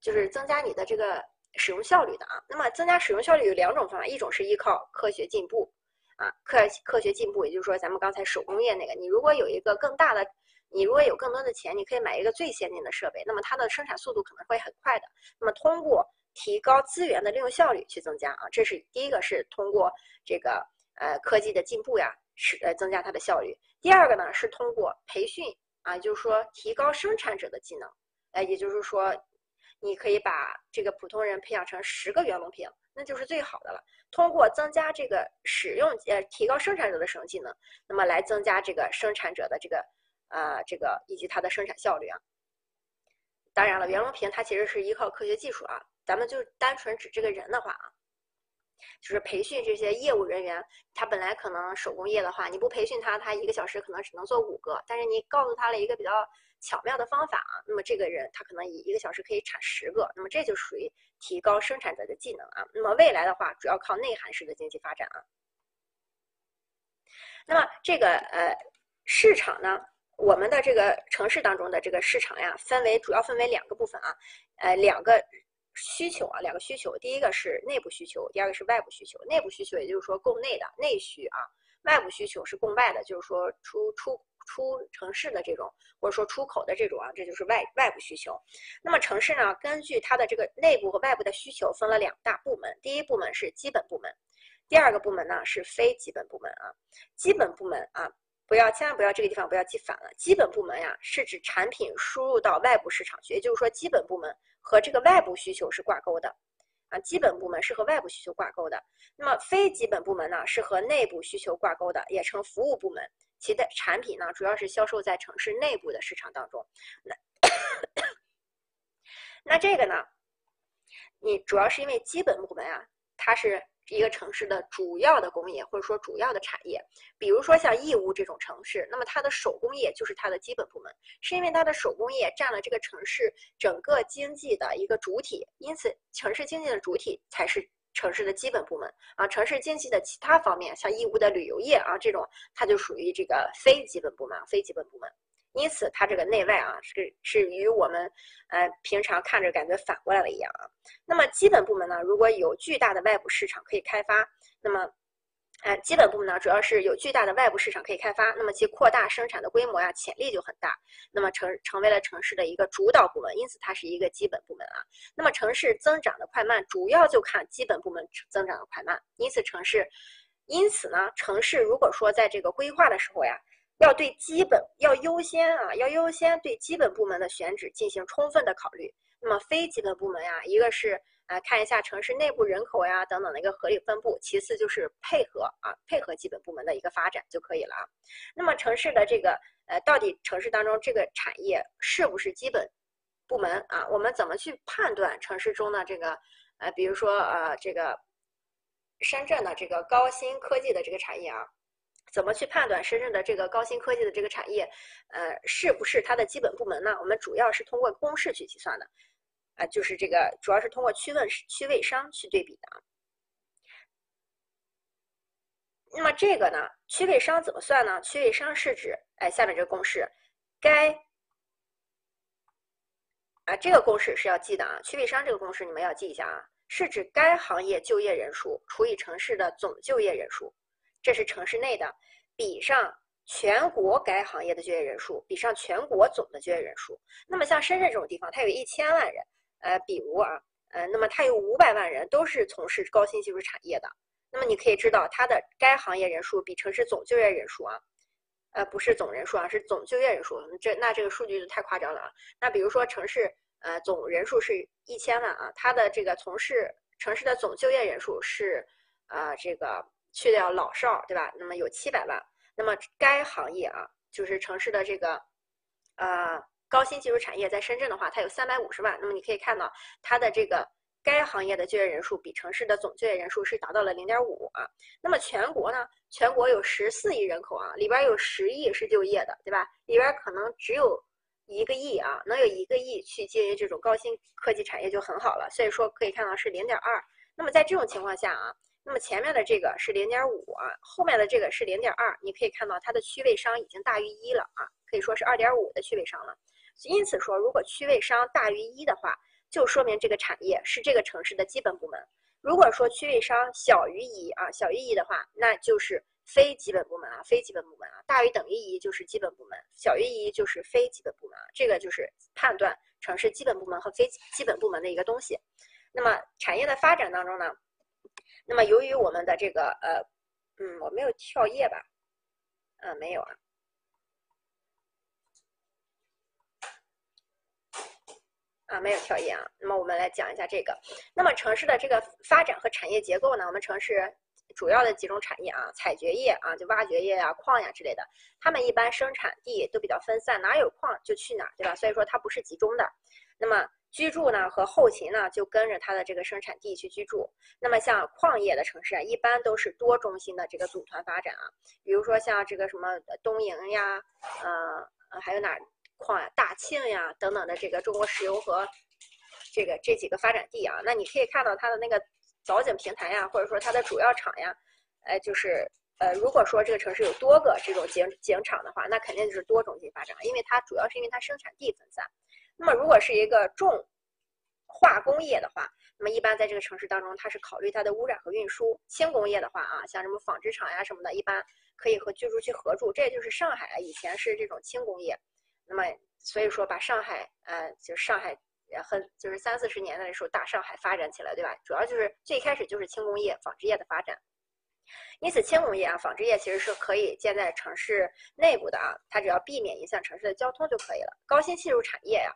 就是增加你的这个使用效率的啊。那么增加使用效率有两种方法，一种是依靠科学进步啊，科科学进步，也就是说咱们刚才手工业那个，你如果有一个更大的，你如果有更多的钱，你可以买一个最先进的设备，那么它的生产速度可能会很快的。那么通过提高资源的利用效率去增加啊，这是第一个是通过这个呃科技的进步呀，是呃增加它的效率。第二个呢是通过培训啊，就是说提高生产者的技能，呃，也就是说。你可以把这个普通人培养成十个袁隆平，那就是最好的了。通过增加这个使用，呃，提高生产者的使用技能，那么来增加这个生产者的这个，呃，这个以及它的生产效率啊。当然了，袁隆平他其实是依靠科学技术啊，咱们就单纯指这个人的话啊。就是培训这些业务人员，他本来可能手工业的话，你不培训他，他一个小时可能只能做五个。但是你告诉他了一个比较巧妙的方法啊，那么这个人他可能一一个小时可以产十个。那么这就属于提高生产者的技能啊。那么未来的话，主要靠内涵式的经济发展啊。那么这个呃市场呢，我们的这个城市当中的这个市场呀，分为主要分为两个部分啊，呃两个。需求啊，两个需求，第一个是内部需求，第二个是外部需求。内部需求也就是说供内的内需啊，外部需求是供外的，就是说出出出城市的这种，或者说出口的这种啊，这就是外外部需求。那么城市呢，根据它的这个内部和外部的需求分了两大部门，第一部门是基本部门，第二个部门呢是非基本部门啊。基本部门啊，不要千万不要这个地方不要记反了。基本部门呀，是指产品输入到外部市场去，也就是说基本部门。和这个外部需求是挂钩的，啊，基本部门是和外部需求挂钩的。那么非基本部门呢，是和内部需求挂钩的，也称服务部门。其的产品呢，主要是销售在城市内部的市场当中。那那这个呢，你主要是因为基本部门啊，它是。一个城市的主要的工业或者说主要的产业，比如说像义乌这种城市，那么它的手工业就是它的基本部门，是因为它的手工业占了这个城市整个经济的一个主体，因此城市经济的主体才是城市的基本部门啊。城市经济的其他方面，像义乌的旅游业啊这种，它就属于这个非基本部门，非基本部门。因此，它这个内外啊，是是与我们，呃，平常看着感觉反过来了一样啊。那么基本部门呢，如果有巨大的外部市场可以开发，那么，呃，基本部门呢，主要是有巨大的外部市场可以开发，那么其扩大生产的规模呀，潜力就很大，那么成成为了城市的一个主导部门，因此它是一个基本部门啊。那么城市增长的快慢，主要就看基本部门增长的快慢，因此城市，因此呢，城市如果说在这个规划的时候呀。要对基本要优先啊，要优先对基本部门的选址进行充分的考虑。那么非基本部门呀，一个是啊看一下城市内部人口呀等等的一个合理分布，其次就是配合啊配合基本部门的一个发展就可以了啊。那么城市的这个呃到底城市当中这个产业是不是基本部门啊？我们怎么去判断城市中的这个呃比如说呃这个深圳的这个高新科技的这个产业啊？怎么去判断深圳的这个高新科技的这个产业，呃，是不是它的基本部门呢？我们主要是通过公式去计算的，啊，就是这个主要是通过区问区位商去对比的啊。那么这个呢，区位商怎么算呢？区位商是指，哎，下面这个公式，该，啊，这个公式是要记的啊。区位商这个公式你们要记一下啊，是指该行业就业人数除以城市的总就业人数。这是城市内的，比上全国该行业的就业人数，比上全国总的就业人数。那么像深圳这种地方，它有一千万人，呃，比如啊，呃，那么它有五百万人都是从事高新技术产业的。那么你可以知道，它的该行业人数比城市总就业人数啊，呃，不是总人数啊，是总就业人数。这那这个数据就太夸张了啊。那比如说城市，呃，总人数是一千万啊，它的这个从事城市的总就业人数是，呃，这个。去掉老少，对吧？那么有七百万。那么该行业啊，就是城市的这个，呃，高新技术产业在深圳的话，它有三百五十万。那么你可以看到，它的这个该行业的就业人数比城市的总就业人数是达到了零点五啊。那么全国呢？全国有十四亿人口啊，里边有十亿是就业的，对吧？里边可能只有一个亿啊，能有一个亿去经营这种高新科技产业就很好了。所以说可以看到是零点二。那么在这种情况下啊。那么前面的这个是零点五啊，后面的这个是零点二，你可以看到它的区位商已经大于一了啊，可以说是二点五的区位商了。因此说，如果区位商大于一的话，就说明这个产业是这个城市的基本部门。如果说区位商小于一啊，小于一的话，那就是非基本部门啊，非基本部门啊。大于等于一就是基本部门，小于一就是非基本部门啊。这个就是判断城市基本部门和非基本部门的一个东西。那么产业的发展当中呢？那么，由于我们的这个呃，嗯，我没有跳页吧？嗯，没有啊。啊，没有跳页啊。那么我们来讲一下这个。那么城市的这个发展和产业结构呢？我们城市主要的几种产业啊，采掘业啊，就挖掘业呀、矿呀之类的，他们一般生产地都比较分散，哪有矿就去哪，对吧？所以说它不是集中的。那么居住呢和后勤呢就跟着它的这个生产地去居住。那么像矿业的城市啊，一般都是多中心的这个组团发展啊。比如说像这个什么东营呀，呃，还有哪矿呀，大庆呀等等的这个中国石油和这个这几个发展地啊。那你可以看到它的那个凿井平台呀，或者说它的主要厂呀，哎，就是呃，如果说这个城市有多个这种井井厂的话，那肯定就是多中心发展，因为它主要是因为它生产地分散。那么，如果是一个重化工业的话，那么一般在这个城市当中，它是考虑它的污染和运输；轻工业的话啊，像什么纺织厂呀什么的，一般可以和居住区合住。这也就是上海啊，以前是这种轻工业。那么，所以说把上海，呃，就上海很就是三四十年代的时候，大上海发展起来，对吧？主要就是最开始就是轻工业、纺织业的发展。因此，轻工业啊、纺织业其实是可以建在城市内部的啊，它只要避免影响城市的交通就可以了。高新技术产业呀，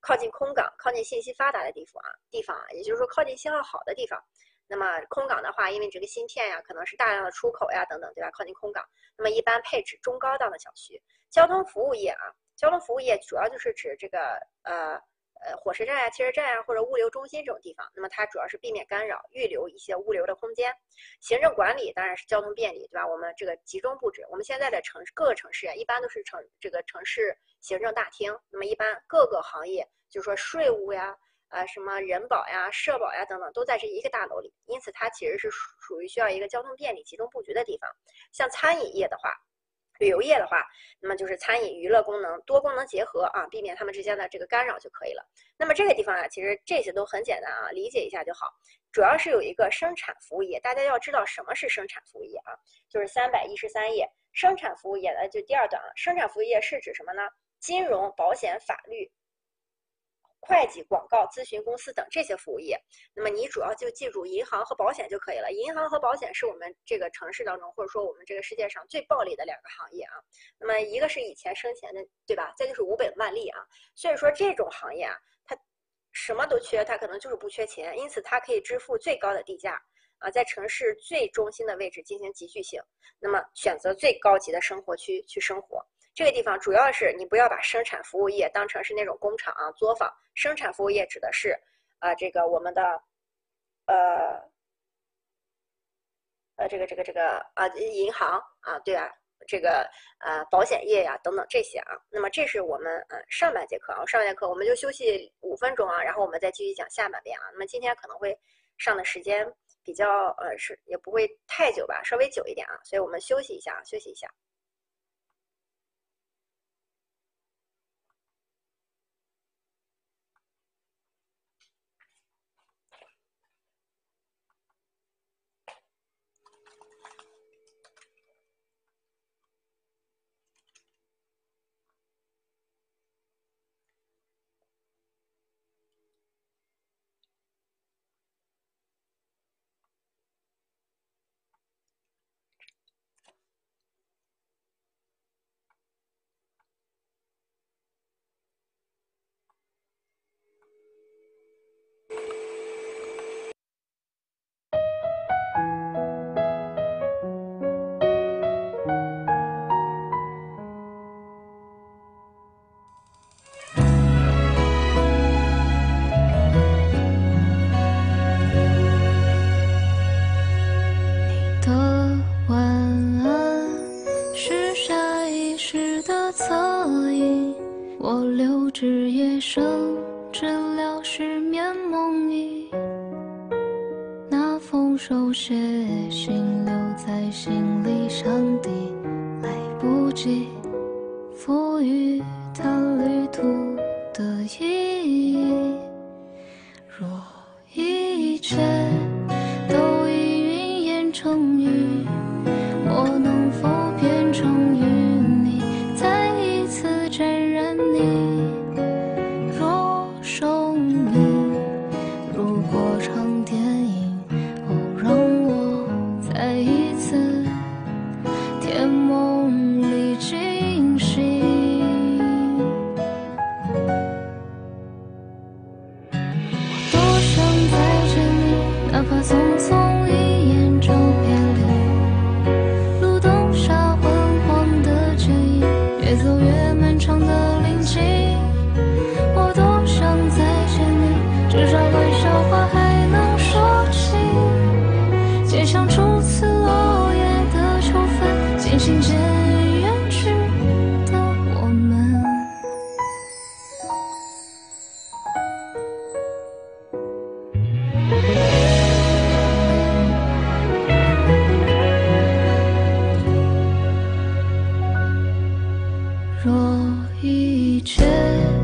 靠近空港、靠近信息发达的地方啊，地方啊，也就是说靠近信号好的地方，那么空港的话，因为这个芯片呀，可能是大量的出口呀等等，对吧？靠近空港，那么一般配置中高档的小区。交通服务业啊，交通服务业主要就是指这个呃。呃，火车站呀、汽车站呀，或者物流中心这种地方，那么它主要是避免干扰，预留一些物流的空间。行政管理当然是交通便利，对吧？我们这个集中布置，我们现在的城市各个城市啊，一般都是城这个城市行政大厅。那么一般各个行业，就是说税务呀、啊什么人保呀、社保呀等等，都在这一个大楼里，因此它其实是属于需要一个交通便利、集中布局的地方。像餐饮业的话。旅游业的话，那么就是餐饮娱乐功能多功能结合啊，避免他们之间的这个干扰就可以了。那么这个地方啊，其实这些都很简单啊，理解一下就好。主要是有一个生产服务业，大家要知道什么是生产服务业啊？就是三百一十三页，生产服务业的就第二段了。生产服务业是指什么呢？金融、保险、法律。会计、广告、咨询公司等这些服务业，那么你主要就记住银行和保险就可以了。银行和保险是我们这个城市当中，或者说我们这个世界上最暴利的两个行业啊。那么一个是以钱生钱的，对吧？再就是无本万利啊。所以说这种行业啊，它什么都缺，它可能就是不缺钱，因此它可以支付最高的地价啊，在城市最中心的位置进行集聚性，那么选择最高级的生活区去生活。这个地方主要是你不要把生产服务业当成是那种工厂啊、作坊。生产服务业指的是，啊，这个我们的，呃，呃，这个这个这个啊，银行啊，对啊，这个呃，保险业呀等等这些啊。那么这是我们呃上半节课啊，上半节课我们就休息五分钟啊，然后我们再继续讲下半边啊。那么今天可能会上的时间比较呃是也不会太久吧，稍微久一点啊，所以我们休息一下啊，休息一下。是。我一觉。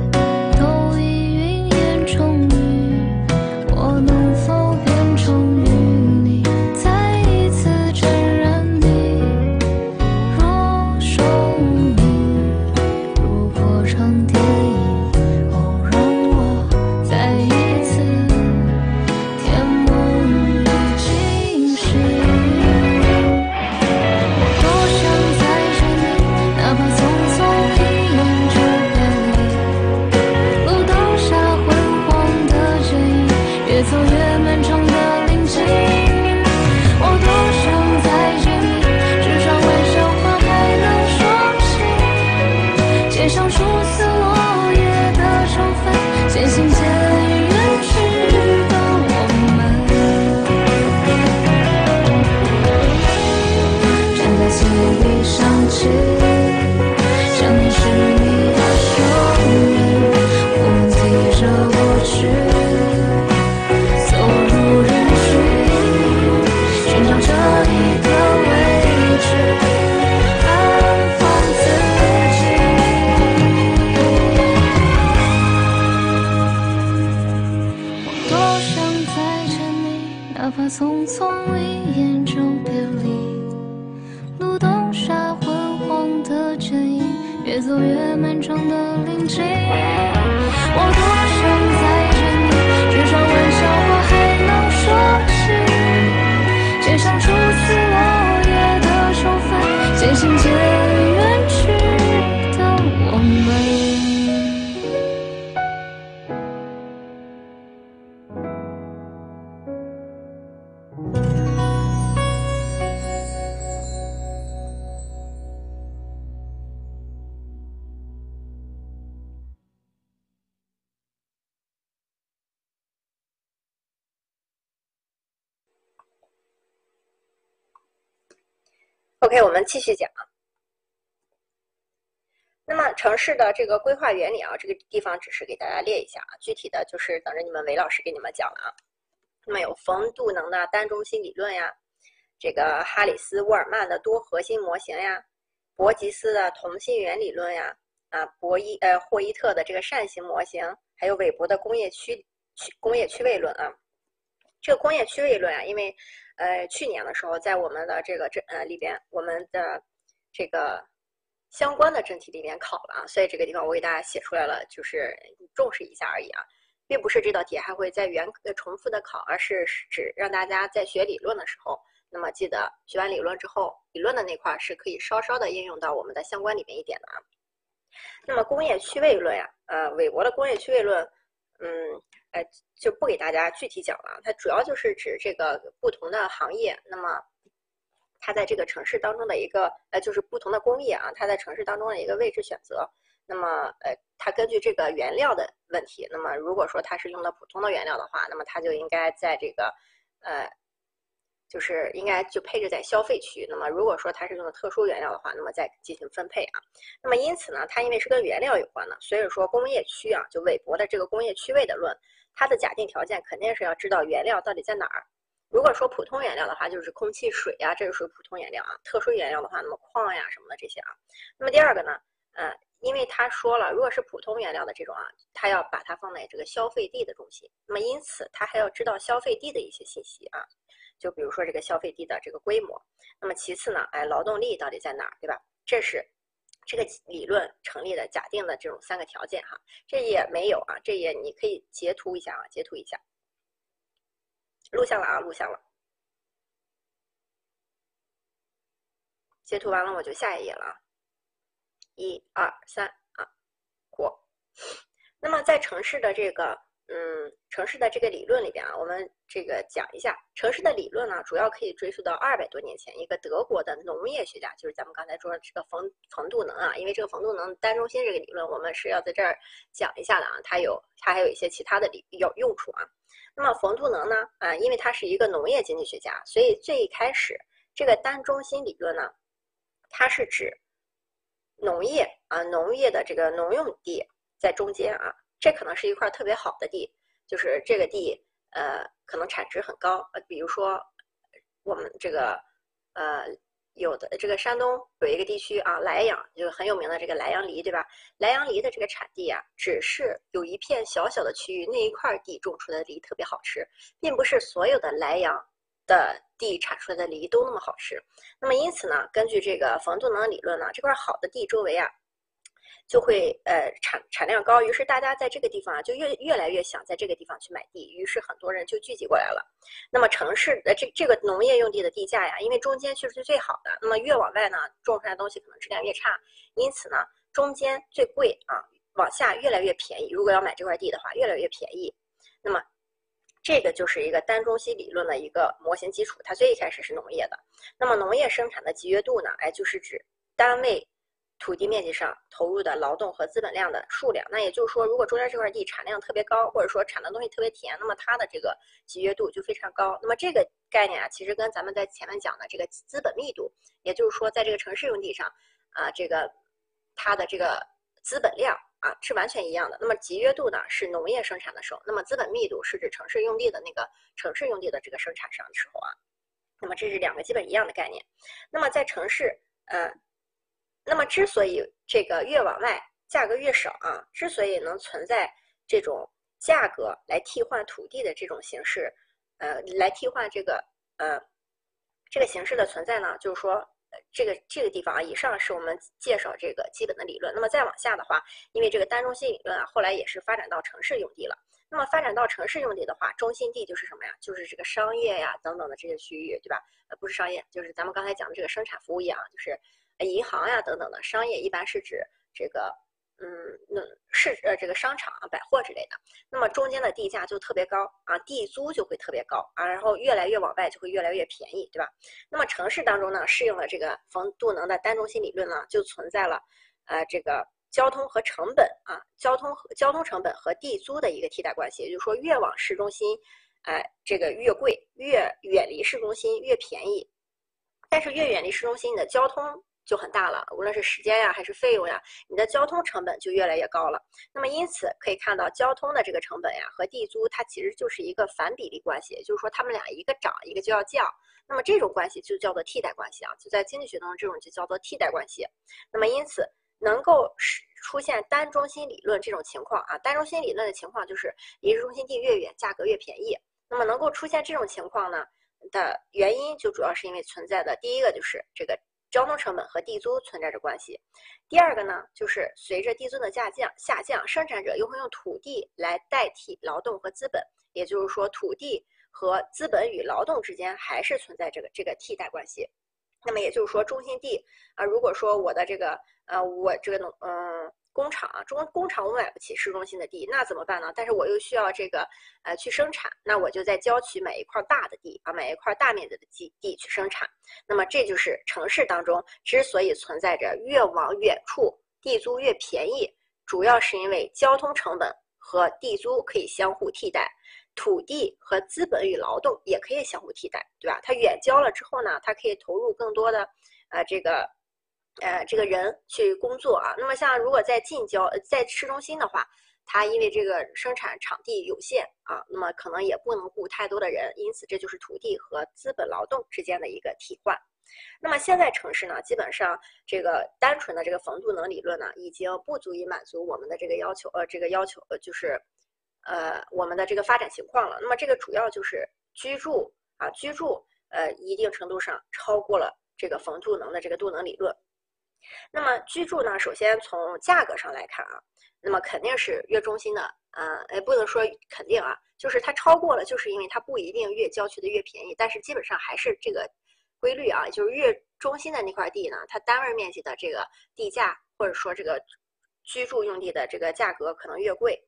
OK，我们继续讲。那么城市的这个规划原理啊，这个地方只是给大家列一下啊，具体的就是等着你们韦老师给你们讲了啊。那么有冯杜能的单中心理论呀，这个哈里斯沃尔曼的多核心模型呀，伯吉斯的同心圆理论呀，啊，博伊呃霍伊特的这个扇形模型，还有韦伯的工业区区工业区位论啊。这个工业区位论啊，因为呃，去年的时候，在我们的这个这呃里边，我们的这个相关的真题里边考了啊，所以这个地方我给大家写出来了，就是重视一下而已啊，并不是这道题还会再原重复的考，而是指让大家在学理论的时候，那么记得学完理论之后，理论的那块是可以稍稍的应用到我们的相关里面一点的啊。那么工业区位论呀，呃，韦伯的工业区位论。嗯，哎，就不给大家具体讲了。它主要就是指这个不同的行业，那么它在这个城市当中的一个，呃，就是不同的工业啊，它在城市当中的一个位置选择。那么，呃，它根据这个原料的问题，那么如果说它是用的普通的原料的话，那么它就应该在这个，呃。就是应该就配置在消费区。那么如果说它是用的特殊原料的话，那么再进行分配啊。那么因此呢，它因为是跟原料有关的，所以说工业区啊，就韦伯的这个工业区位的论，它的假定条件肯定是要知道原料到底在哪儿。如果说普通原料的话，就是空气、水呀，这个属于普通原料啊。特殊原料的话，那么矿呀什么的这些啊。那么第二个呢，呃，因为他说了，如果是普通原料的这种啊，他要把它放在这个消费地的中心。那么因此，他还要知道消费地的一些信息啊。就比如说这个消费地的这个规模，那么其次呢，哎，劳动力到底在哪儿，对吧？这是这个理论成立的假定的这种三个条件哈。这页没有啊，这页你可以截图一下啊，截图一下。录像了啊，录像了。截图完了我就下一页了啊。一二三啊，过。那么在城市的这个。嗯，城市的这个理论里边啊，我们这个讲一下城市的理论呢，主要可以追溯到二百多年前，一个德国的农业学家，就是咱们刚才说的这个冯冯杜能啊。因为这个冯杜能单中心这个理论，我们是要在这儿讲一下的啊。它有它还有一些其他的理有用处啊。那么冯杜能呢，啊，因为他是一个农业经济学家，所以最开始这个单中心理论呢，它是指农业啊，农业的这个农用地在中间啊。这可能是一块特别好的地，就是这个地，呃，可能产值很高。呃，比如说我们这个，呃，有的这个山东有一个地区啊，莱阳就很有名的这个莱阳梨，对吧？莱阳梨的这个产地啊，只是有一片小小的区域，那一块地种出来的梨特别好吃，并不是所有的莱阳的地产出来的梨都那么好吃。那么因此呢，根据这个冯杜能理论呢，这块好的地周围啊。就会呃产产量高，于是大家在这个地方啊就越越来越想在这个地方去买地，于是很多人就聚集过来了。那么城市的这这个农业用地的地价呀，因为中间确实是最好的，那么越往外呢种出来的东西可能质量越差，因此呢中间最贵啊，往下越来越便宜。如果要买这块地的话，越来越便宜。那么这个就是一个单中心理论的一个模型基础，它最一开始是农业的。那么农业生产的集约度呢，哎就是指单位。土地面积上投入的劳动和资本量的数量，那也就是说，如果中间这块地产量特别高，或者说产的东西特别甜，那么它的这个集约度就非常高。那么这个概念啊，其实跟咱们在前面讲的这个资本密度，也就是说，在这个城市用地上，啊，这个它的这个资本量啊，是完全一样的。那么集约度呢是农业生产的时候，那么资本密度是指城市用地的那个城市用地的这个生产上的时候啊。那么这是两个基本一样的概念。那么在城市，呃，那么之所以这个越往外价格越少啊，之所以能存在这种价格来替换土地的这种形式，呃，来替换这个呃这个形式的存在呢，就是说。这个这个地方啊，以上是我们介绍这个基本的理论。那么再往下的话，因为这个单中心理论啊，后来也是发展到城市用地了。那么发展到城市用地的话，中心地就是什么呀？就是这个商业呀等等的这些区域，对吧？呃，不是商业，就是咱们刚才讲的这个生产服务业啊，就是银行呀等等的商业，一般是指这个。嗯，那是呃这个商场啊、百货之类的，那么中间的地价就特别高啊，地租就会特别高啊，然后越来越往外就会越来越便宜，对吧？那么城市当中呢，适用了这个冯杜能的单中心理论呢，就存在了呃这个交通和成本啊，交通和交通成本和地租的一个替代关系，也就是说越往市中心，哎这个越贵，越远离市中心越便宜，但是越远离市中心，你的交通。就很大了，无论是时间呀还是费用呀，你的交通成本就越来越高了。那么因此可以看到，交通的这个成本呀和地租它其实就是一个反比例关系，就是说它们俩一个涨一个就要降。那么这种关系就叫做替代关系啊，就在经济学当中这种就叫做替代关系。那么因此能够出现单中心理论这种情况啊，单中心理论的情况就是离市中心地越远，价格越便宜。那么能够出现这种情况呢的原因，就主要是因为存在的第一个就是这个。交通成本和地租存在着关系。第二个呢，就是随着地租的下降，下降，生产者又会用土地来代替劳动和资本，也就是说，土地和资本与劳动之间还是存在这个这个替代关系。那么也就是说，中心地啊，如果说我的这个呃，我这个农嗯。工厂啊，中工厂我买不起市中心的地，那怎么办呢？但是我又需要这个呃去生产，那我就在郊区买一块大的地啊，买一块大面积的地地去生产。那么这就是城市当中之所以存在着越往远处地租越便宜，主要是因为交通成本和地租可以相互替代，土地和资本与劳动也可以相互替代，对吧？它远郊了之后呢，它可以投入更多的呃这个。呃，这个人去工作啊，那么像如果在近郊，在市中心的话，它因为这个生产场地有限啊，那么可能也不能雇太多的人，因此这就是土地和资本劳动之间的一个替换。那么现在城市呢，基本上这个单纯的这个冯杜能理论呢，已经不足以满足我们的这个要求，呃，这个要求呃就是，呃，我们的这个发展情况了。那么这个主要就是居住啊，居住呃一定程度上超过了这个冯杜能的这个杜能理论。那么居住呢？首先从价格上来看啊，那么肯定是越中心的，呃，也不能说肯定啊，就是它超过了，就是因为它不一定越郊区的越便宜，但是基本上还是这个规律啊，就是越中心的那块地呢，它单位面积的这个地价或者说这个居住用地的这个价格可能越贵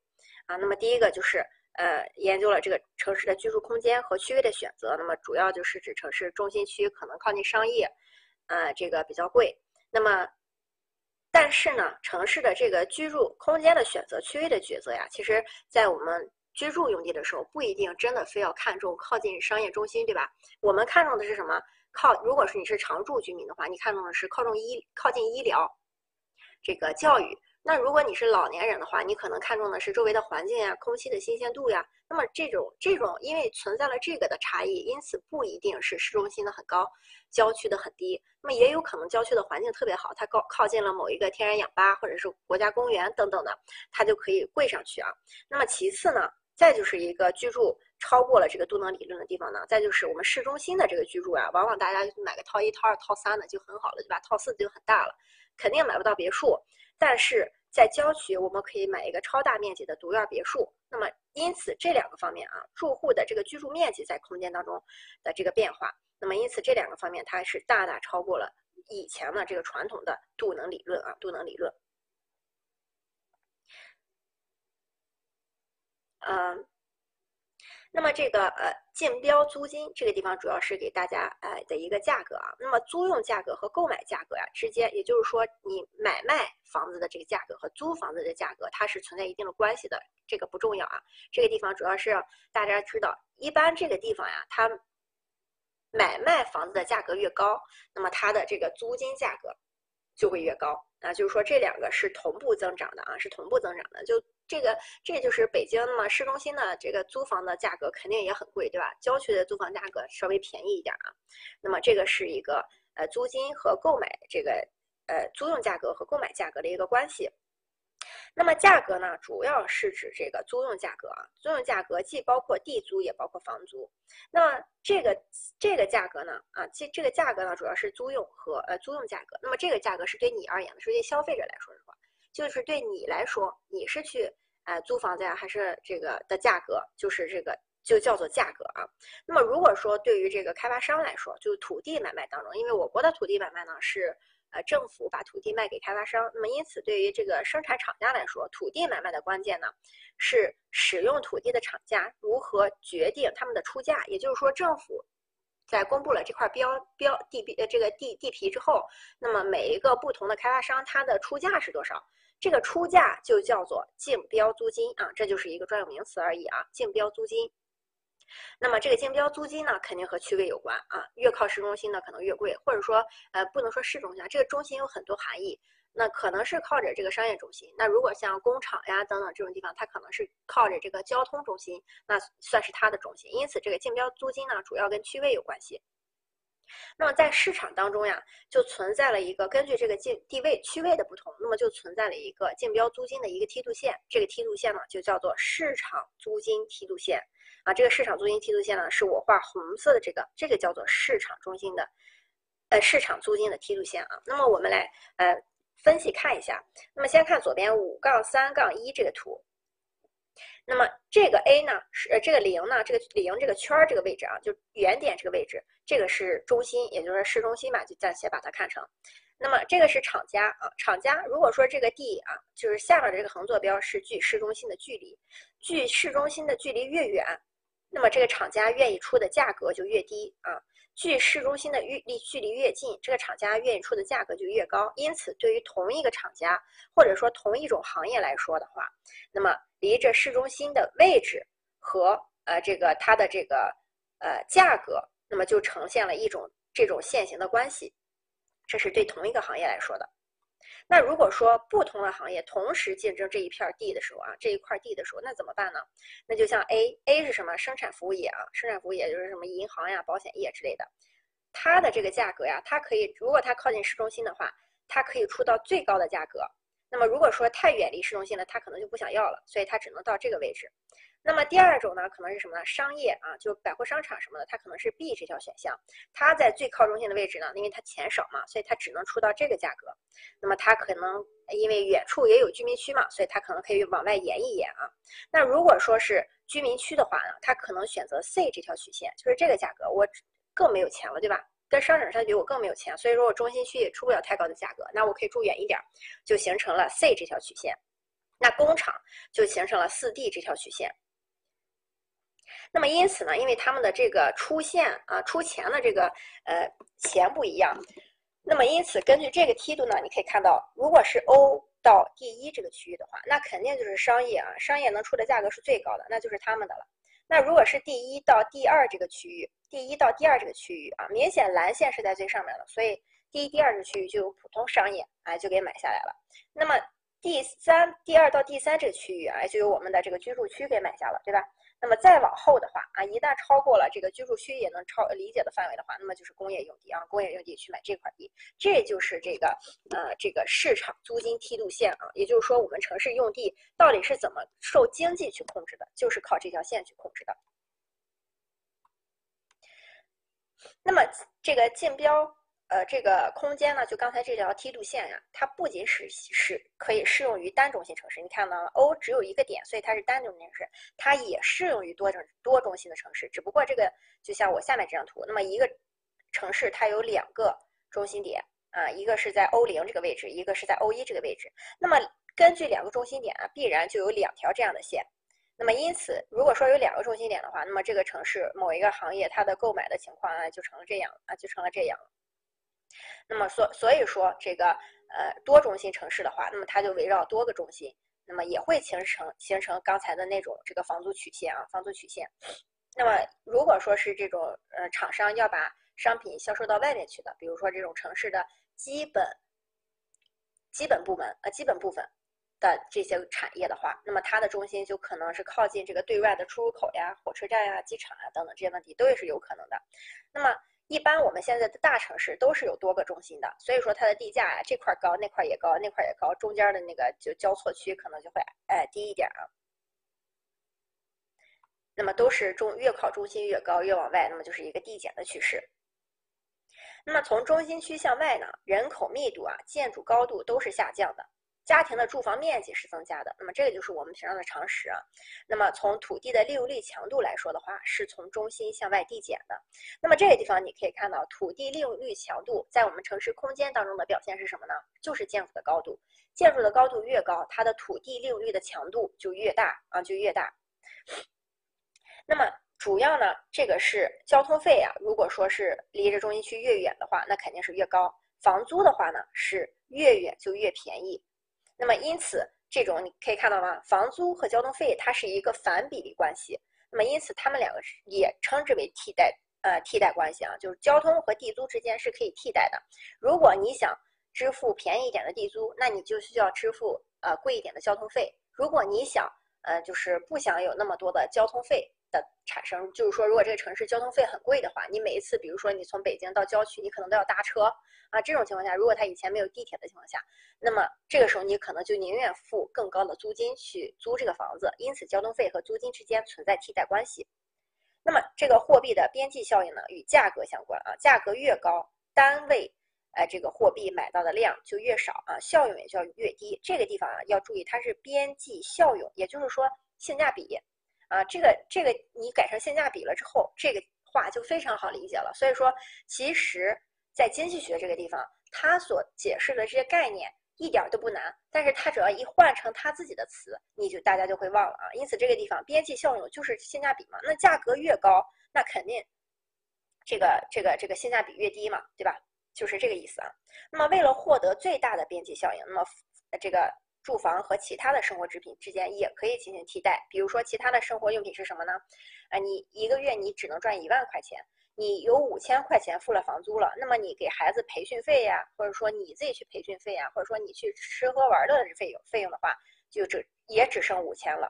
啊。那么第一个就是呃，研究了这个城市的居住空间和区位的选择，那么主要就是指城市中心区可能靠近商业，呃，这个比较贵。那么，但是呢，城市的这个居住空间的选择、区域的抉择呀，其实，在我们居住用地的时候，不一定真的非要看重靠近商业中心，对吧？我们看重的是什么？靠，如果是你是常住居民的话，你看重的是靠重医、靠近医疗，这个教育。那如果你是老年人的话，你可能看重的是周围的环境呀、空气的新鲜度呀。那么这种这种，因为存在了这个的差异，因此不一定是市中心的很高，郊区的很低。那么也有可能郊区的环境特别好，它高靠近了某一个天然氧吧或者是国家公园等等的，它就可以贵上去啊。那么其次呢，再就是一个居住超过了这个都能理论的地方呢，再就是我们市中心的这个居住啊，往往大家买个套一、套二、套三的就很好了，对吧？套四就很大了，肯定买不到别墅，但是。在郊区，我们可以买一个超大面积的独院别墅。那么，因此这两个方面啊，住户的这个居住面积在空间当中的这个变化，那么因此这两个方面它是大大超过了以前的这个传统的度能理论啊，度能理论。嗯。那么这个呃竞标租金这个地方主要是给大家呃的一个价格啊。那么租用价格和购买价格呀之间，也就是说你买卖房子的这个价格和租房子的价格，它是存在一定的关系的。这个不重要啊。这个地方主要是大家知道，一般这个地方呀，它买卖房子的价格越高，那么它的这个租金价格就会越高啊，就是说这两个是同步增长的啊，是同步增长的。就这个，这就是北京嘛，市中心的这个租房的价格肯定也很贵，对吧？郊区的租房价格稍微便宜一点啊。那么这个是一个呃租金和购买这个呃租用价格和购买价格的一个关系。那么价格呢，主要是指这个租用价格啊，租用价格既包括地租也包括房租。那这个这个价格呢，啊，这这个价格呢，主要是租用和呃租用价格。那么这个价格是对你而言的，是对消费者来说的话，就是对你来说，你是去呃租房子呀，还是这个的价格，就是这个就叫做价格啊。那么如果说对于这个开发商来说，就土地买卖当中，因为我国的土地买卖呢是。呃，政府把土地卖给开发商，那么因此对于这个生产厂家来说，土地买卖的关键呢，是使用土地的厂家如何决定他们的出价。也就是说，政府在公布了这块标标地皮呃这个地地皮之后，那么每一个不同的开发商它的出价是多少？这个出价就叫做竞标租金啊，这就是一个专有名词而已啊，竞标租金。那么这个竞标租金呢，肯定和区位有关啊。越靠市中心呢，可能越贵，或者说，呃，不能说市中心，这个中心有很多含义。那可能是靠着这个商业中心。那如果像工厂呀等等这种地方，它可能是靠着这个交通中心，那算是它的中心。因此，这个竞标租金呢，主要跟区位有关系。那么在市场当中呀，就存在了一个根据这个竞地位区位的不同，那么就存在了一个竞标租金的一个梯度线。这个梯度线呢，就叫做市场租金梯度线。啊，这个市场租金梯度线呢，是我画红色的这个，这个叫做市场中心的，呃，市场租金的梯度线啊。那么我们来呃分析看一下。那么先看左边五杠三杠一这个图。那么这个 A 呢是呃这个零呢，这个零这个圈儿这个位置啊，就原点这个位置，这个是中心，也就是市中心嘛，就暂且把它看成。那么这个是厂家啊，厂家如果说这个 D 啊，就是下面的这个横坐标是距市中心的距离，距市中心的距离越远。那么这个厂家愿意出的价格就越低啊，距市中心的距离距离越近，这个厂家愿意出的价格就越高。因此，对于同一个厂家或者说同一种行业来说的话，那么离着市中心的位置和呃这个它的这个呃价格，那么就呈现了一种这种线形的关系。这是对同一个行业来说的。那如果说不同的行业同时竞争这一片地的时候啊，这一块地的时候，那怎么办呢？那就像 A，A 是什么？生产服务业啊，生产服务业就是什么银行呀、保险业之类的，它的这个价格呀，它可以，如果它靠近市中心的话，它可以出到最高的价格。那么如果说太远离市中心了，它可能就不想要了，所以它只能到这个位置。那么第二种呢，可能是什么呢？商业啊，就百货商场什么的，它可能是 B 这条选项。它在最靠中心的位置呢，因为它钱少嘛，所以它只能出到这个价格。那么它可能因为远处也有居民区嘛，所以它可能可以往外延一延啊。那如果说是居民区的话呢，它可能选择 C 这条曲线，就是这个价格，我更没有钱了，对吧？跟商场相比，我更没有钱，所以说我中心区也出不了太高的价格，那我可以住远一点，就形成了 C 这条曲线。那工厂就形成了四 D 这条曲线。那么因此呢，因为他们的这个出现啊出钱的这个呃钱不一样，那么因此根据这个梯度呢，你可以看到，如果是 O 到 D 一这个区域的话，那肯定就是商业啊，商业能出的价格是最高的，那就是他们的了。那如果是第一到第二这个区域，第一到第二这个区域啊，明显蓝线是在最上面的，所以第一、第二这个区域就有普通商业，哎，就给买下来了。那么第三、第二到第三这个区域啊，就有我们的这个居住区给买下了，对吧？那么再往后的话啊，一旦超过了这个居住区也能超理解的范围的话，那么就是工业用地啊，工业用地去买这块地，这就是这个呃这个市场租金梯度线啊，也就是说我们城市用地到底是怎么受经济去控制的，就是靠这条线去控制的。那么这个竞标。呃，这个空间呢，就刚才这条梯度线呀，它不仅是是可以适用于单中心城市，你看到了 O 只有一个点，所以它是单中心城市，它也适用于多中多中心的城市。只不过这个就像我下面这张图，那么一个城市它有两个中心点啊，一个是在 O 零这个位置，一个是在 O 一这个位置。那么根据两个中心点啊，必然就有两条这样的线。那么因此，如果说有两个中心点的话，那么这个城市某一个行业它的购买的情况啊，就成了这样啊，就成了这样。那么所所以说这个呃多中心城市的话，那么它就围绕多个中心，那么也会形成形成刚才的那种这个房租曲线啊，房租曲线。那么如果说是这种呃厂商要把商品销售到外面去的，比如说这种城市的基本基本部门呃基本部分的这些产业的话，那么它的中心就可能是靠近这个对外的出入口呀、火车站呀、机场啊等等这些问题都也是有可能的。那么一般我们现在的大城市都是有多个中心的，所以说它的地价呀这块高那块也高那块也高，中间的那个就交错区可能就会哎低一点啊。那么都是中越靠中心越高，越往外，那么就是一个递减的趋势。那么从中心区向外呢，人口密度啊、建筑高度都是下降的，家庭的住房面积是增加的。那么这个就是我们平常的常识啊。那么从土地的利用率强度来说的话，是从中心向外递减的。那么这个地方你可以看到，土地利用率强度在我们城市空间当中的表现是什么呢？就是建筑的高度，建筑的高度越高，它的土地利用率的强度就越大啊，就越大。那么主要呢，这个是交通费啊。如果说是离着中心区越远的话，那肯定是越高。房租的话呢，是越远就越便宜。那么因此，这种你可以看到吗？房租和交通费它是一个反比例关系。那么因此，它们两个也称之为替代呃替代关系啊，就是交通和地租之间是可以替代的。如果你想支付便宜一点的地租，那你就需要支付呃贵一点的交通费。如果你想呃就是不想有那么多的交通费。的产生，就是说，如果这个城市交通费很贵的话，你每一次，比如说你从北京到郊区，你可能都要搭车啊。这种情况下，如果他以前没有地铁的情况下，那么这个时候你可能就宁愿付更高的租金去租这个房子。因此，交通费和租金之间存在替代关系。那么，这个货币的边际效应呢，与价格相关啊。价格越高，单位哎这个货币买到的量就越少啊，效用也就越低。这个地方啊要注意，它是边际效用，也就是说性价比。啊，这个这个你改成性价比了之后，这个话就非常好理解了。所以说，其实，在经济学这个地方，它所解释的这些概念一点都不难，但是它只要一换成它自己的词，你就大家就会忘了啊。因此，这个地方边际效用就是性价比嘛。那价格越高，那肯定这个这个这个性价比越低嘛，对吧？就是这个意思啊。那么，为了获得最大的边际效应，那么这个。住房和其他的生活制品之间也可以进行替代，比如说其他的生活用品是什么呢？啊，你一个月你只能赚一万块钱，你有五千块钱付了房租了，那么你给孩子培训费呀，或者说你自己去培训费呀，或者说你去吃喝玩乐的费用费用的话，就只也只剩五千了。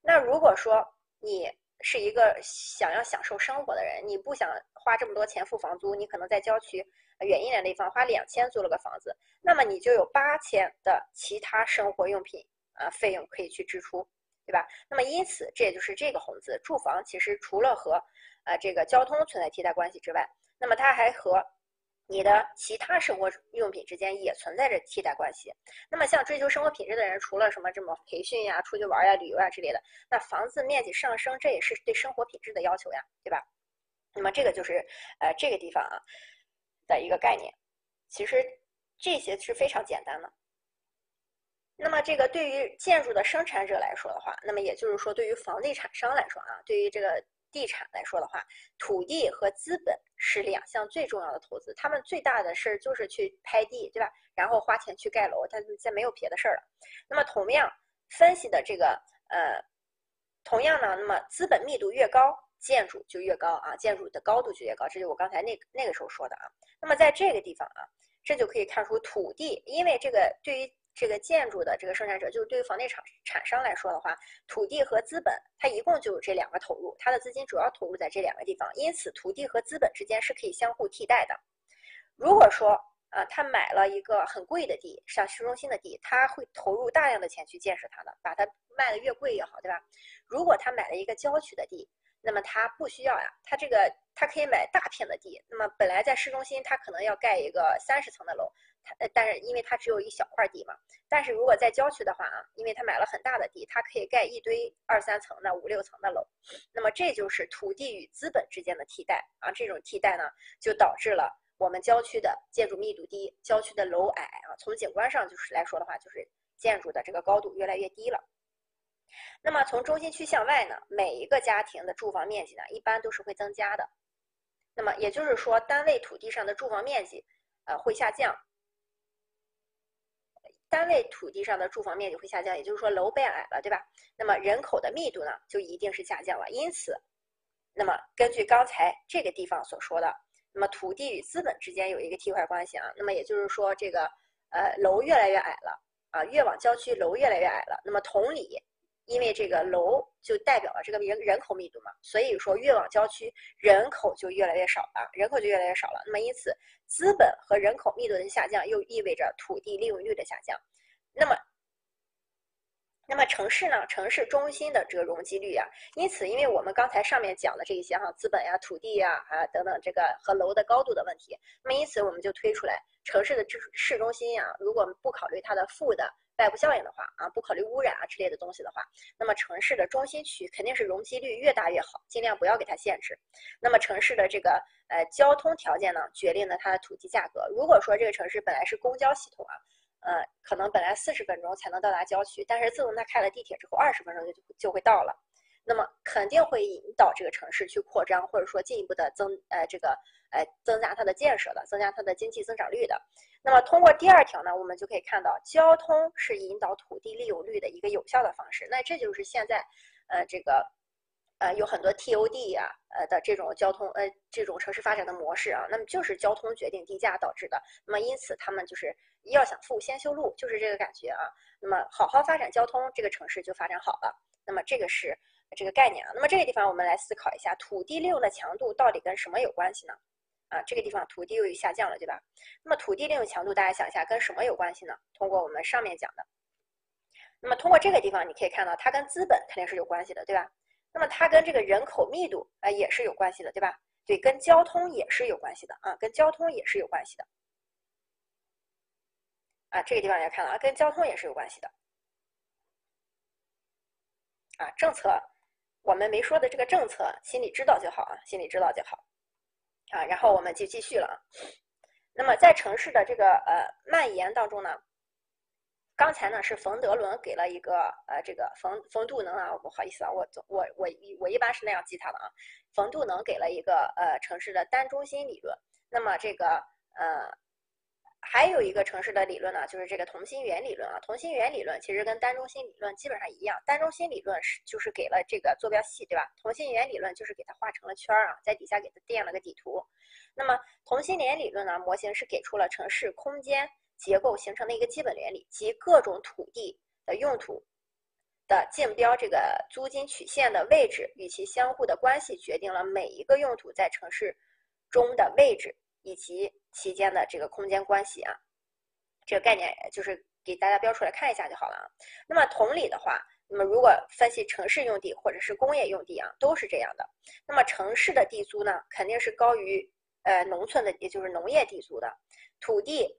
那如果说你是一个想要享受生活的人，你不想花这么多钱付房租，你可能在郊区。远一点的地方花两千租了个房子，那么你就有八千的其他生活用品啊费用可以去支出，对吧？那么因此这也就是这个红字，住房其实除了和呃这个交通存在替代关系之外，那么它还和你的其他生活用品之间也存在着替代关系。那么像追求生活品质的人，除了什么这么培训呀、出去玩呀、旅游呀之类的，那房子面积上升，这也是对生活品质的要求呀，对吧？那么这个就是呃这个地方啊。的一个概念，其实这些是非常简单的。那么，这个对于建筑的生产者来说的话，那么也就是说，对于房地产商来说啊，对于这个地产来说的话，土地和资本是两项最重要的投资。他们最大的事儿就是去拍地，对吧？然后花钱去盖楼，他再没有别的事儿了。那么，同样分析的这个呃，同样呢，那么资本密度越高。建筑就越高啊，建筑的高度就越高，这是我刚才那那个时候说的啊。那么在这个地方啊，这就可以看出土地，因为这个对于这个建筑的这个生产者，就是对于房地产产商来说的话，土地和资本它一共就有这两个投入，它的资金主要投入在这两个地方，因此土地和资本之间是可以相互替代的。如果说啊，他买了一个很贵的地，像市中心的地，他会投入大量的钱去建设它的，把它卖的越贵越好，对吧？如果他买了一个郊区的地，那么它不需要呀，它这个它可以买大片的地。那么本来在市中心，它可能要盖一个三十层的楼，它但是因为它只有一小块地嘛。但是如果在郊区的话啊，因为它买了很大的地，它可以盖一堆二三层的、五六层的楼。那么这就是土地与资本之间的替代啊。这种替代呢，就导致了我们郊区的建筑密度低，郊区的楼矮啊。从景观上就是来说的话，就是建筑的这个高度越来越低了。那么从中心区向外呢，每一个家庭的住房面积呢，一般都是会增加的。那么也就是说，单位土地上的住房面积，呃，会下降。单位土地上的住房面积会下降，也就是说楼变矮了，对吧？那么人口的密度呢，就一定是下降了。因此，那么根据刚才这个地方所说的，那么土地与资本之间有一个替换关系啊。那么也就是说，这个呃楼越来越矮了啊，越往郊区楼越来越矮了。那么同理，因为这个楼就代表了这个人人口密度嘛，所以说越往郊区人口就越来越少了，人口就越来越少了。那么因此，资本和人口密度的下降又意味着土地利用率的下降。那么。那么城市呢？城市中心的这个容积率啊，因此，因为我们刚才上面讲的这一些哈，资本呀、土地呀啊等等，这个和楼的高度的问题，那么因此我们就推出来，城市的市市中心呀，如果不考虑它的负的外部效应的话啊，不考虑污染啊之类的东西的话，那么城市的中心区肯定是容积率越大越好，尽量不要给它限制。那么城市的这个呃交通条件呢，决定了它的土地价格。如果说这个城市本来是公交系统啊。呃，可能本来四十分钟才能到达郊区，但是自从它开了地铁之后，二十分钟就就会到了，那么肯定会引导这个城市去扩张，或者说进一步的增呃这个呃增加它的建设的，增加它的经济增长率的。那么通过第二条呢，我们就可以看到，交通是引导土地利用率的一个有效的方式。那这就是现在呃这个。呃，有很多 TOD 呀，呃的这种交通，呃这种城市发展的模式啊，那么就是交通决定地价导致的。那么因此他们就是要想富先修路，就是这个感觉啊。那么好好发展交通，这个城市就发展好了。那么这个是这个概念啊。那么这个地方我们来思考一下，土地利用的强度到底跟什么有关系呢？啊，这个地方土地又下降了，对吧？那么土地利用强度，大家想一下跟什么有关系呢？通过我们上面讲的，那么通过这个地方你可以看到，它跟资本肯定是有关系的，对吧？那么它跟这个人口密度啊也是有关系的，对吧？对，跟交通也是有关系的啊，跟交通也是有关系的。啊，这个地方也看了啊，跟交通也是有关系的。啊，政策我们没说的这个政策，心里知道就好啊，心里知道就好。啊，然后我们就继续了啊。那么在城市的这个呃蔓延当中呢？刚才呢是冯德伦给了一个呃这个冯冯杜能啊，不好意思啊，我我我我一般是那样记他的啊。冯杜能给了一个呃城市的单中心理论，那么这个呃还有一个城市的理论呢，就是这个同心圆理论啊。同心圆理论其实跟单中心理论基本上一样，单中心理论是就是给了这个坐标系，对吧？同心圆理论就是给它画成了圈儿啊，在底下给它垫了个底图。那么同心圆理论呢，模型是给出了城市空间。结构形成的一个基本原理，及各种土地的用途的竞标这个租金曲线的位置与其相互的关系，决定了每一个用途在城市中的位置以及其间的这个空间关系啊。这个概念就是给大家标出来看一下就好了啊。那么同理的话，那么如果分析城市用地或者是工业用地啊，都是这样的。那么城市的地租呢，肯定是高于呃农村的，也就是农业地租的土地。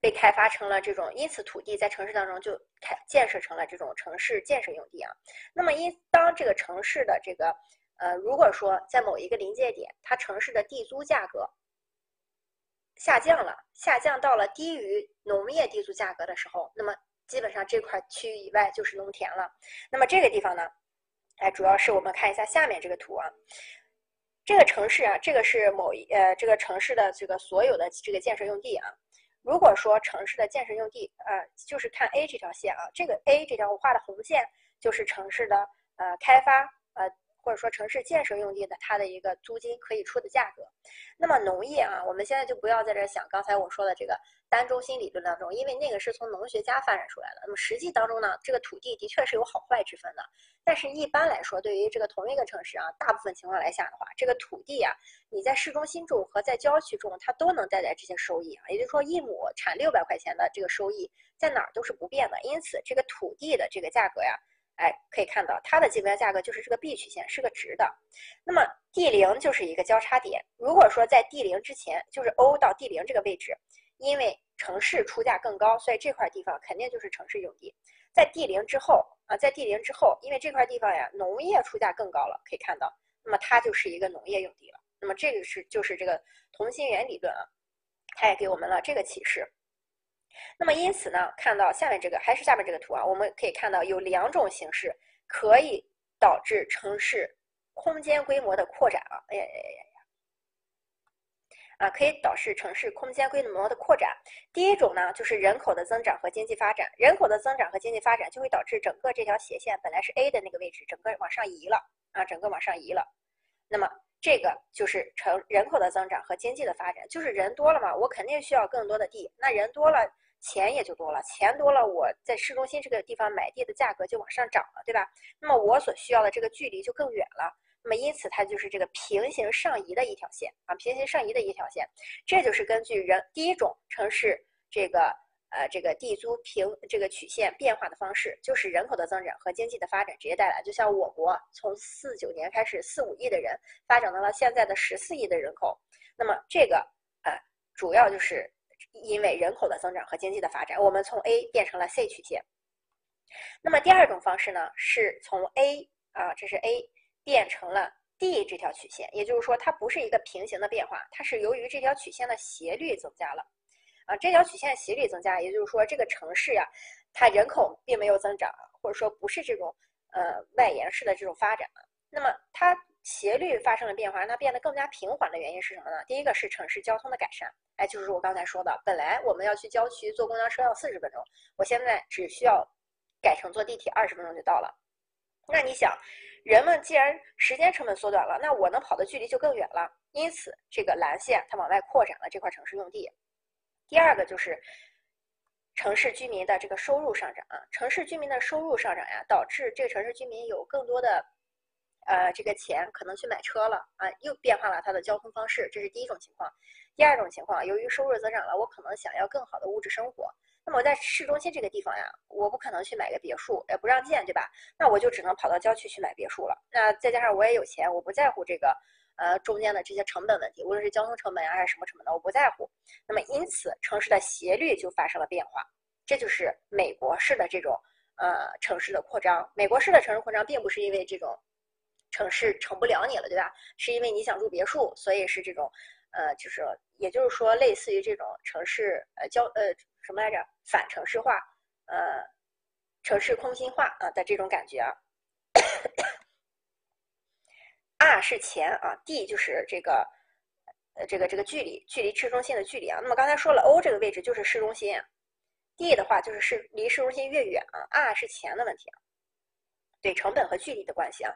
被开发成了这种，因此土地在城市当中就开建设成了这种城市建设用地啊。那么因当这个城市的这个呃，如果说在某一个临界点，它城市的地租价格下降了，下降到了低于农业地租价格的时候，那么基本上这块区域以外就是农田了。那么这个地方呢，哎，主要是我们看一下下面这个图啊，这个城市啊，这个是某一呃这个城市的这个所有的这个建设用地啊。如果说城市的建设用地，呃，就是看 A 这条线啊，这个 A 这条我画的红线就是城市的呃开发，呃。或者说城市建设用地的它的一个租金可以出的价格，那么农业啊，我们现在就不要在这想刚才我说的这个单中心理论当中，因为那个是从农学家发展出来的。那么实际当中呢，这个土地的确是有好坏之分的，但是一般来说，对于这个同一个城市啊，大部分情况来讲的话，这个土地啊，你在市中心种和在郊区种，它都能带来这些收益啊。也就是说，一亩产六百块钱的这个收益，在哪儿都是不变的。因此，这个土地的这个价格呀。哎，可以看到它的竞标价格就是这个 B 曲线，是个直的。那么 D 零就是一个交叉点。如果说在 D 零之前，就是 O 到 D 零这个位置，因为城市出价更高，所以这块地方肯定就是城市用地。在 D 零之后啊，在 D 零之后，因为这块地方呀，农业出价更高了，可以看到，那么它就是一个农业用地了。那么这个是就是这个同心圆理论啊，它也给我们了这个启示。那么因此呢，看到下面这个还是下面这个图啊，我们可以看到有两种形式可以导致城市空间规模的扩展啊，哎呀呀呀呀，啊，可以导致城市空间规模的扩展。第一种呢，就是人口的增长和经济发展，人口的增长和经济发展就会导致整个这条斜线本来是 A 的那个位置，整个往上移了啊，整个往上移了。那么这个就是城人口的增长和经济的发展，就是人多了嘛，我肯定需要更多的地，那人多了，钱也就多了，钱多了，我在市中心这个地方买地的价格就往上涨了，对吧？那么我所需要的这个距离就更远了，那么因此它就是这个平行上移的一条线啊，平行上移的一条线，这就是根据人第一种城市这个。呃，这个地租平这个曲线变化的方式，就是人口的增长和经济的发展直接带来。就像我国从四九年开始四五亿的人，发展到了现在的十四亿的人口，那么这个呃，主要就是因为人口的增长和经济的发展，我们从 A 变成了 C 曲线。那么第二种方式呢，是从 A 啊，这是 A 变成了 D 这条曲线，也就是说它不是一个平行的变化，它是由于这条曲线的斜率增加了。啊，这条曲线斜率增加，也就是说这个城市呀，它人口并没有增长，或者说不是这种呃外延式的这种发展。那么它斜率发生了变化，让它变得更加平缓的原因是什么呢？第一个是城市交通的改善，哎，就是我刚才说的，本来我们要去郊区坐公交车要四十分钟，我现在只需要改成坐地铁二十分钟就到了。那你想，人们既然时间成本缩短了，那我能跑的距离就更远了，因此这个蓝线它往外扩展了这块城市用地。第二个就是城市居民的这个收入上涨啊，城市居民的收入上涨呀，导致这个城市居民有更多的呃这个钱可能去买车了啊，又变化了他的交通方式，这是第一种情况。第二种情况，由于收入增长了，我可能想要更好的物质生活，那么我在市中心这个地方呀，我不可能去买个别墅，也不让建，对吧？那我就只能跑到郊区去买别墅了。那再加上我也有钱，我不在乎这个。呃，中间的这些成本问题，无论是交通成本啊，还是什么成本的，我不在乎。那么，因此城市的斜率就发生了变化，这就是美国式的这种呃城市的扩张。美国式的城市扩张，并不是因为这种城市成不了你了，对吧？是因为你想住别墅，所以是这种呃，就是也就是说，类似于这种城市呃交呃什么来着，反城市化，呃，城市空心化啊的这种感觉啊。R 是钱啊，D 就是这个，呃，这个这个距离，距离市中心的距离啊。那么刚才说了，O 这个位置就是市中心，D 的话就是市离市中心越远啊。R 是钱的问题啊，对成本和距离的关系啊。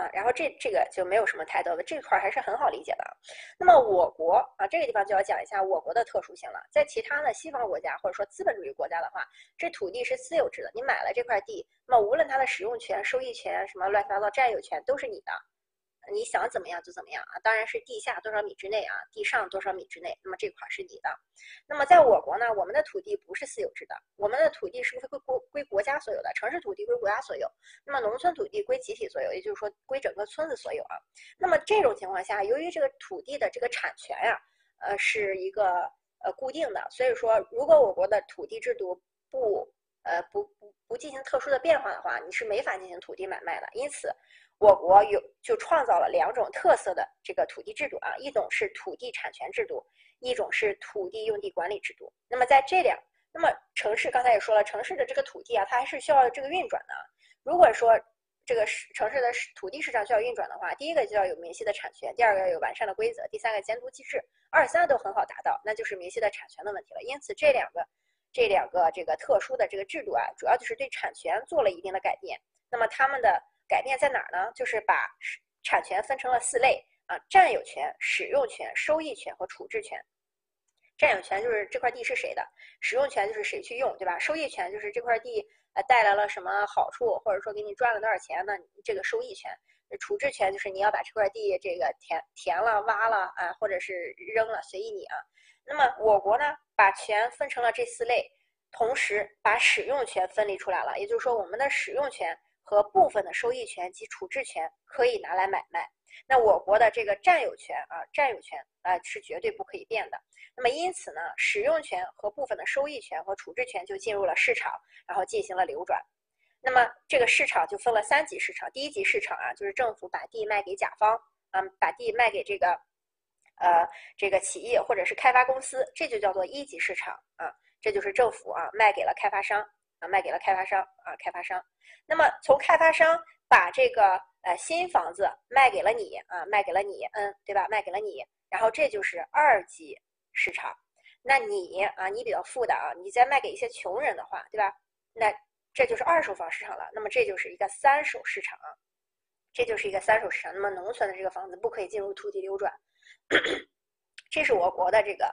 啊，然后这这个就没有什么太多的，这块还是很好理解的。那么我国啊，这个地方就要讲一下我国的特殊性了。在其他的西方国家或者说资本主义国家的话，这土地是私有制的，你买了这块地，那么无论它的使用权、收益权、什么乱七八糟占有权都是你的。你想怎么样就怎么样啊，当然是地下多少米之内啊，地上多少米之内，那么这块是你的。那么在我国呢，我们的土地不是私有制的，我们的土地是归国归国家所有的，城市土地归国家所有，那么农村土地归集体所有，也就是说归整个村子所有啊。那么这种情况下，由于这个土地的这个产权呀，呃，是一个呃固定的，所以说如果我国的土地制度不呃不不不进行特殊的变化的话，你是没法进行土地买卖的，因此。我国有就创造了两种特色的这个土地制度啊，一种是土地产权制度，一种是土地用地管理制度。那么在这两，那么城市刚才也说了，城市的这个土地啊，它还是需要这个运转的。如果说这个市城市的土地市场需要运转的话，第一个就要有明晰的产权，第二个要有完善的规则，第三个监督机制，二三都很好达到，那就是明晰的产权的问题了。因此这两个这两个这个特殊的这个制度啊，主要就是对产权做了一定的改变。那么他们的。改变在哪儿呢？就是把产权分成了四类啊：占有权、使用权、收益权和处置权。占有权就是这块地是谁的，使用权就是谁去用，对吧？收益权就是这块地呃带来了什么好处，或者说给你赚了多少钱，那这个收益权。处置权就是你要把这块地这个填填了、挖了啊，或者是扔了，随意你啊。那么我国呢，把权分成了这四类，同时把使用权分离出来了，也就是说我们的使用权。和部分的收益权及处置权可以拿来买卖，那我国的这个占有权啊，占有权啊是绝对不可以变的。那么因此呢，使用权和部分的收益权和处置权就进入了市场，然后进行了流转。那么这个市场就分了三级市场，第一级市场啊，就是政府把地卖给甲方，啊，把地卖给这个，呃，这个企业或者是开发公司，这就叫做一级市场啊，这就是政府啊卖给了开发商。啊，卖给了开发商啊，开发商。那么从开发商把这个呃新房子卖给了你啊，卖给了你，嗯，对吧？卖给了你，然后这就是二级市场。那你啊，你比较富的啊，你再卖给一些穷人的话，对吧？那这就是二手房市场了。那么这就是一个三手市场，这就是一个三手市场。那么农村的这个房子不可以进入土地流转，这是我国的这个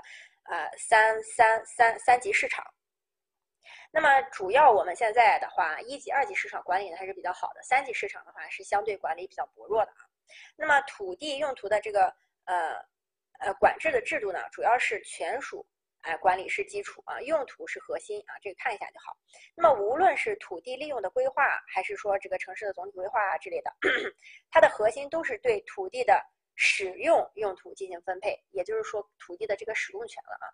呃三三三三级市场。那么主要我们现在的话，一级、二级市场管理呢还是比较好的，三级市场的话是相对管理比较薄弱的啊。那么土地用途的这个呃呃管制的制度呢，主要是权属哎管理是基础啊，用途是核心啊，这个看一下就好。那么无论是土地利用的规划，还是说这个城市的总体规划啊之类的，它的核心都是对土地的使用用途进行分配，也就是说土地的这个使用权了啊。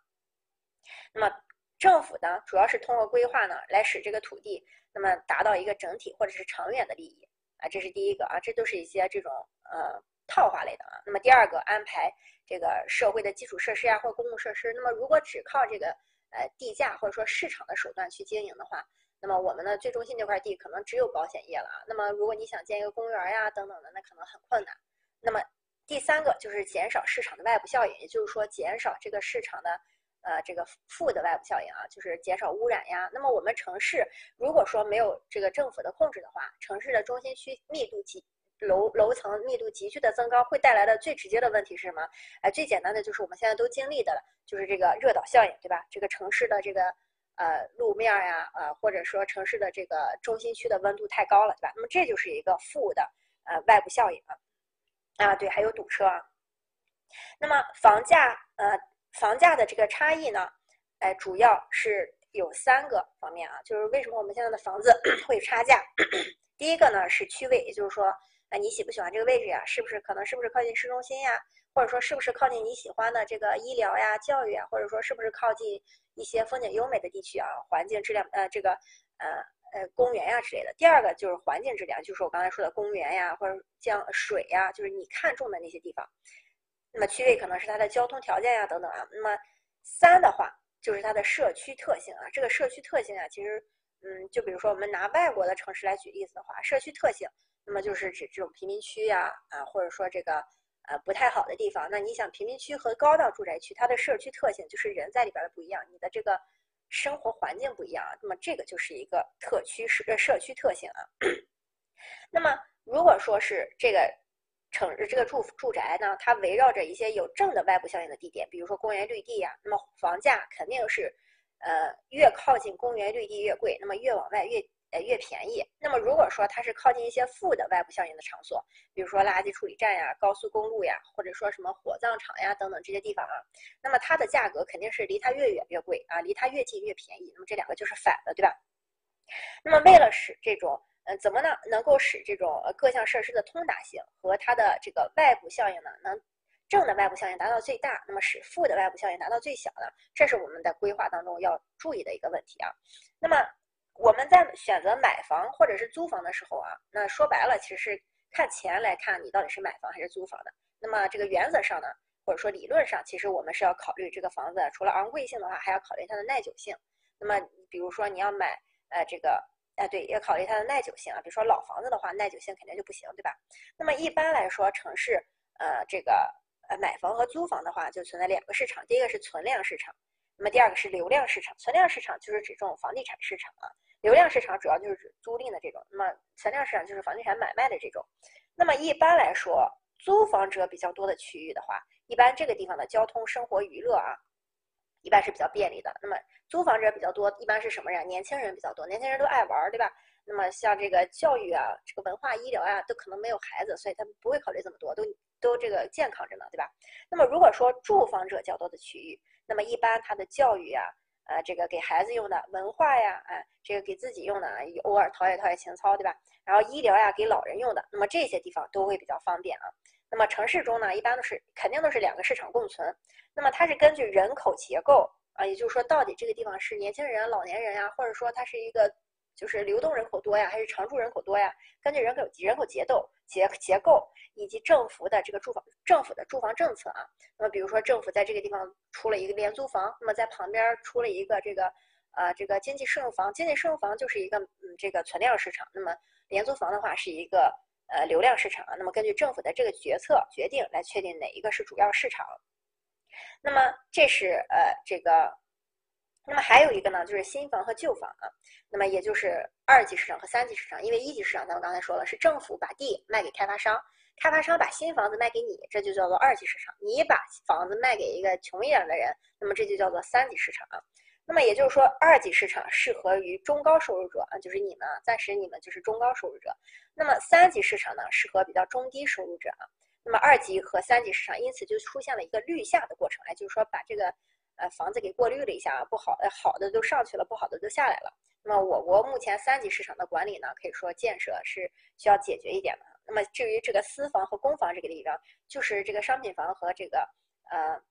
那么政府呢，主要是通过规划呢，来使这个土地那么达到一个整体或者是长远的利益啊，这是第一个啊，这都是一些这种呃套话类的啊。那么第二个，安排这个社会的基础设施呀，或公共设施。那么如果只靠这个呃地价或者说市场的手段去经营的话，那么我们呢最中心这块地可能只有保险业了啊。那么如果你想建一个公园呀等等的，那可能很困难。那么第三个就是减少市场的外部效应，也就是说减少这个市场的。呃，这个负的外部效应啊，就是减少污染呀。那么我们城市如果说没有这个政府的控制的话，城市的中心区密度极楼楼层密度急剧的增高，会带来的最直接的问题是什么？哎，最简单的就是我们现在都经历的了，就是这个热岛效应，对吧？这个城市的这个呃路面呀，呃或者说城市的这个中心区的温度太高了，对吧？那么这就是一个负的呃外部效应啊。啊，对，还有堵车。啊。那么房价呃。房价的这个差异呢，哎，主要是有三个方面啊，就是为什么我们现在的房子 会有差价？第一个呢是区位，也就是说，哎，你喜不喜欢这个位置呀？是不是可能是不是靠近市中心呀？或者说是不是靠近你喜欢的这个医疗呀、教育啊？或者说是不是靠近一些风景优美的地区啊？环境质量呃，这个呃呃公园呀之类的。第二个就是环境质量，就是我刚才说的公园呀，或者江水呀，就是你看中的那些地方。那么区位可能是它的交通条件呀，等等啊。那么三的话就是它的社区特性啊。这个社区特性啊，其实，嗯，就比如说我们拿外国的城市来举例子的话，社区特性，那么就是指这种贫民区呀，啊，或者说这个呃不太好的地方。那你想贫民区和高档住宅区，它的社区特性就是人在里边的不一样，你的这个生活环境不一样。那么这个就是一个特区社社区特性啊。那么如果说是这个。城这个住住宅呢，它围绕着一些有正的外部效应的地点，比如说公园绿地呀，那么房价肯定是，呃，越靠近公园绿地越贵，那么越往外越呃越便宜。那么如果说它是靠近一些负的外部效应的场所，比如说垃圾处理站呀、高速公路呀，或者说什么火葬场呀等等这些地方啊，那么它的价格肯定是离它越远越贵啊，离它越近越便宜。那么这两个就是反的，对吧？那么为了使这种嗯，怎么呢？能够使这种呃各项设施的通达性和它的这个外部效应呢，能正的外部效应达到最大，那么使负的外部效应达到最小呢？这是我们在规划当中要注意的一个问题啊。那么我们在选择买房或者是租房的时候啊，那说白了其实是看钱来看你到底是买房还是租房的。那么这个原则上呢，或者说理论上，其实我们是要考虑这个房子除了昂贵性的话，还要考虑它的耐久性。那么比如说你要买呃这个。哎，对，要考虑它的耐久性啊。比如说老房子的话，耐久性肯定就不行，对吧？那么一般来说，城市呃这个呃买房和租房的话，就存在两个市场。第一个是存量市场，那么第二个是流量市场。存量市场就是指这种房地产市场啊，流量市场主要就是指租赁的这种。那么存量市场就是房地产买卖的这种。那么一般来说，租房者比较多的区域的话，一般这个地方的交通、生活、娱乐啊。一般是比较便利的。那么租房者比较多，一般是什么人？年轻人比较多，年轻人都爱玩，对吧？那么像这个教育啊，这个文化、医疗呀，都可能没有孩子，所以他们不会考虑这么多，都都这个健康着呢，对吧？那么如果说住房者较多的区域，那么一般他的教育啊，呃，这个给孩子用的文化呀，哎，这个给自己用的啊，偶尔陶冶陶冶情操，对吧？然后医疗呀，给老人用的，那么这些地方都会比较方便啊。那么城市中呢，一般都是肯定都是两个市场共存。那么它是根据人口结构啊，也就是说，到底这个地方是年轻人、老年人呀，或者说它是一个就是流动人口多呀，还是常住人口多呀？根据人口人口结构结结构以及政府的这个住房政府的住房政策啊。那么比如说政府在这个地方出了一个廉租房，那么在旁边出了一个这个呃这个经济适用房，经济适用房就是一个嗯这个存量市场。那么廉租房的话是一个。呃，流量市场啊，那么根据政府的这个决策决定来确定哪一个是主要市场。那么这是呃这个那么还有一个呢，就是新房和旧房啊。那么也就是二级市场和三级市场，因为一级市场咱们刚才说了，是政府把地卖给开发商，开发商把新房子卖给你，这就叫做二级市场。你把房子卖给一个穷一点的人，那么这就叫做三级市场。那么也就是说，二级市场适合于中高收入者啊，就是你们，暂时你们就是中高收入者。那么三级市场呢，适合比较中低收入者啊。那么二级和三级市场因此就出现了一个绿下的过程，哎，就是说把这个。呃，房子给过滤了一下啊，不好，呃，好的都上去了，不好的都下来了。那么我国目前三级市场的管理呢，可以说建设是需要解决一点的。那么至于这个私房和公房这个地方，就是这个商品房和这个呃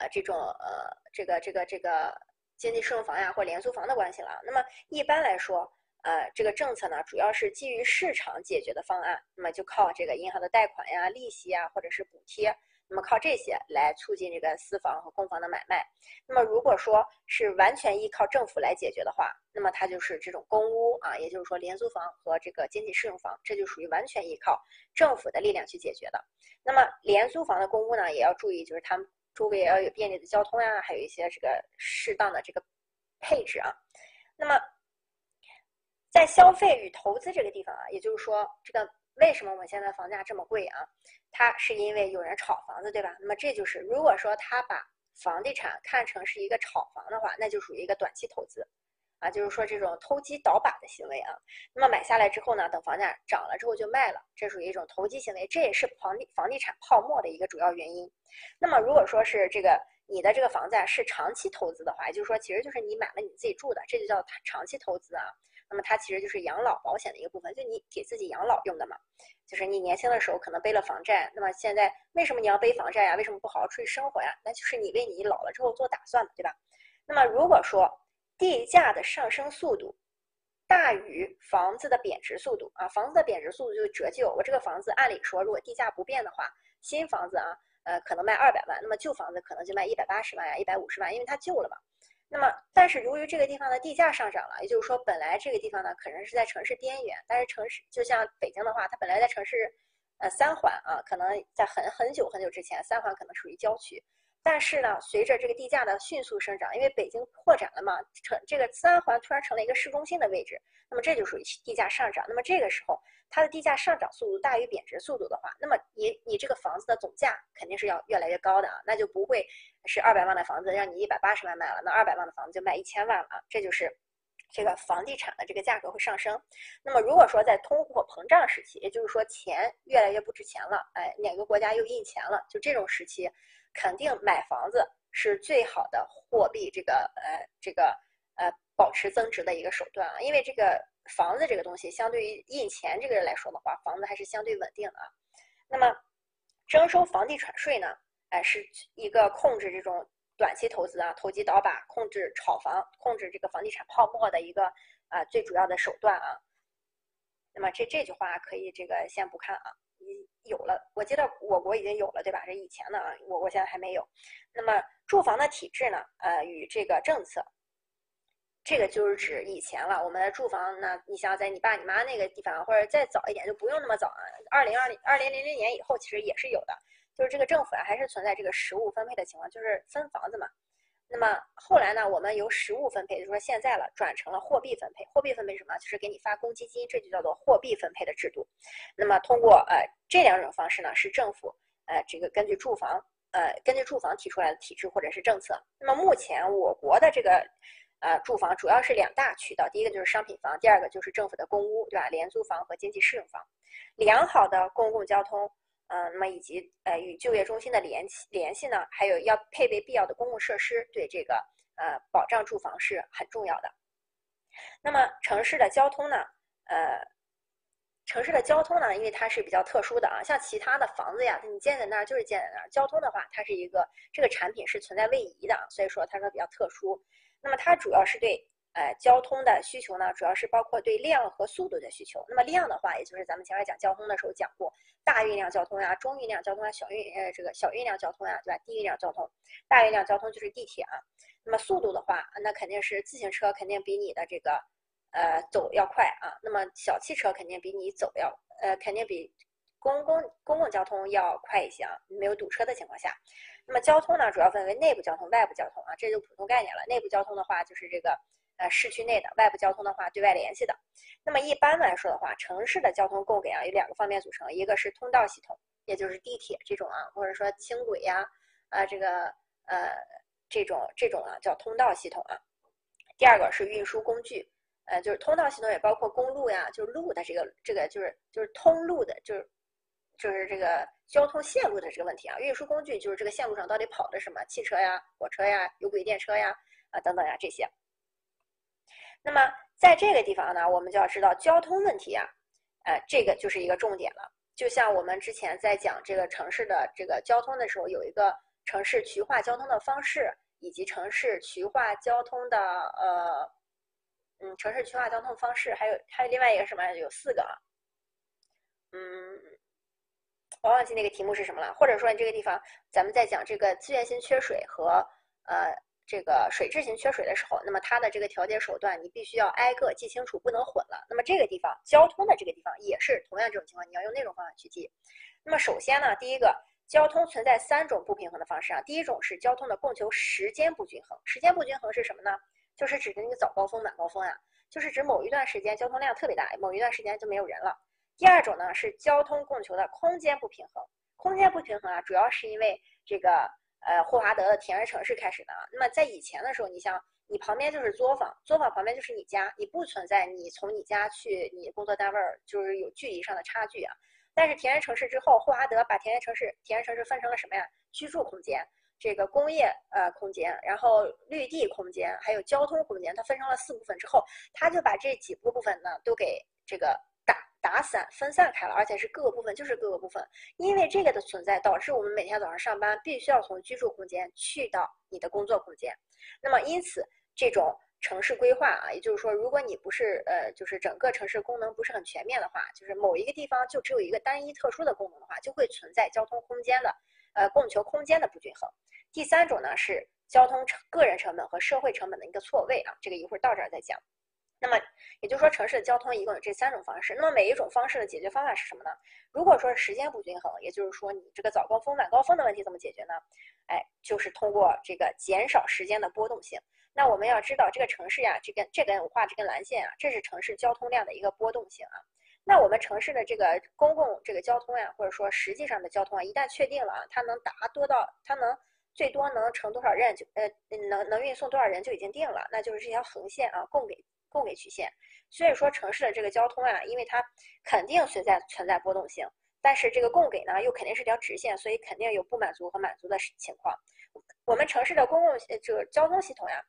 呃这种呃这个这个这个经济适用房呀或廉租房的关系了。那么一般来说，呃，这个政策呢，主要是基于市场解决的方案，那么就靠这个银行的贷款呀、利息呀，或者是补贴。那么靠这些来促进这个私房和公房的买卖。那么如果说是完全依靠政府来解决的话，那么它就是这种公屋啊，也就是说廉租房和这个经济适用房，这就属于完全依靠政府的力量去解决的。那么廉租房的公屋呢，也要注意，就是它们周围也要有便利的交通呀，还有一些这个适当的这个配置啊。那么在消费与投资这个地方啊，也就是说这个。为什么我们现在房价这么贵啊？它是因为有人炒房子，对吧？那么这就是，如果说他把房地产看成是一个炒房的话，那就属于一个短期投资，啊，就是说这种投机倒把的行为啊。那么买下来之后呢，等房价涨了之后就卖了，这属于一种投机行为，这也是房地房地产泡沫的一个主要原因。那么如果说是这个你的这个房子是长期投资的话，也就是说，其实就是你买了你自己住的，这就叫长期投资啊。那么它其实就是养老保险的一个部分，就你给自己养老用的嘛。就是你年轻的时候可能背了房债，那么现在为什么你要背房债呀？为什么不好好出去生活呀？那就是你为你老了之后做打算，对吧？那么如果说地价的上升速度大于房子的贬值速度啊，房子的贬值速度就是折旧。我这个房子按理说如果地价不变的话，新房子啊，呃，可能卖二百万，那么旧房子可能就卖一百八十万呀，一百五十万，因为它旧了嘛。那么，但是由于这个地方的地价上涨了，也就是说，本来这个地方呢，可能是在城市边缘，但是城市就像北京的话，它本来在城市，呃，三环啊，可能在很很久很久之前，三环可能属于郊区。但是呢，随着这个地价的迅速生长，因为北京扩展了嘛，成这个三环突然成了一个市中心的位置，那么这就属于地价上涨。那么这个时候，它的地价上涨速度大于贬值速度的话，那么你你这个房子的总价肯定是要越来越高的啊，那就不会是二百万的房子让你一百八十万卖了，那二百万的房子就卖一千万了啊，这就是这个房地产的这个价格会上升。那么如果说在通货膨胀时期，也就是说钱越来越不值钱了，哎，哪个国家又印钱了，就这种时期。肯定买房子是最好的货币，这个呃，这个呃，保持增值的一个手段啊。因为这个房子这个东西，相对于印钱这个人来说的话，房子还是相对稳定啊。那么，征收房地产税呢，哎，是一个控制这种短期投资啊、投机倒把、控制炒房、控制这个房地产泡沫的一个啊最主要的手段啊。那么这这句话可以这个先不看啊。有了，我记得我国已经有了，对吧？这以前的啊，我国现在还没有。那么住房的体制呢？呃，与这个政策，这个就是指以前了。我们的住房呢，你想在你爸你妈那个地方，或者再早一点，就不用那么早啊。二零二零二零零零年以后，其实也是有的，就是这个政府啊，还是存在这个实物分配的情况，就是分房子嘛。那么后来呢，我们由实物分配，就是说现在了，转成了货币分配。货币分配什么？就是给你发公积金，这就叫做货币分配的制度。那么通过呃这两种方式呢，是政府呃这个根据住房呃根据住房提出来的体制或者是政策。那么目前我国的这个呃住房主要是两大渠道，第一个就是商品房，第二个就是政府的公屋，对吧？廉租房和经济适用房。良好的公共交通。呃，那么以及呃与就业中心的联系联系呢，还有要配备必要的公共设施，对这个呃保障住房是很重要的。那么城市的交通呢，呃，城市的交通呢，因为它是比较特殊的啊，像其他的房子呀，你建在那儿就是建在那儿。交通的话，它是一个这个产品是存在位移的，所以说它说比较特殊。那么它主要是对。呃，交通的需求呢，主要是包括对量和速度的需求。那么量的话，也就是咱们前面讲交通的时候讲过，大运量交通呀、中运量交通啊、小运呃这个小运量交通呀，对吧？低运量交通，大运量交通就是地铁啊。那么速度的话，那肯定是自行车肯定比你的这个呃走要快啊。那么小汽车肯定比你走要呃肯定比公共公共交通要快一些啊，没有堵车的情况下。那么交通呢，主要分为内部交通、外部交通啊，这就普通概念了。内部交通的话，就是这个呃市区内的；外部交通的话，对外联系的。那么一般来说的话，城市的交通供给啊，有两个方面组成，一个是通道系统，也就是地铁这种啊，或者说轻轨呀，啊这个呃这种这种啊叫通道系统啊。第二个是运输工具，呃就是通道系统也包括公路呀，就是路的这个这个就是就是通路的，就是就是这个交通线路的这个问题啊。运输工具就是这个线路上到底跑的什么，汽车呀、火车呀、有轨电车呀啊等等呀这些。那么在这个地方呢，我们就要知道交通问题啊，呃，这个就是一个重点了。就像我们之前在讲这个城市的这个交通的时候，有一个城市渠化交通的方式，以及城市渠化交通的呃，嗯，城市渠化交通方式，还有还有另外一个什么？有四个啊，嗯，我忘记那个题目是什么了。或者说你这个地方，咱们在讲这个资源性缺水和呃。这个水质型缺水的时候，那么它的这个调节手段你必须要挨个记清楚，不能混了。那么这个地方交通的这个地方也是同样这种情况，你要用那种方法去记。那么首先呢，第一个交通存在三种不平衡的方式啊。第一种是交通的供求时间不均衡，时间不均衡是什么呢？就是指的那个早高峰、晚高峰呀，就是指某一段时间交通量特别大，某一段时间就没有人了。第二种呢是交通供求的空间不平衡，空间不平衡啊，主要是因为这个。呃，霍华德的田园城市开始的。那么在以前的时候，你像你旁边就是作坊，作坊旁边就是你家，你不存在你从你家去你工作单位就是有距离上的差距啊。但是田园城市之后，霍华德把田园城市田园城市分成了什么呀？居住空间、这个工业呃空间，然后绿地空间，还有交通空间，它分成了四部分之后，他就把这几部部分呢都给这个。打打散分散开了，而且是各个部分，就是各个部分。因为这个的存在，导致我们每天早上上班必须要从居住空间去到你的工作空间。那么，因此这种城市规划啊，也就是说，如果你不是呃，就是整个城市功能不是很全面的话，就是某一个地方就只有一个单一特殊的功能的话，就会存在交通空间的呃供求空间的不均衡。第三种呢是交通成个人成本和社会成本的一个错位啊，这个一会儿到这儿再讲。那么也就是说，城市的交通一共有这三种方式。那么每一种方式的解决方法是什么呢？如果说时间不均衡，也就是说你这个早高峰、晚高峰的问题怎么解决呢？哎，就是通过这个减少时间的波动性。那我们要知道，这个城市呀，这根这根我画这根蓝线啊，这是城市交通量的一个波动性啊。那我们城市的这个公共这个交通呀，或者说实际上的交通啊，一旦确定了啊，它能达多到它能最多能乘多少人就呃能能运送多少人就已经定了，那就是这条横线啊供给。供给曲线，所以说城市的这个交通啊，因为它肯定存在存在波动性，但是这个供给呢又肯定是条直线，所以肯定有不满足和满足的情况。我们城市的公共这个交通系统呀，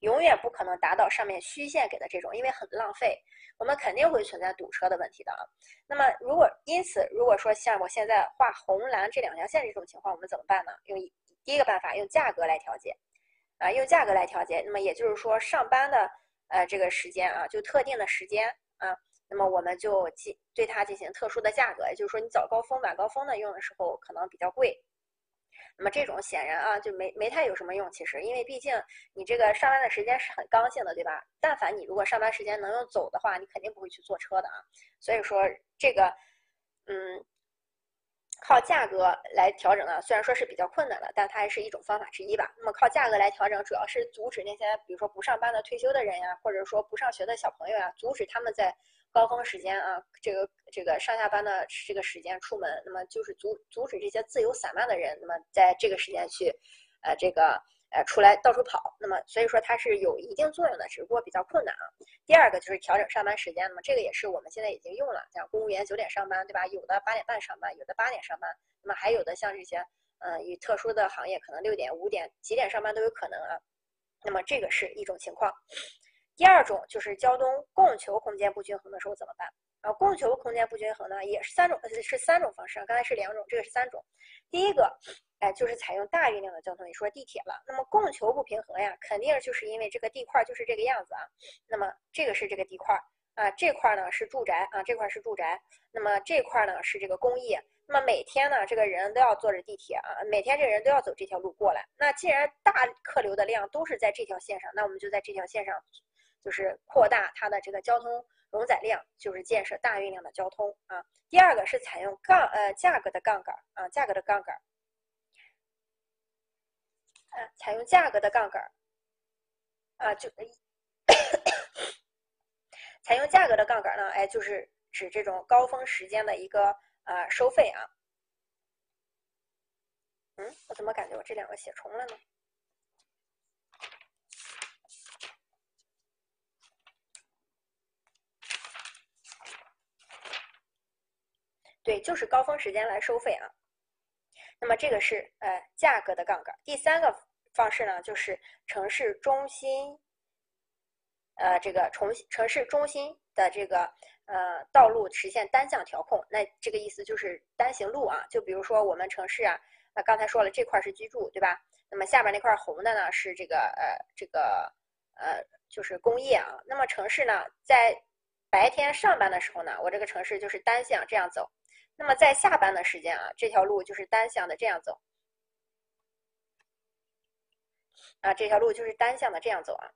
永远不可能达到上面虚线给的这种，因为很浪费，我们肯定会存在堵车的问题的啊。那么如果因此如果说像我现在画红蓝这两条线这种情况，我们怎么办呢？用第一个办法用价格来调节，啊，用价格来调节。那么也就是说上班的。呃，这个时间啊，就特定的时间啊，那么我们就进对它进行特殊的价格，也就是说，你早高峰、晚高峰呢用的时候可能比较贵。那么这种显然啊就没没太有什么用，其实，因为毕竟你这个上班的时间是很刚性的，对吧？但凡你如果上班时间能用走的话，你肯定不会去坐车的啊。所以说这个，嗯。靠价格来调整呢，虽然说是比较困难的，但它还是一种方法之一吧。那么靠价格来调整，主要是阻止那些比如说不上班的退休的人呀，或者说不上学的小朋友呀，阻止他们在高峰时间啊，这个这个上下班的这个时间出门。那么就是阻阻止这些自由散漫的人，那么在这个时间去，呃，这个。呃，出来到处跑，那么所以说它是有一定作用的，只不过比较困难啊。第二个就是调整上班时间，那么这个也是我们现在已经用了，像公务员九点上班，对吧？有的八点半上班，有的八点上班，那么还有的像这些，嗯，与特殊的行业可能六点、五点、几点上班都有可能啊。那么这个是一种情况。第二种就是交通供求空间不均衡的时候怎么办？啊，供求空间不均衡呢，也是三种，是三种方式啊。刚才是两种，这个是三种。第一个。哎，就是采用大运量的交通，你说地铁了，那么供求不平衡呀，肯定就是因为这个地块就是这个样子啊。那么这个是这个地块啊，这块呢是住宅啊，这块是住宅，那么这块呢是这个工业。那么每天呢，这个人都要坐着地铁啊，每天这个人都要走这条路过来。那既然大客流的量都是在这条线上，那我们就在这条线上，就是扩大它的这个交通容载量，就是建设大运量的交通啊。第二个是采用杠呃价格的杠杆啊，价格的杠杆。呃，采用价格的杠杆啊，就 采用价格的杠杆呢，哎，就是指这种高峰时间的一个呃收费啊。嗯，我怎么感觉我这两个写重了呢？对，就是高峰时间来收费啊。那么这个是呃价格的杠杆。第三个方式呢，就是城市中心，呃这个重城市中心的这个呃道路实现单向调控。那这个意思就是单行路啊。就比如说我们城市啊，那刚才说了这块是居住，对吧？那么下边那块红的呢是这个呃这个呃就是工业啊。那么城市呢在白天上班的时候呢，我这个城市就是单向这样走。那么在下班的时间啊，这条路就是单向的这样走，啊，这条路就是单向的这样走啊。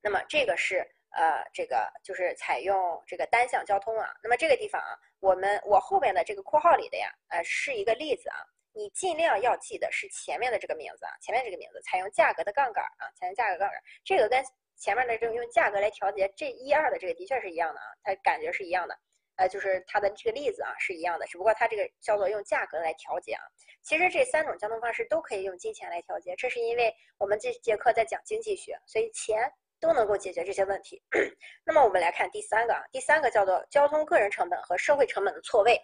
那么这个是呃，这个就是采用这个单向交通啊。那么这个地方啊，我们我后边的这个括号里的呀，呃，是一个例子啊。你尽量要记得是前面的这个名字啊，前面这个名字采用价格的杠杆啊，采用价格杠杆，这个跟前面的这种用价格来调节这一二的这个的确是一样的啊，它感觉是一样的。呃，就是它的这个例子啊，是一样的，只不过它这个叫做用价格来调节啊。其实这三种交通方式都可以用金钱来调节，这是因为我们这节课在讲经济学，所以钱都能够解决这些问题。那么我们来看第三个啊，第三个叫做交通个人成本和社会成本的错位。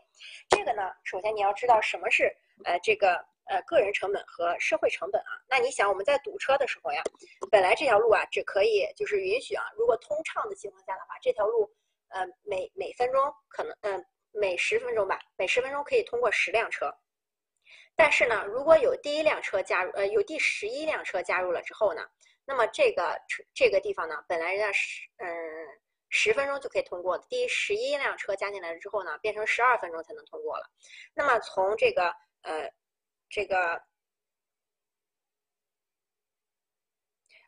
这个呢，首先你要知道什么是呃这个呃个人成本和社会成本啊。那你想我们在堵车的时候呀，本来这条路啊只可以就是允许啊，如果通畅的情况下的话，这条路。呃，每每分钟可能，嗯，每十分钟吧，每十分钟可以通过十辆车。但是呢，如果有第一辆车加入，呃，有第十一辆车加入了之后呢，那么这个这个地方呢，本来人家十，嗯，十分钟就可以通过，第十一辆车加进来之后呢，变成十二分钟才能通过了。那么从这个，呃，这个，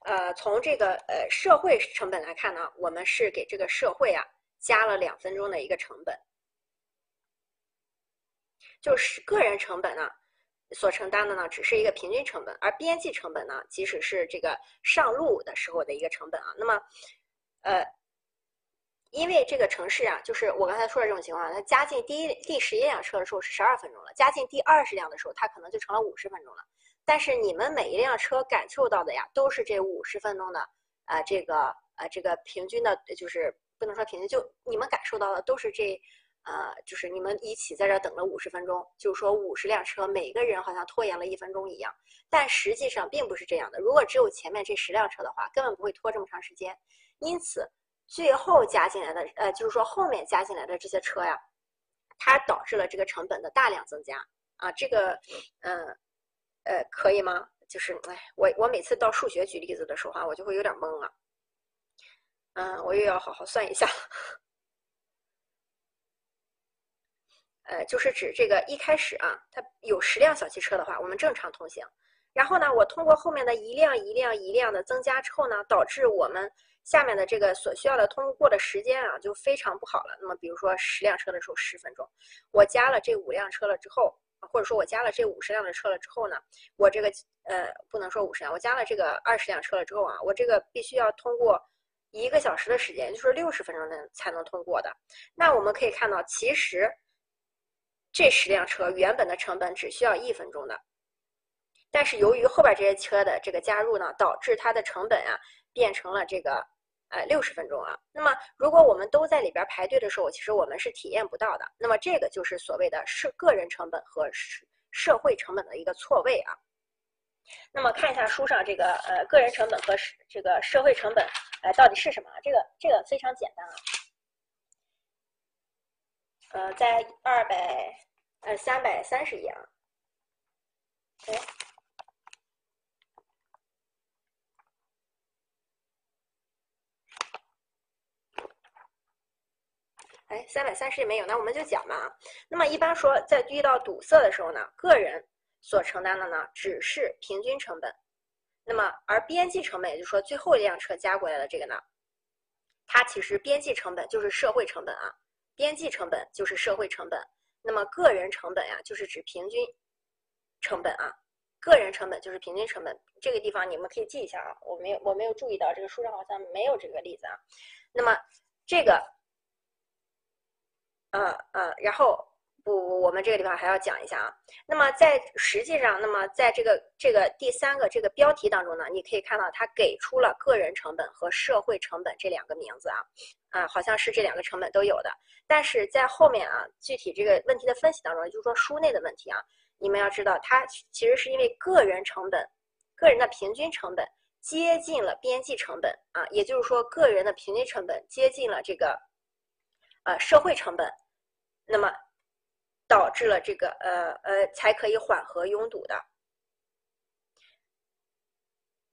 呃，从这个，呃，社会成本来看呢，我们是给这个社会啊。加了两分钟的一个成本，就是个人成本呢，所承担的呢只是一个平均成本，而边际成本呢，即使是这个上路的时候的一个成本啊。那么，呃，因为这个城市啊，就是我刚才说的这种情况，它加进第一第十一辆车的时候是十二分钟了，加进第二十辆的时候，它可能就成了五十分钟了。但是你们每一辆车感受到的呀，都是这五十分钟的啊，这个呃，这个平均的，就是。不能说平均，就你们感受到的都是这，呃，就是你们一起在这等了五十分钟，就是说五十辆车，每个人好像拖延了一分钟一样。但实际上并不是这样的。如果只有前面这十辆车的话，根本不会拖这么长时间。因此，最后加进来的，呃，就是说后面加进来的这些车呀，它导致了这个成本的大量增加啊。这个，嗯，呃，可以吗？就是，哎，我我每次到数学举例子的时候啊，我就会有点懵啊。嗯，我又要好好算一下。呃，就是指这个一开始啊，它有十辆小汽车的话，我们正常通行。然后呢，我通过后面的一辆一辆一辆的增加之后呢，导致我们下面的这个所需要的通过的时间啊，就非常不好了。那么，比如说十辆车的时候十分钟，我加了这五辆车了之后，或者说我加了这五十辆的车了之后呢，我这个呃不能说五十辆，我加了这个二十辆车了之后啊，我这个必须要通过。一个小时的时间，就是六十分钟能才能通过的。那我们可以看到，其实这十辆车原本的成本只需要一分钟的，但是由于后边这些车的这个加入呢，导致它的成本啊变成了这个呃六十分钟啊。那么如果我们都在里边排队的时候，其实我们是体验不到的。那么这个就是所谓的社个人成本和社会成本的一个错位啊。那么看一下书上这个呃个人成本和这个社会成本，哎到底是什么？这个这个非常简单啊，呃在二百呃三百三十页啊，哎哎三百三十页没有，那我们就讲嘛。那么一般说在遇到堵塞的时候呢，个人。所承担的呢，只是平均成本，那么而边际成本，也就是说最后一辆车加过来的这个呢，它其实边际成本就是社会成本啊，边际成本就是社会成本，那么个人成本呀，就是指平均成本啊，个人成本就是平均成本。这个地方你们可以记一下啊，我没有我没有注意到这个书上好像没有这个例子啊。那么这个，呃呃，然后。不不，我们这个地方还要讲一下啊。那么在实际上，那么在这个这个第三个这个标题当中呢，你可以看到它给出了个人成本和社会成本这两个名字啊，啊，好像是这两个成本都有的。但是在后面啊，具体这个问题的分析当中，就是说书内的问题啊，你们要知道，它其实是因为个人成本，个人的平均成本接近了边际成本啊，也就是说，个人的平均成本接近了这个呃社会成本，那么。导致了这个呃呃才可以缓和拥堵的，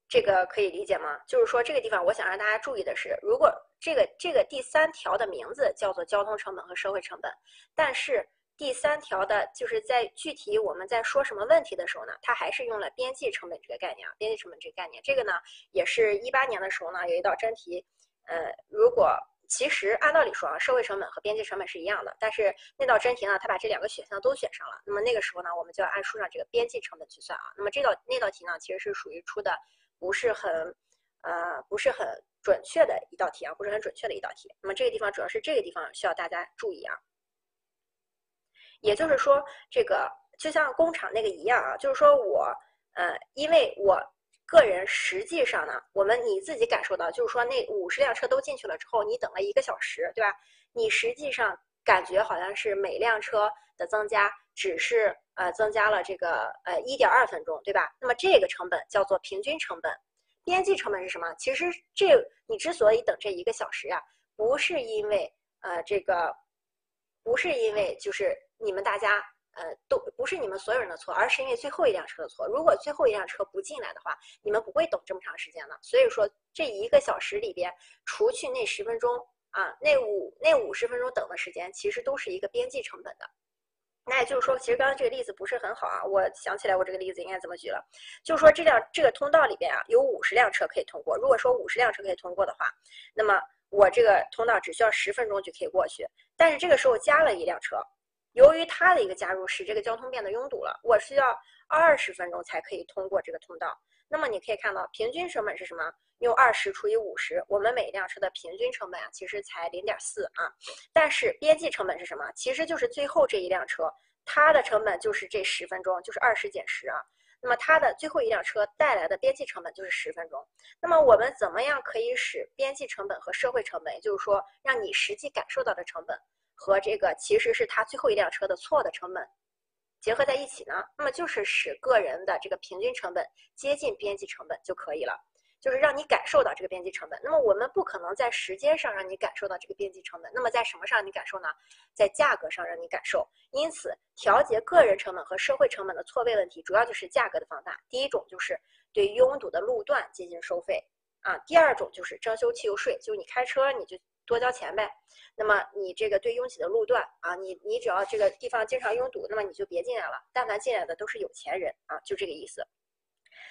这个可以理解吗？就是说这个地方我想让大家注意的是，如果这个这个第三条的名字叫做交通成本和社会成本，但是第三条的就是在具体我们在说什么问题的时候呢，它还是用了边际成本这个概念啊，边际成本这个概念，这个呢也是一八年的时候呢有一道真题，呃如果。其实按道理说啊，社会成本和边际成本是一样的，但是那道真题呢，它把这两个选项都选上了。那么那个时候呢，我们就要按书上这个边际成本去算啊。那么这道那道题呢，其实是属于出的不是很，呃，不是很准确的一道题啊，不是很准确的一道题。那么这个地方主要是这个地方需要大家注意啊。也就是说，这个就像工厂那个一样啊，就是说我，呃，因为我。个人实际上呢，我们你自己感受到，就是说那五十辆车都进去了之后，你等了一个小时，对吧？你实际上感觉好像是每辆车的增加只是呃增加了这个呃一点二分钟，对吧？那么这个成本叫做平均成本，边际成本是什么？其实这你之所以等这一个小时呀，不是因为呃这个，不是因为就是你们大家。呃，都不是你们所有人的错，而是因为最后一辆车的错。如果最后一辆车不进来的话，你们不会等这么长时间的。所以说，这一个小时里边，除去那十分钟啊，那五那五十分钟等的时间，其实都是一个边际成本的。那也就是说，其实刚刚这个例子不是很好啊。我想起来，我这个例子应该怎么举了？就是说，这辆这个通道里边啊，有五十辆车可以通过。如果说五十辆车可以通过的话，那么我这个通道只需要十分钟就可以过去。但是这个时候加了一辆车。由于它的一个加入，使这个交通变得拥堵了。我需要二十分钟才可以通过这个通道。那么你可以看到，平均成本是什么？用二十除以五十，我们每一辆车的平均成本啊，其实才零点四啊。但是边际成本是什么？其实就是最后这一辆车，它的成本就是这十分钟，就是二十减十啊。那么它的最后一辆车带来的边际成本就是十分钟。那么我们怎么样可以使边际成本和社会成本，也就是说让你实际感受到的成本？和这个其实是他最后一辆车的错的成本结合在一起呢，那么就是使个人的这个平均成本接近边际成本就可以了，就是让你感受到这个边际成本。那么我们不可能在时间上让你感受到这个边际成本，那么在什么上你感受呢？在价格上让你感受。因此，调节个人成本和社会成本的错位问题，主要就是价格的放大。第一种就是对拥堵的路段进行收费啊，第二种就是征收汽油税，就是你开车你就。多交钱呗，那么你这个对拥挤的路段啊，你你只要这个地方经常拥堵，那么你就别进来了。但凡进来的都是有钱人啊，就这个意思。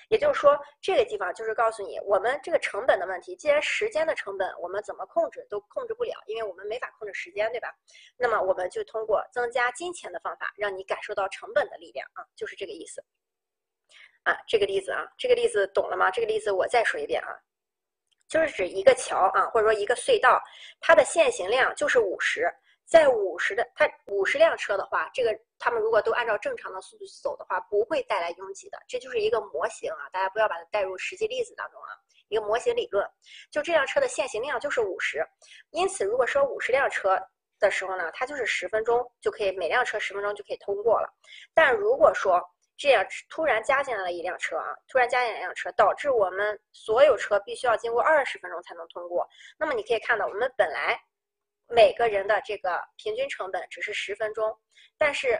也就是说，这个地方就是告诉你，我们这个成本的问题，既然时间的成本我们怎么控制都控制不了，因为我们没法控制时间，对吧？那么我们就通过增加金钱的方法，让你感受到成本的力量啊，就是这个意思。啊，这个例子啊，这个例子懂了吗？这个例子我再说一遍啊。就是指一个桥啊，或者说一个隧道，它的限行量就是五十，在五十的它五十辆车的话，这个他们如果都按照正常的速度走的话，不会带来拥挤的。这就是一个模型啊，大家不要把它带入实际例子当中啊，一个模型理论。就这辆车的限行量就是五十，因此如果说五十辆车的时候呢，它就是十分钟就可以，每辆车十分钟就可以通过了。但如果说这样突然加进来了一辆车啊，突然加进来一辆车，导致我们所有车必须要经过二十分钟才能通过。那么你可以看到，我们本来每个人的这个平均成本只是十分钟，但是，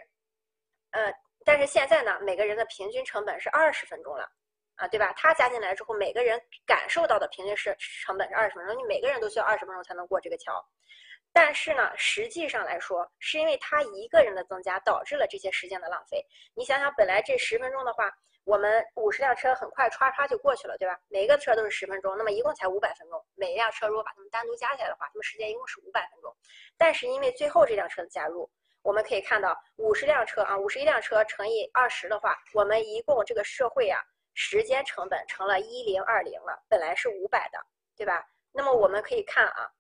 呃，但是现在呢，每个人的平均成本是二十分钟了，啊，对吧？他加进来之后，每个人感受到的平均是成本是二十分钟，你每个人都需要二十分钟才能过这个桥。但是呢，实际上来说，是因为他一个人的增加导致了这些时间的浪费。你想想，本来这十分钟的话，我们五十辆车很快唰唰就过去了，对吧？每个车都是十分钟，那么一共才五百分钟。每一辆车如果把它们单独加起来的话，它们时间一共是五百分钟。但是因为最后这辆车的加入，我们可以看到五十辆车啊，五十一辆车乘以二十的话，我们一共这个社会啊时间成本成了一零二零了，本来是五百的，对吧？那么我们可以看啊，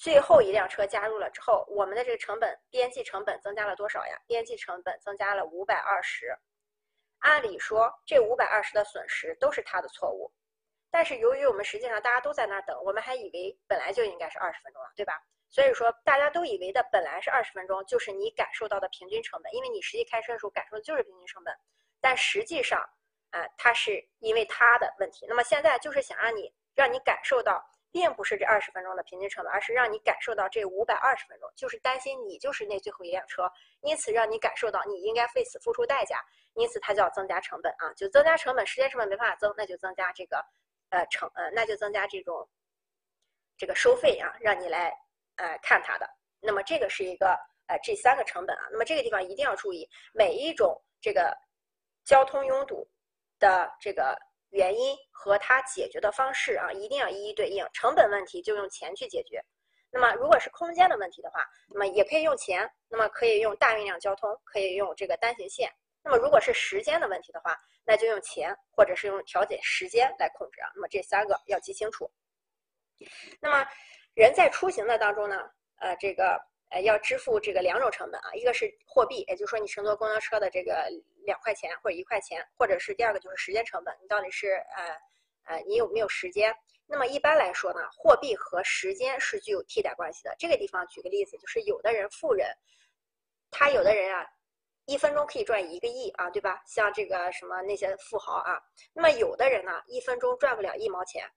最后一辆车加入了之后，我们的这个成本边际成本增加了多少呀？边际成本增加了五百二十。按理说这五百二十的损失都是他的错误。但是由于我们实际上大家都在那儿等，我们还以为本来就应该是二十分钟了，对吧？所以说大家都以为的本来是二十分钟，就是你感受到的平均成本，因为你实际开车的时候感受的就是平均成本。但实际上，啊，它是因为它的问题。那么现在就是想让你让你感受到，并不是这二十分钟的平均成本，而是让你感受到这五百二十分钟，就是担心你就是那最后一辆车，因此让你感受到你应该为此付出代价，因此它就要增加成本啊，就增加成本，时间成本没办法增，那就增加这个。呃，成呃，那就增加这种这个收费啊，让你来呃看它的。那么这个是一个呃这三个成本啊。那么这个地方一定要注意，每一种这个交通拥堵的这个原因和它解决的方式啊，一定要一一对应。成本问题就用钱去解决。那么如果是空间的问题的话，那么也可以用钱。那么可以用大运量交通，可以用这个单行线。那么如果是时间的问题的话，那就用钱或者是用调节时间来控制啊。那么这三个要记清楚。那么人在出行的当中呢，呃，这个呃要支付这个两种成本啊，一个是货币，也就是说你乘坐公交车的这个两块钱或者一块钱，或者是第二个就是时间成本，你到底是呃呃你有没有时间？那么一般来说呢，货币和时间是具有替代关系的。这个地方举个例子，就是有的人富人，他有的人啊。一分钟可以赚一个亿啊，对吧？像这个什么那些富豪啊，那么有的人呢，一分钟赚不了一毛钱，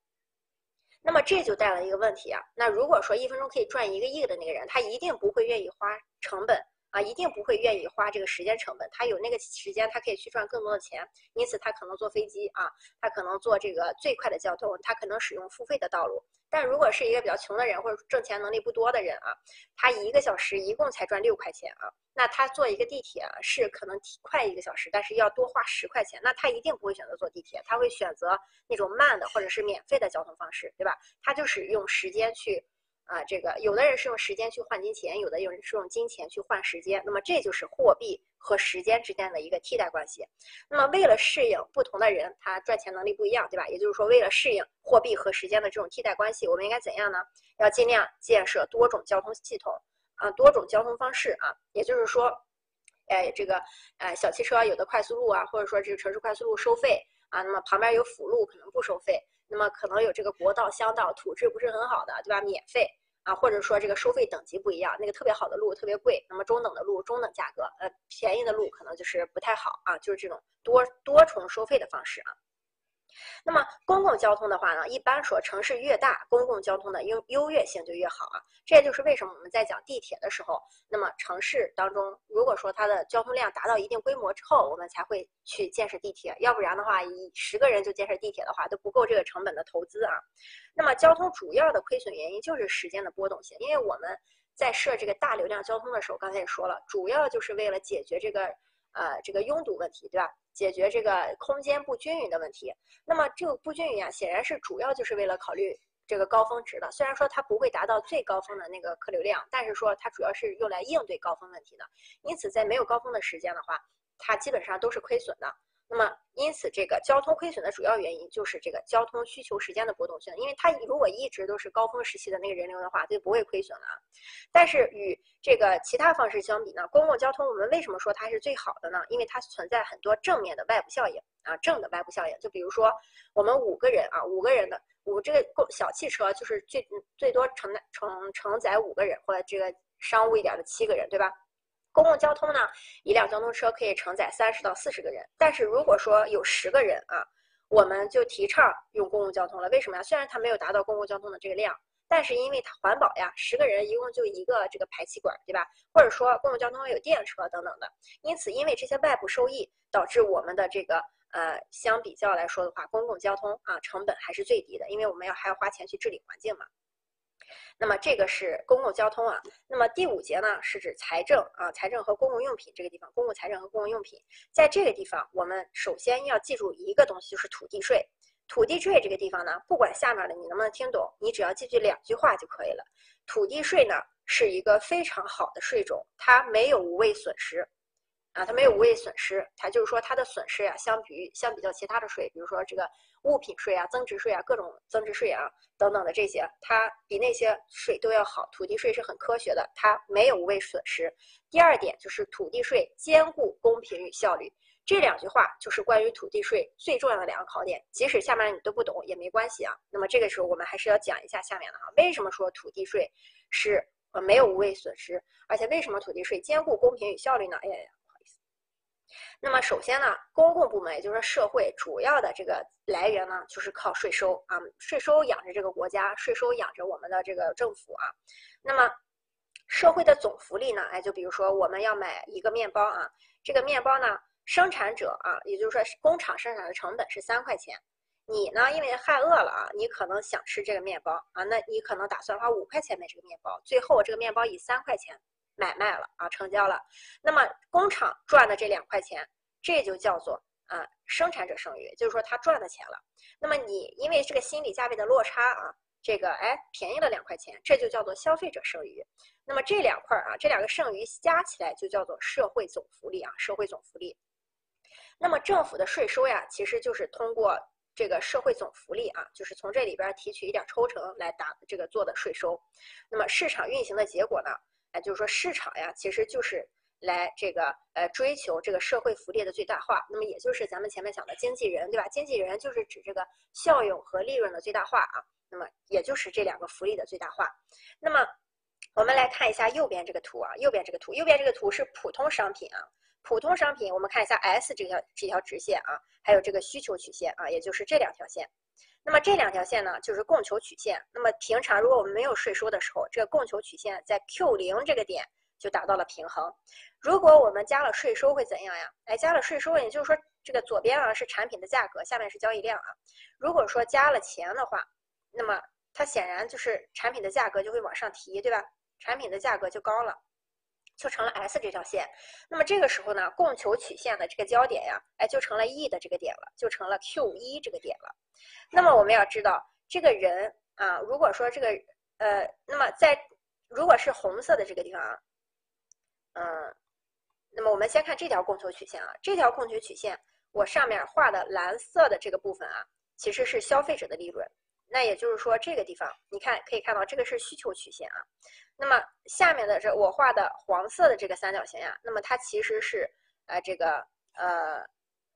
那么这就带来一个问题啊。那如果说一分钟可以赚一个亿的那个人，他一定不会愿意花成本。啊，一定不会愿意花这个时间成本。他有那个时间，他可以去赚更多的钱，因此他可能坐飞机啊，他可能坐这个最快的交通，他可能使用付费的道路。但如果是一个比较穷的人或者挣钱能力不多的人啊，他一个小时一共才赚六块钱啊，那他坐一个地铁是可能快一个小时，但是要多花十块钱，那他一定不会选择坐地铁，他会选择那种慢的或者是免费的交通方式，对吧？他就是用时间去。啊，这个有的人是用时间去换金钱，有的有人是用金钱去换时间，那么这就是货币和时间之间的一个替代关系。那么为了适应不同的人，他赚钱能力不一样，对吧？也就是说，为了适应货币和时间的这种替代关系，我们应该怎样呢？要尽量建设多种交通系统，啊，多种交通方式啊。也就是说，哎，这个，哎，小汽车有的快速路啊，或者说这个城市快速路收费啊，那么旁边有辅路可能不收费。那么可能有这个国道、乡道，土质不是很好的，对吧？免费啊，或者说这个收费等级不一样，那个特别好的路特别贵，那么中等的路中等价格，呃，便宜的路可能就是不太好啊，就是这种多多重收费的方式啊。那么公共交通的话呢，一般说城市越大，公共交通的优优越性就越好啊。这也就是为什么我们在讲地铁的时候，那么城市当中如果说它的交通量达到一定规模之后，我们才会去建设地铁。要不然的话，以十个人就建设地铁的话，都不够这个成本的投资啊。那么交通主要的亏损原因就是时间的波动性，因为我们在设这个大流量交通的时候，刚才也说了，主要就是为了解决这个呃这个拥堵问题，对吧？解决这个空间不均匀的问题，那么这个不均匀啊，显然是主要就是为了考虑这个高峰值的。虽然说它不会达到最高峰的那个客流量，但是说它主要是用来应对高峰问题的。因此，在没有高峰的时间的话，它基本上都是亏损的。那么，因此这个交通亏损的主要原因就是这个交通需求时间的波动性，因为它如果一直都是高峰时期的那个人流的话，它就不会亏损了。但是与这个其他方式相比呢，公共交通我们为什么说它是最好的呢？因为它存在很多正面的外部效应啊，正的外部效应。就比如说我们五个人啊，五个人的五这个公小汽车就是最最多承承承载五个人，或者这个商务一点的七个人，对吧？公共交通呢，一辆交通车可以承载三十到四十个人。但是如果说有十个人啊，我们就提倡用公共交通了。为什么呀？虽然它没有达到公共交通的这个量，但是因为它环保呀，十个人一共就一个这个排气管，对吧？或者说公共交通有电车等等的。因此，因为这些外部收益，导致我们的这个呃，相比较来说的话，公共交通啊，成本还是最低的，因为我们要还要花钱去治理环境嘛。那么这个是公共交通啊。那么第五节呢，是指财政啊，财政和公共用品这个地方，公共财政和公共用品，在这个地方，我们首先要记住一个东西，就是土地税。土地税这个地方呢，不管下面的你能不能听懂，你只要记住两句话就可以了。土地税呢是一个非常好的税种，它没有无谓损失。啊，它没有无谓损失，它就是说它的损失呀，相比于相比较其他的税，比如说这个物品税啊、增值税啊、各种增值税啊等等的这些，它比那些税都要好。土地税是很科学的，它没有无谓损失。第二点就是土地税兼顾公平与效率，这两句话就是关于土地税最重要的两个考点。即使下面你都不懂也没关系啊。那么这个时候我们还是要讲一下下面的啊，为什么说土地税是呃没有无谓损失，而且为什么土地税兼顾公平与效率呢？哎呀！那么首先呢，公共部门也就是说社会主要的这个来源呢，就是靠税收啊，税收养着这个国家，税收养着我们的这个政府啊。那么社会的总福利呢，哎，就比如说我们要买一个面包啊，这个面包呢，生产者啊，也就是说工厂生产的成本是三块钱，你呢因为害饿了啊，你可能想吃这个面包啊，那你可能打算花五块钱买这个面包，最后这个面包以三块钱。买卖了啊，成交了。那么工厂赚的这两块钱，这就叫做啊生产者剩余，就是说他赚的钱了。那么你因为这个心理价位的落差啊，这个哎便宜了两块钱，这就叫做消费者剩余。那么这两块啊，这两个剩余加起来就叫做社会总福利啊，社会总福利。那么政府的税收呀，其实就是通过这个社会总福利啊，就是从这里边提取一点抽成来打这个做的税收。那么市场运行的结果呢？哎，就是说市场呀，其实就是来这个呃追求这个社会福利的最大化。那么也就是咱们前面讲的经纪人，对吧？经纪人就是指这个效用和利润的最大化啊。那么也就是这两个福利的最大化。那么我们来看一下右边这个图啊，右边这个图，右边这个图是普通商品啊。普通商品，我们看一下 S 这条这条直线啊，还有这个需求曲线啊，也就是这两条线。那么这两条线呢，就是供求曲线。那么平常如果我们没有税收的时候，这个供求曲线在 Q 零这个点就达到了平衡。如果我们加了税收会怎样呀？哎，加了税收，也就是说这个左边啊是产品的价格，下面是交易量啊。如果说加了钱的话，那么它显然就是产品的价格就会往上提，对吧？产品的价格就高了。就成了 S 这条线，那么这个时候呢，供求曲线的这个交点呀，哎，就成了 E 的这个点了，就成了 Q 一这个点了。那么我们要知道，这个人啊，如果说这个呃，那么在如果是红色的这个地方啊，嗯，那么我们先看这条供求曲线啊，这条供求曲线，我上面画的蓝色的这个部分啊，其实是消费者的利润。那也就是说，这个地方你看可以看到，这个是需求曲线啊。那么下面的这我画的黄色的这个三角形呀，那么它其实是呃这个呃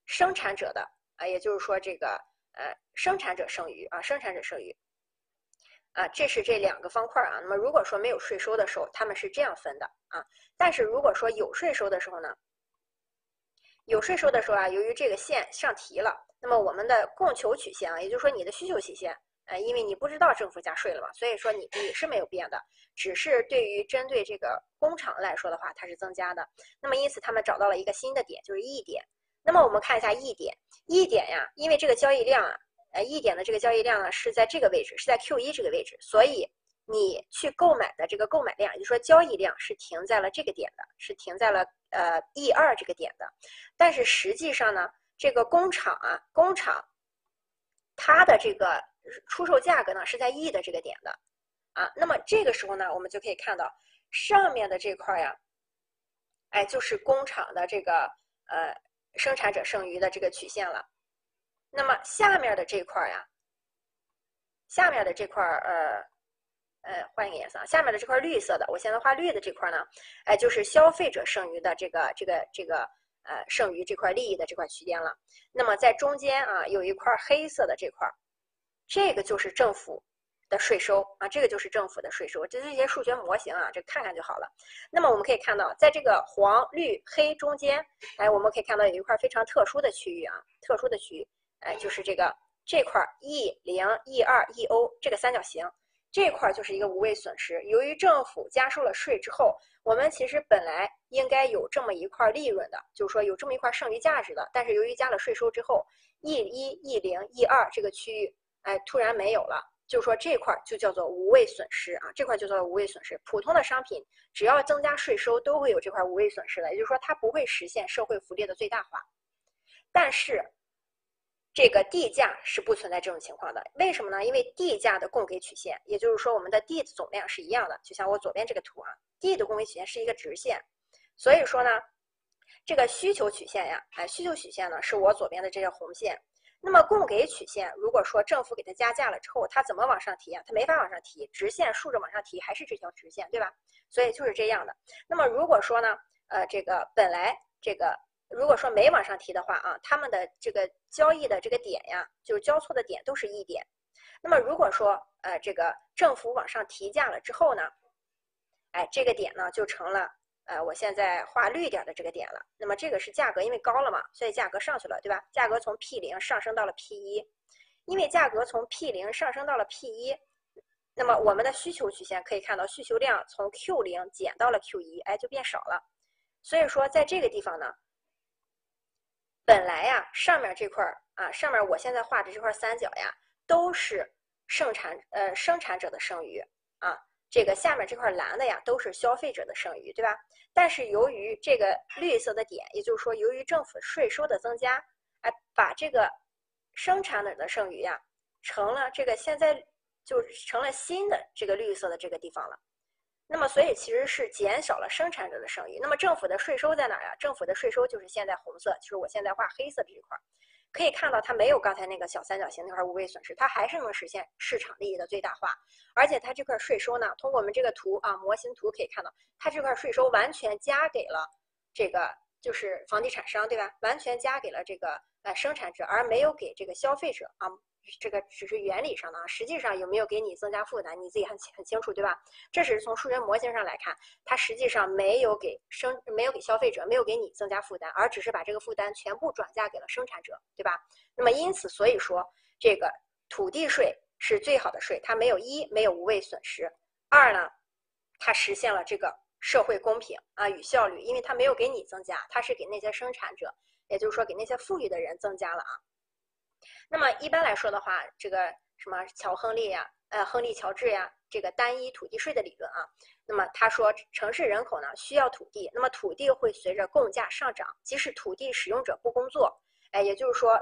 生产者的啊，也就是说这个呃生产者剩余啊，生产者剩余啊，这是这两个方块啊。那么如果说没有税收的时候，他们是这样分的啊。但是如果说有税收的时候呢，有税收的时候啊，由于这个线上提了，那么我们的供求曲线啊，也就是说你的需求曲线。呃，因为你不知道政府加税了嘛，所以说你你是没有变的，只是对于针对这个工厂来说的话，它是增加的。那么因此他们找到了一个新的点，就是 E 点。那么我们看一下 E 点，E 点呀，因为这个交易量啊，呃，E 点的这个交易量呢是在这个位置，是在 Q 一这个位置，所以你去购买的这个购买量，也就是说交易量是停在了这个点的，是停在了呃 E 二这个点的。但是实际上呢，这个工厂啊，工厂它的这个。出售价格呢是在 E 的这个点的，啊，那么这个时候呢，我们就可以看到上面的这块呀，哎，就是工厂的这个呃生产者剩余的这个曲线了。那么下面的这块呀，下面的这块呃呃换一个颜色啊，下面的这块绿色的，我现在画绿的这块呢，哎，就是消费者剩余的这个这个这个呃剩余这块利益的这块区间了。那么在中间啊，有一块黑色的这块。这个就是政府的税收啊，这个就是政府的税收，这是一些数学模型啊，这看看就好了。那么我们可以看到，在这个黄、绿、黑中间，哎，我们可以看到有一块非常特殊的区域啊，特殊的区域，哎，就是这个这块 E 零、E 二、EO 这个三角形，这块就是一个无谓损失。由于政府加收了税之后，我们其实本来应该有这么一块利润的，就是说有这么一块剩余价值的，但是由于加了税收之后，E 一、E 零、E 二这个区域。哎，突然没有了，就是说这块就叫做无谓损失啊，这块就叫做无谓损失。普通的商品只要增加税收，都会有这块无谓损失的，也就是说它不会实现社会福利的最大化。但是这个地价是不存在这种情况的。为什么呢？因为地价的供给曲线，也就是说我们的地的总量是一样的，就像我左边这个图啊，地的供给曲线是一个直线，所以说呢，这个需求曲线呀，哎，需求曲线呢是我左边的这条红线。那么供给曲线，如果说政府给它加价了之后，它怎么往上提啊？它没法往上提，直线竖着往上提，还是这条直线，对吧？所以就是这样的。那么如果说呢，呃，这个本来这个如果说没往上提的话啊，他们的这个交易的这个点呀，就是交错的点都是一点。那么如果说呃这个政府往上提价了之后呢，哎，这个点呢就成了。呃，我现在画绿点的这个点了，那么这个是价格，因为高了嘛，所以价格上去了，对吧？价格从 P 零上升到了 P 一，因为价格从 P 零上升到了 P 一，那么我们的需求曲线可以看到，需求量从 Q 零减到了 Q 一，哎，就变少了。所以说，在这个地方呢，本来呀，上面这块儿啊，上面我现在画的这块三角呀，都是生产呃生产者的剩余啊。这个下面这块蓝的呀，都是消费者的剩余，对吧？但是由于这个绿色的点，也就是说，由于政府税收的增加，哎，把这个生产者的剩余呀，成了这个现在就成了新的这个绿色的这个地方了。那么，所以其实是减少了生产者的剩余。那么政府的税收在哪呀？政府的税收就是现在红色，就是我现在画黑色的这块。可以看到，它没有刚才那个小三角形那块无谓损失，它还是能实现市场利益的最大化。而且它这块税收呢，通过我们这个图啊模型图可以看到，它这块税收完全加给了这个就是房地产商，对吧？完全加给了这个呃生产者，而没有给这个消费者啊。这个只是原理上的啊，实际上有没有给你增加负担，你自己很很清楚，对吧？这只是从数学模型上来看，它实际上没有给生没有给消费者，没有给你增加负担，而只是把这个负担全部转嫁给了生产者，对吧？那么因此，所以说这个土地税是最好的税，它没有一没有无谓损失，二呢，它实现了这个社会公平啊与效率，因为它没有给你增加，它是给那些生产者，也就是说给那些富裕的人增加了啊。那么一般来说的话，这个什么乔亨利呀，呃，亨利乔治呀，这个单一土地税的理论啊，那么他说城市人口呢需要土地，那么土地会随着供价上涨，即使土地使用者不工作，哎，也就是说，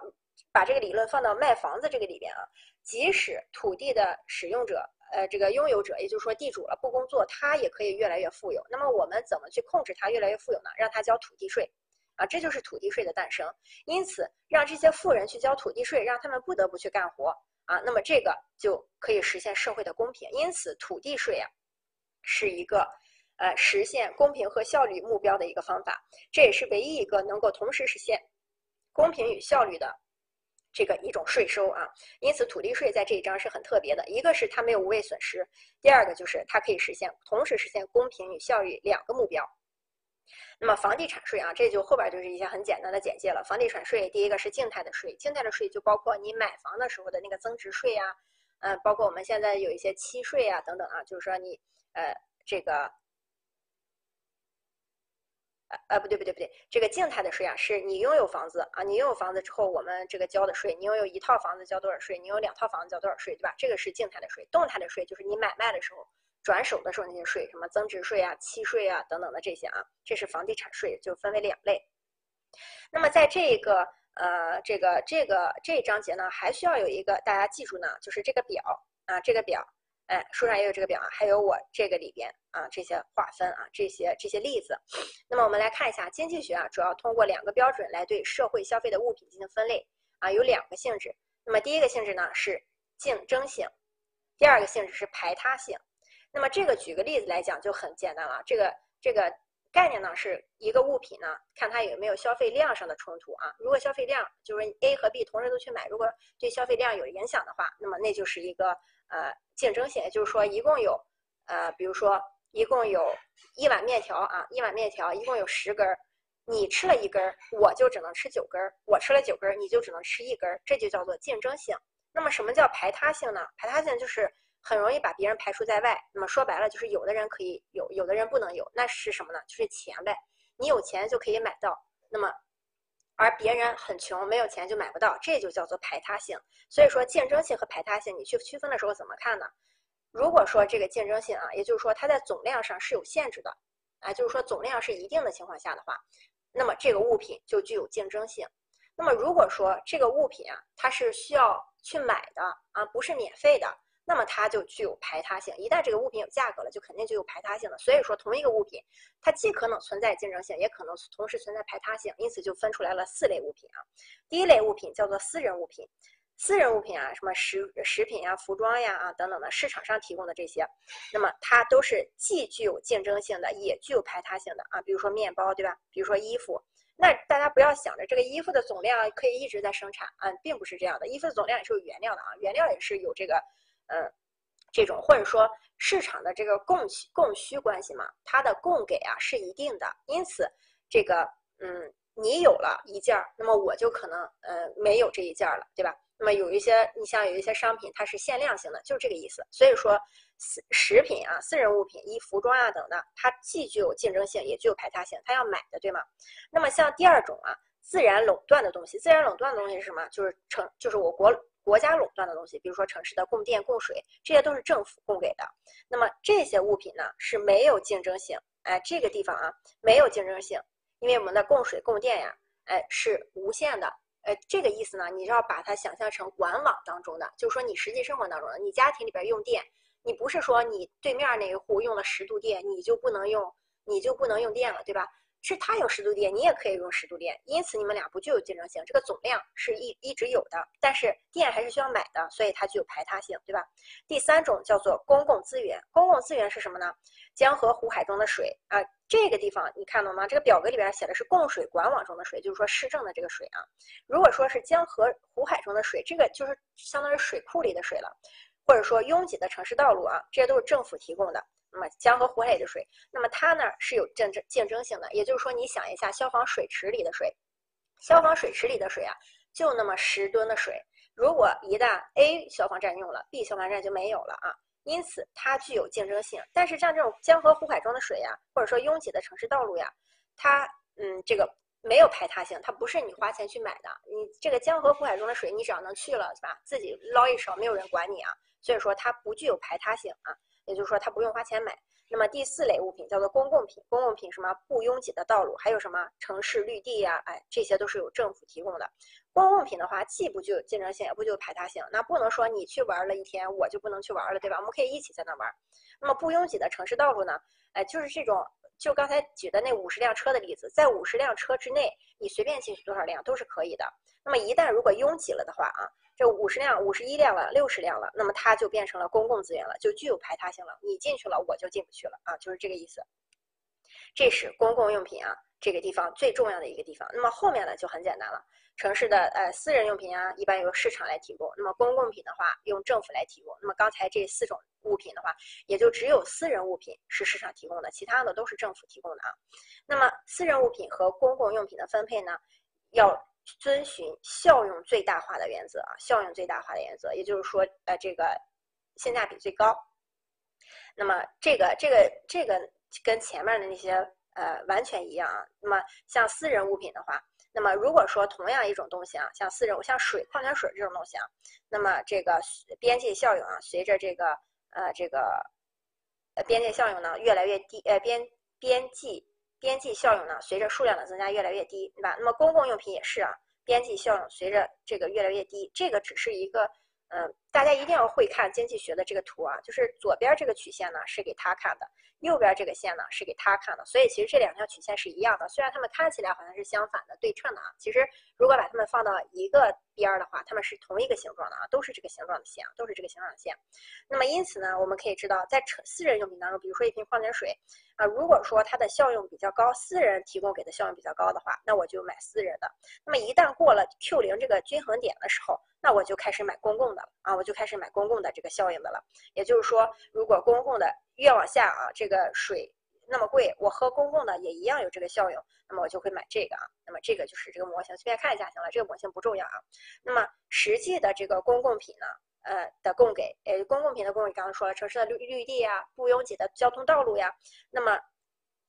把这个理论放到卖房子这个里边啊，即使土地的使用者，呃，这个拥有者，也就是说地主了不工作，他也可以越来越富有。那么我们怎么去控制他越来越富有呢？让他交土地税。啊，这就是土地税的诞生。因此，让这些富人去交土地税，让他们不得不去干活啊，那么这个就可以实现社会的公平。因此，土地税啊，是一个呃实现公平和效率目标的一个方法。这也是唯一一个能够同时实现公平与效率的这个一种税收啊。因此，土地税在这一章是很特别的。一个是它没有无谓损失，第二个就是它可以实现同时实现公平与效率两个目标。那么房地产税啊，这就后边就是一些很简单的简介了。房地产税第一个是静态的税，静态的税就包括你买房的时候的那个增值税啊，嗯，包括我们现在有一些契税啊等等啊，就是说你呃这个，呃不对不对不对，这个静态的税啊，是你拥有房子啊，你拥有房子之后我们这个交的税，你拥有一套房子交多少税，你有两套房子交多少税，对吧？这个是静态的税。动态的税就是你买卖的时候。转手的时候那些税，什么增值税啊、契税啊等等的这些啊，这是房地产税，就分为两类。那么在这个呃这个这个这一章节呢，还需要有一个大家记住呢，就是这个表啊，这个表，哎，书上也有这个表啊，还有我这个里边啊这些划分啊这些这些例子。那么我们来看一下经济学啊，主要通过两个标准来对社会消费的物品进行分类啊，有两个性质。那么第一个性质呢是竞争性，第二个性质是排他性。那么这个举个例子来讲就很简单了，这个这个概念呢是一个物品呢，看它有没有消费量上的冲突啊。如果消费量就是 A 和 B 同时都去买，如果对消费量有影响的话，那么那就是一个呃竞争性，也就是说一共有呃比如说一共有一碗面条啊，一碗面条一共有十根儿，你吃了一根儿，我就只能吃九根儿，我吃了九根儿，你就只能吃一根儿，这就叫做竞争性。那么什么叫排他性呢？排他性就是。很容易把别人排除在外。那么说白了，就是有的人可以有，有的人不能有。那是什么呢？就是钱呗。你有钱就可以买到，那么而别人很穷，没有钱就买不到，这就叫做排他性。所以说，竞争性和排他性，你去区分的时候怎么看呢？如果说这个竞争性啊，也就是说它在总量上是有限制的，啊，就是说总量是一定的情况下的话，那么这个物品就具有竞争性。那么如果说这个物品啊，它是需要去买的啊，不是免费的，那么它就具有排他性。一旦这个物品有价格了，就肯定就有排他性的。所以说，同一个物品，它既可能存在竞争性，也可能同时存在排他性，因此就分出来了四类物品啊。第一类物品叫做私人物品。私人物品啊，什么食食品呀、服装呀啊等等的，市场上提供的这些，那么它都是既具有竞争性的，也具有排他性的啊。比如说面包，对吧？比如说衣服，那大家不要想着这个衣服的总量可以一直在生产啊，并不是这样的。衣服的总量也是有原料的啊，原料也是有这个，嗯，这种或者说市场的这个供需供需关系嘛，它的供给啊是一定的，因此这个嗯，你有了一件儿，那么我就可能呃没有这一件儿了，对吧？那么有一些，你像有一些商品，它是限量型的，就这个意思。所以说，私食品啊、私人物品、衣服装啊等的，它既具有竞争性，也具有排他性，它要买的，对吗？那么像第二种啊，自然垄断的东西，自然垄断的东西是什么？就是成，就是我国国家垄断的东西，比如说城市的供电、供水，这些都是政府供给的。那么这些物品呢是没有竞争性，哎，这个地方啊没有竞争性，因为我们的供水、供电呀，哎是无限的。呃，这个意思呢，你就要把它想象成管网当中的，就是说你实际生活当中的，你家庭里边用电，你不是说你对面那一户用了十度电，你就不能用，你就不能用电了，对吧？是它有十度电，你也可以用十度电，因此你们俩不具有竞争性，这个总量是一一直有的，但是电还是需要买的，所以它具有排他性，对吧？第三种叫做公共资源，公共资源是什么呢？江河湖海中的水啊，这个地方你看到吗？这个表格里边写的是供水管网中的水，就是说市政的这个水啊。如果说是江河湖海中的水，这个就是相当于水库里的水了，或者说拥挤的城市道路啊，这些都是政府提供的。那么江河湖海里的水，那么它呢是有竞争竞争性的，也就是说，你想一下，消防水池里的水，消防水池里的水啊，就那么十吨的水，如果一旦 A 消防站用了，B 消防站就没有了啊，因此它具有竞争性。但是像这种江河湖海中的水呀，或者说拥挤的城市道路呀，它嗯这个没有排他性，它不是你花钱去买的，你这个江河湖海中的水，你只要能去了是吧，自己捞一手，没有人管你啊，所以说它不具有排他性啊。也就是说，它不用花钱买。那么第四类物品叫做公共品，公共品什么不拥挤的道路，还有什么城市绿地呀，哎，这些都是由政府提供的。公共品的话，既不具有竞争性，也不具有排他性。那不能说你去玩了一天，我就不能去玩了，对吧？我们可以一起在那玩。那么不拥挤的城市道路呢？哎，就是这种，就刚才举的那五十辆车的例子，在五十辆车之内，你随便进去多少辆都是可以的。那么一旦如果拥挤了的话啊。这五十辆、五十一辆了、六十辆了，那么它就变成了公共资源了，就具有排他性了。你进去了，我就进不去了啊，就是这个意思。这是公共用品啊，这个地方最重要的一个地方。那么后面呢就很简单了，城市的呃私人用品啊，一般由市场来提供；那么公共品的话，用政府来提供。那么刚才这四种物品的话，也就只有私人物品是市场提供的，其他的都是政府提供的啊。那么私人物品和公共用品的分配呢，要。遵循效用最大化的原则啊，效用最大化的原则，也就是说，呃，这个性价比最高。那么，这个这个这个跟前面的那些呃完全一样啊。那么，像私人物品的话，那么如果说同样一种东西啊，像私人像水、矿泉水这种东西啊，那么这个边际效用啊，随着这个呃这个呃边际效用呢越来越低，呃边边际。边际效用呢，随着数量的增加越来越低，对吧？那么公共用品也是啊，边际效用随着这个越来越低，这个只是一个，嗯，大家一定要会看经济学的这个图啊，就是左边这个曲线呢是给他看的，右边这个线呢是给他看的，所以其实这两条曲线是一样的，虽然它们看起来好像是相反的对称的啊，其实如果把它们放到一个边的话，它们是同一个形状的啊，都是这个形状的线，都是这个形状的线。那么因此呢，我们可以知道，在私人用品当中，比如说一瓶矿泉水。啊，如果说它的效用比较高，私人提供给的效用比较高的话，那我就买私人的。那么一旦过了 Q 零这个均衡点的时候，那我就开始买公共的啊，我就开始买公共的这个效应的了。也就是说，如果公共的越往下啊，这个水那么贵，我喝公共的也一样有这个效应，那么我就会买这个啊。那么这个就是这个模型，随便看一下行了，这个模型不重要啊。那么实际的这个公共品呢？呃的供给，呃公共品的供给，刚刚说了，城市的绿绿地呀，不拥挤的交通道路呀，那么，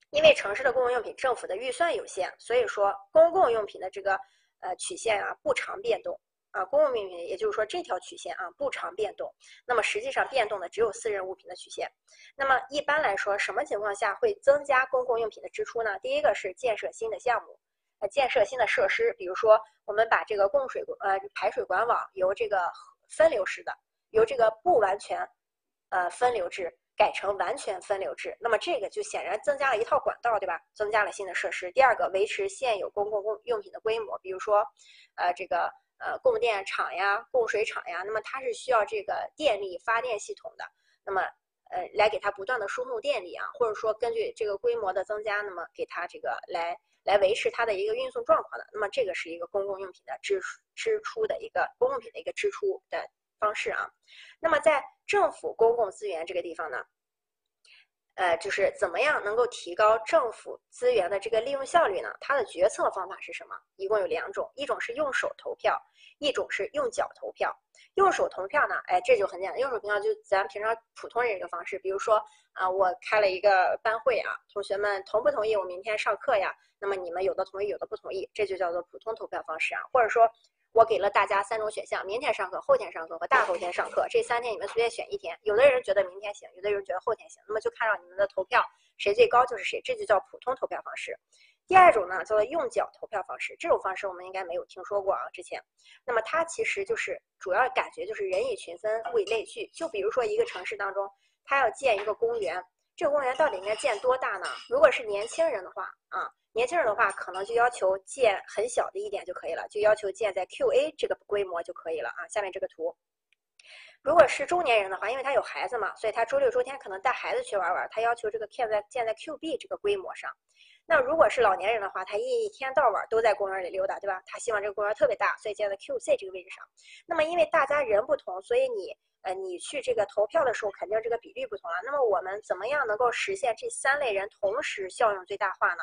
因为城市的公共用品，政府的预算有限，所以说公共用品的这个呃曲线啊不常变动啊，公共用品也就是说这条曲线啊不常变动，那么实际上变动的只有私人物品的曲线。那么一般来说，什么情况下会增加公共用品的支出呢？第一个是建设新的项目，呃建设新的设施，比如说我们把这个供水呃排水管网由这个分流式的，由这个不完全呃分流制改成完全分流制，那么这个就显然增加了一套管道，对吧？增加了新的设施。第二个，维持现有公共供用品的规模，比如说呃这个呃供电厂呀、供水厂呀，那么它是需要这个电力发电系统的，那么。呃，来给它不断的输送电力啊，或者说根据这个规模的增加，那么给它这个来来维持它的一个运送状况的，那么这个是一个公共用品的支支出的一个公共品的一个支出的方式啊。那么在政府公共资源这个地方呢，呃，就是怎么样能够提高政府资源的这个利用效率呢？它的决策方法是什么？一共有两种，一种是用手投票，一种是用脚投票。用手投票呢？哎，这就很简单。用手投票就咱平常普通人一个方式，比如说啊，我开了一个班会啊，同学们同不同意我明天上课呀？那么你们有的同意，有的不同意，这就叫做普通投票方式啊。或者说，我给了大家三种选项：明天上课、后天上课和大后天上课。这三天你们随便选一天。有的人觉得明天行，有的人觉得后天行，那么就看到你们的投票谁最高就是谁，这就叫普通投票方式。第二种呢，叫做用脚投票方式。这种方式我们应该没有听说过啊，之前。那么它其实就是主要感觉就是人以群分，物以类聚。就比如说一个城市当中，它要建一个公园，这个公园到底应该建多大呢？如果是年轻人的话啊，年轻人的话可能就要求建很小的一点就可以了，就要求建在 QA 这个规模就可以了啊。下面这个图，如果是中年人的话，因为他有孩子嘛，所以他周六周天可能带孩子去玩玩，他要求这个建在建在 QB 这个规模上。那如果是老年人的话，他一天到晚都在公园里溜达，对吧？他希望这个公园特别大，所以建在 QC 这个位置上。那么因为大家人不同，所以你呃你去这个投票的时候，肯定这个比例不同了。那么我们怎么样能够实现这三类人同时效用最大化呢？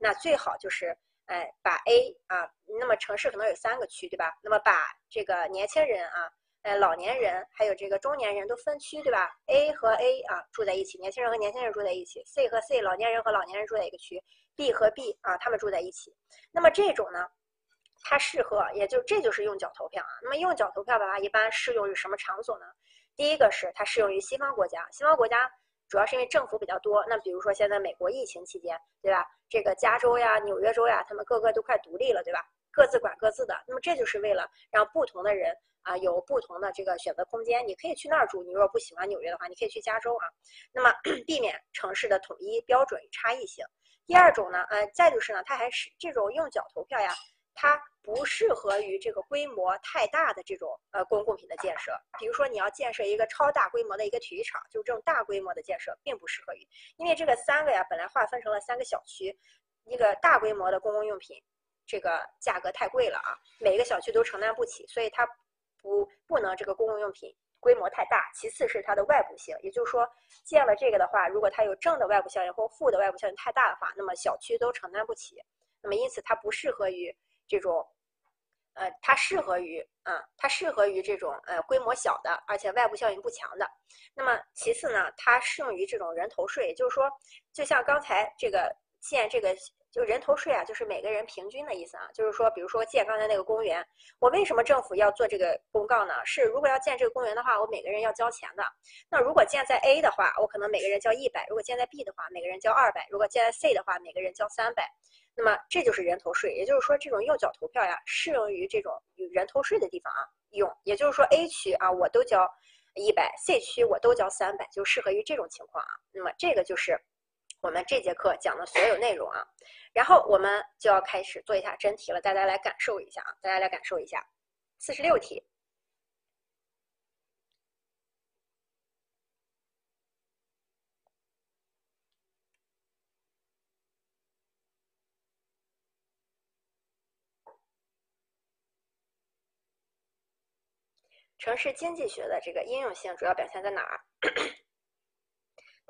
那最好就是哎把 A 啊，那么城市可能有三个区，对吧？那么把这个年轻人啊。呃，老年人还有这个中年人都分区，对吧？A 和 A 啊住在一起，年轻人和年轻人住在一起；C 和 C 老年人和老年人住在一个区；B 和 B 啊他们住在一起。那么这种呢，它适合，也就这就是用脚投票啊。那么用脚投票的话，一般适用于什么场所呢？第一个是它适用于西方国家，西方国家主要是因为政府比较多。那比如说现在美国疫情期间，对吧？这个加州呀、纽约州呀，他们个个都快独立了，对吧？各自管各自的。那么这就是为了让不同的人。啊，有不同的这个选择空间，你可以去那儿住。你如果不喜欢纽约的话，你可以去加州啊。那么 避免城市的统一标准与差异性。第二种呢，呃，再就是呢，它还是这种用脚投票呀，它不适合于这个规模太大的这种呃公共品的建设。比如说你要建设一个超大规模的一个体育场，就这种大规模的建设并不适合于，因为这个三个呀本来划分成了三个小区，一个大规模的公共用品，这个价格太贵了啊，每个小区都承担不起，所以它。不，不能这个公共用品规模太大。其次是它的外部性，也就是说，建了这个的话，如果它有正的外部效应或负的外部效应太大的话，那么小区都承担不起。那么因此它不适合于这种，呃，它适合于啊，它适合于这种呃规模小的，而且外部效应不强的。那么其次呢，它适用于这种人头税，也就是说，就像刚才这个建这个。就人头税啊，就是每个人平均的意思啊。就是说，比如说建刚才那个公园，我为什么政府要做这个公告呢？是如果要建这个公园的话，我每个人要交钱的。那如果建在 A 的话，我可能每个人交一百；如果建在 B 的话，每个人交二百；如果建在 C 的话，每个人交三百。那么这就是人头税，也就是说，这种右脚投票呀，适用于这种有人头税的地方啊用。也就是说，A 区啊，我都交一百；C 区我都交三百，就适合于这种情况啊。那么这个就是我们这节课讲的所有内容啊。然后我们就要开始做一下真题了，大家来感受一下啊！大家来感受一下，四十六题。城市经济学的这个应用性主要表现在哪儿？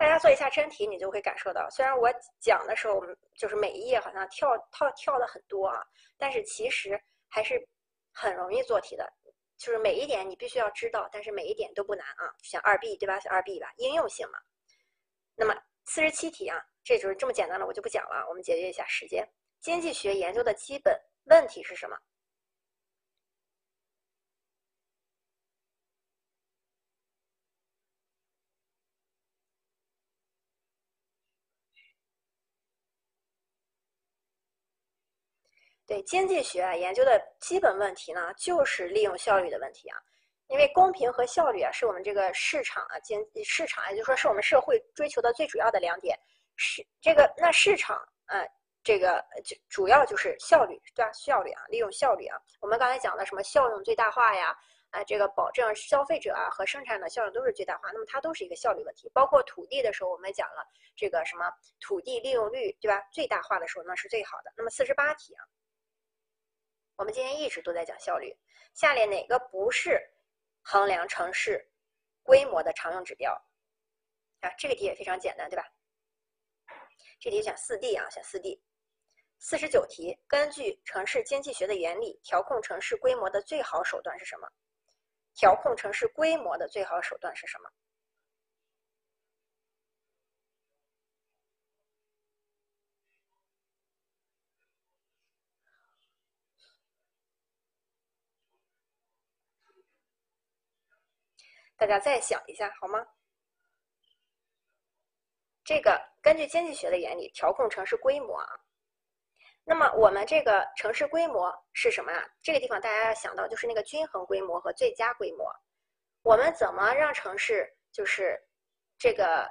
大家做一下真题，你就会感受到，虽然我讲的时候，就是每一页好像跳跳跳的很多啊，但是其实还是很容易做题的。就是每一点你必须要知道，但是每一点都不难啊。选二 B 对吧？选二 B 吧，应用性嘛。那么四十七题啊，这就是这么简单的，我就不讲了。我们节约一下时间。经济学研究的基本问题是什么？对经济学研究的基本问题呢，就是利用效率的问题啊。因为公平和效率啊，是我们这个市场啊，经市场也就说是我们社会追求的最主要的两点。是这个那市场啊，这个就主要就是效率，对吧？效率啊，利用效率啊。我们刚才讲的什么效用最大化呀？啊，这个保证消费者啊和生产的效用都是最大化，那么它都是一个效率问题。包括土地的时候，我们讲了这个什么土地利用率，对吧？最大化的时候那是最好的。那么四十八题啊，我们今天一直都在讲效率。下列哪个不是衡量城市规模的常用指标？啊，这个题也非常简单，对吧？这题选四 D 啊，选四 D。四十九题，根据城市经济学的原理，调控城市规模的最好手段是什么？调控城市规模的最好手段是什么？大家再想一下好吗？这个根据经济学的原理调控城市规模啊。那么我们这个城市规模是什么啊？这个地方大家要想到就是那个均衡规模和最佳规模。我们怎么让城市就是这个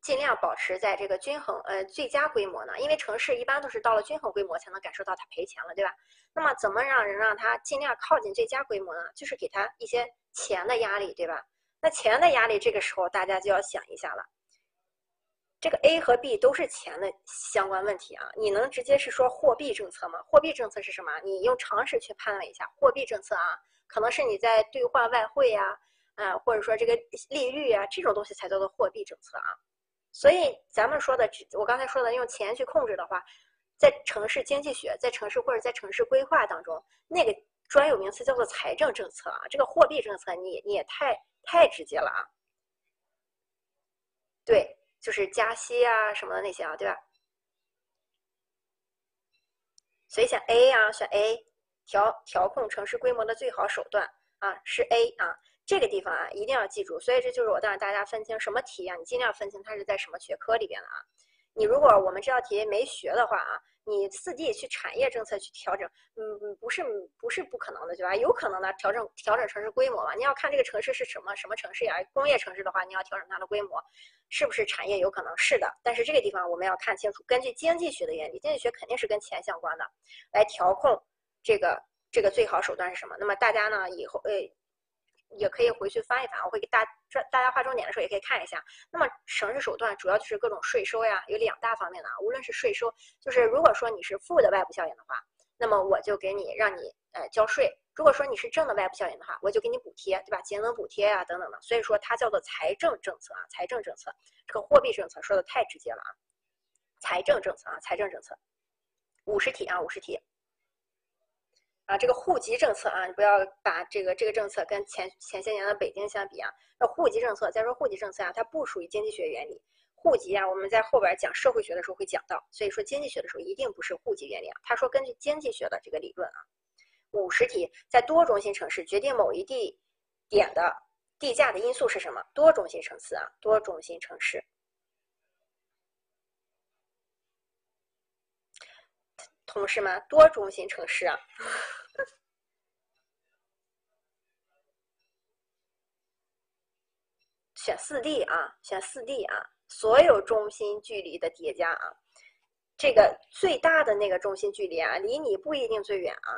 尽量保持在这个均衡呃最佳规模呢？因为城市一般都是到了均衡规模才能感受到它赔钱了，对吧？那么怎么让人让它尽量靠近最佳规模呢？就是给它一些钱的压力，对吧？那钱的压力这个时候大家就要想一下了。这个 A 和 B 都是钱的相关问题啊，你能直接是说货币政策吗？货币政策是什么？你用常识去判断一下，货币政策啊，可能是你在兑换外汇呀，啊，或者说这个利率啊，这种东西才叫做货币政策啊。所以咱们说的，我刚才说的用钱去控制的话，在城市经济学，在城市或者在城市规划当中，那个专有名词叫做财政政策啊。这个货币政策，你你也太太直接了啊。对。就是加息啊什么的那些啊，对吧？所以选 A 啊，选 A，调调控城市规模的最好手段啊是 A 啊，这个地方啊一定要记住。所以这就是我让大家分清什么题啊，你尽量分清它是在什么学科里边的啊。你如果我们这道题没学的话啊。你四 D 去产业政策去调整，嗯，不是不是不可能的，对吧？有可能的，调整调整城市规模嘛。你要看这个城市是什么什么城市呀？工业城市的话，你要调整它的规模，是不是产业有可能是的？但是这个地方我们要看清楚，根据经济学的原理，经济学肯定是跟钱相关的，来调控这个这个最好手段是什么？那么大家呢以后呃。也可以回去翻一翻，我会给大大家划重点的时候也可以看一下。那么城市手段主要就是各种税收呀，有两大方面的啊。无论是税收，就是如果说你是负的外部效应的话，那么我就给你让你呃交税；如果说你是正的外部效应的话，我就给你补贴，对吧？节能补贴呀等等的。所以说它叫做财政政策啊，财政政策。这个货币政策说的太直接了啊，财政政策啊，财政政策。五十题啊，五十题。啊，这个户籍政策啊，你不要把这个这个政策跟前前些年的北京相比啊。那户籍政策，再说户籍政策啊，它不属于经济学原理。户籍啊，我们在后边讲社会学的时候会讲到，所以说经济学的时候一定不是户籍原理啊。他说根据经济学的这个理论啊，五十题，在多中心城市决定某一地点的地价的因素是什么？多中心城市啊，多中心城市。同事们，多中心城市啊，选四 D 啊，选四 D 啊，所有中心距离的叠加啊，这个最大的那个中心距离啊，离你不一定最远啊，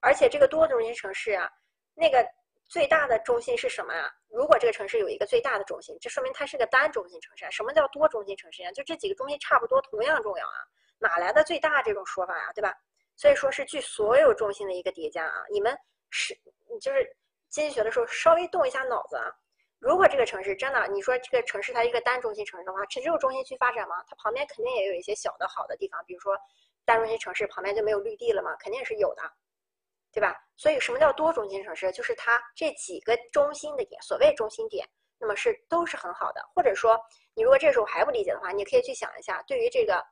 而且这个多中心城市啊，那个最大的中心是什么呀？如果这个城市有一个最大的中心，这说明它是个单中心城市啊。什么叫多中心城市呀？就这几个中心差不多，同样重要啊。哪来的最大这种说法呀，对吧？所以说是据所有中心的一个叠加啊。你们是你就是经济学的时候稍微动一下脑子啊。如果这个城市真的，你说这个城市它一个单中心城市的话，只有中心区发展吗？它旁边肯定也有一些小的好的地方，比如说单中心城市旁边就没有绿地了吗？肯定是有的，对吧？所以什么叫多中心城市？就是它这几个中心的点，所谓中心点，那么是都是很好的。或者说你如果这时候还不理解的话，你可以去想一下，对于这个。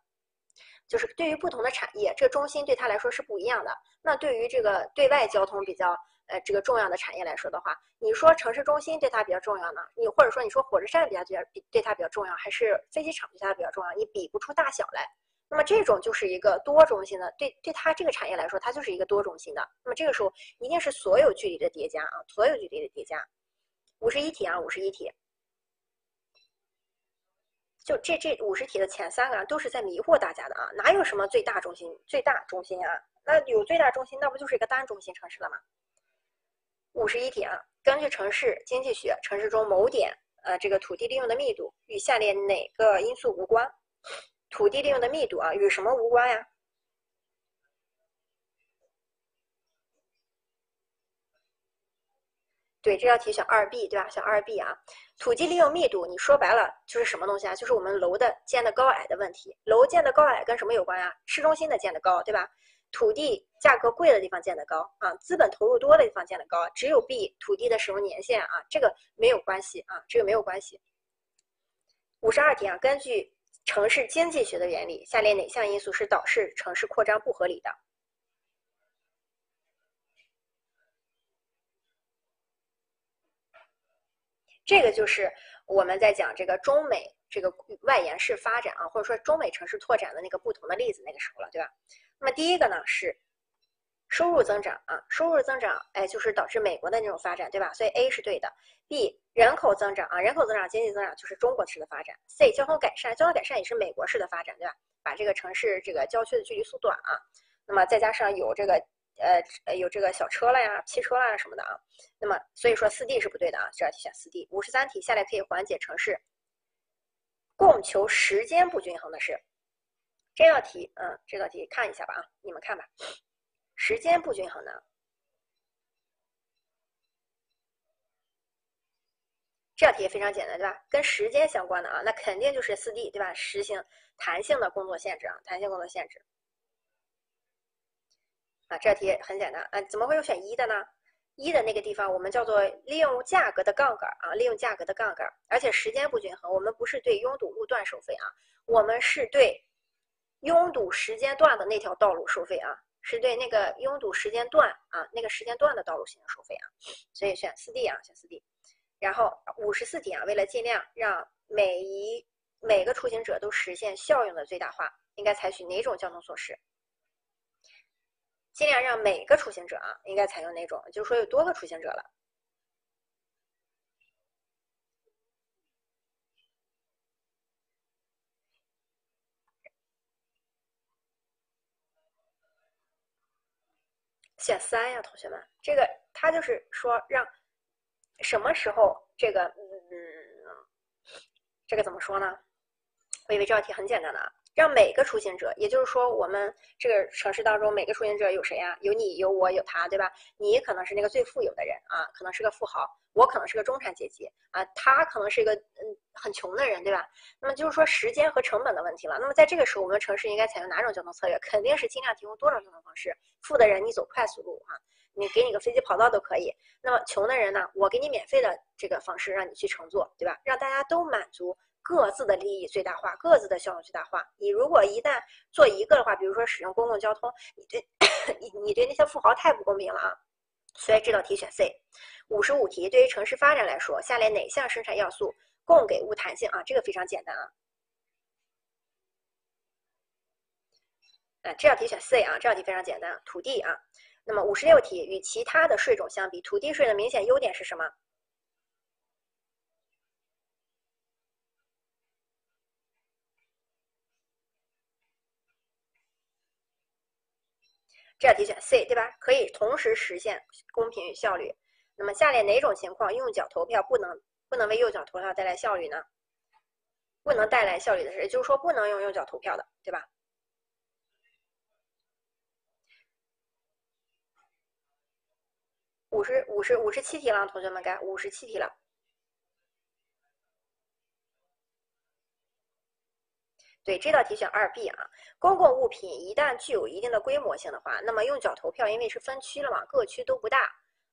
就是对于不同的产业，这个中心对他来说是不一样的。那对于这个对外交通比较呃这个重要的产业来说的话，你说城市中心对它比较重要呢？你或者说你说火车站比较比较对它比较重要，还是飞机场对它比较重要？你比不出大小来。那么这种就是一个多中心的，对对它这个产业来说，它就是一个多中心的。那么这个时候一定是所有距离的叠加啊，所有距离的叠加。五十一题啊，五十一题，就这这五十题的前三个啊，都是在迷惑大家的啊，哪有什么最大中心？最大中心啊，那有最大中心，那不就是一个单中心城市了吗？五十一题啊，根据城市经济学，城市中某点呃这个土地利用的密度与下列哪个因素无关？土地利用的密度啊，与什么无关呀？对，这道题选二 B 对吧？选二 B 啊。土地利用密度，你说白了就是什么东西啊？就是我们楼的建的高矮的问题。楼建的高矮跟什么有关呀？市中心的建的高，对吧？土地价格贵的地方建的高啊，资本投入多的地方建的高。只有 B 土地的使用年限啊，这个没有关系啊，这个没有关系。五十二题啊，根据。城市经济学的原理，下列哪项因素是导致城市扩张不合理的？这个就是我们在讲这个中美这个外延式发展啊，或者说中美城市拓展的那个不同的例子那个时候了，对吧？那么第一个呢是。收入增长啊，收入增长，哎，就是导致美国的那种发展，对吧？所以 A 是对的。B 人口增长啊，人口增长、经济增长就是中国式的发展。C 交通改善，交通改善也是美国式的发展，对吧？把这个城市这个郊区的距离缩短啊，那么再加上有这个呃有这个小车了呀、汽车啦什么的啊，那么所以说四 D 是不对的啊，这道题选四 D。五十三题下来可以缓解城市供求时间不均衡的是这道题，嗯，这道题看一下吧啊，你们看吧。时间不均衡的，这道题也非常简单，对吧？跟时间相关的啊，那肯定就是四 D，对吧？实行弹性的工作限制啊，弹性工作限制。啊，这题很简单啊，怎么会有选一的呢？一的那个地方我们叫做利用价格的杠杆啊，利用价格的杠杆，而且时间不均衡，我们不是对拥堵路段收费啊，我们是对拥堵时间段的那条道路收费啊。是对那个拥堵时间段啊，那个时间段的道路进行收费啊，所以选四 D 啊，选四 D。然后五十四题啊，为了尽量让每一每个出行者都实现效用的最大化，应该采取哪种交通措施？尽量让每个出行者啊，应该采用哪种？就是说有多个出行者了。选三呀，同学们，这个他就是说让什么时候这个嗯，这个怎么说呢？我以为这道题很简单的啊。让每个出行者，也就是说，我们这个城市当中每个出行者有谁呀？有你，有我，有他，对吧？你可能是那个最富有的人啊，可能是个富豪；我可能是个中产阶级啊，他可能是一个嗯很穷的人，对吧？那么就是说时间和成本的问题了。那么在这个时候，我们城市应该采用哪种交通策略？肯定是尽量提供多种交通方式。富的人你走快速路啊，你给你个飞机跑道都可以。那么穷的人呢，我给你免费的这个方式让你去乘坐，对吧？让大家都满足。各自的利益最大化，各自的效用最大化。你如果一旦做一个的话，比如说使用公共交通，你对，你你对那些富豪太不公平了啊！所以这道题选 C。五十五题，对于城市发展来说，下列哪项生产要素供给物弹性啊？这个非常简单啊。啊，这道题选 C 啊，这道题非常简单，土地啊。那么五十六题，与其他的税种相比，土地税的明显优点是什么？这道题选 C 对吧？可以同时实现公平与效率。那么下列哪种情况用脚投票不能不能为右脚投票带来效率呢？不能带来效率的是，也就是说不能用右脚投票的，对吧？五十五十五十七题了，同学们该五十七题了。对这道题选二 B 啊，公共物品一旦具有一定的规模性的话，那么用脚投票，因为是分区了嘛，各区都不大，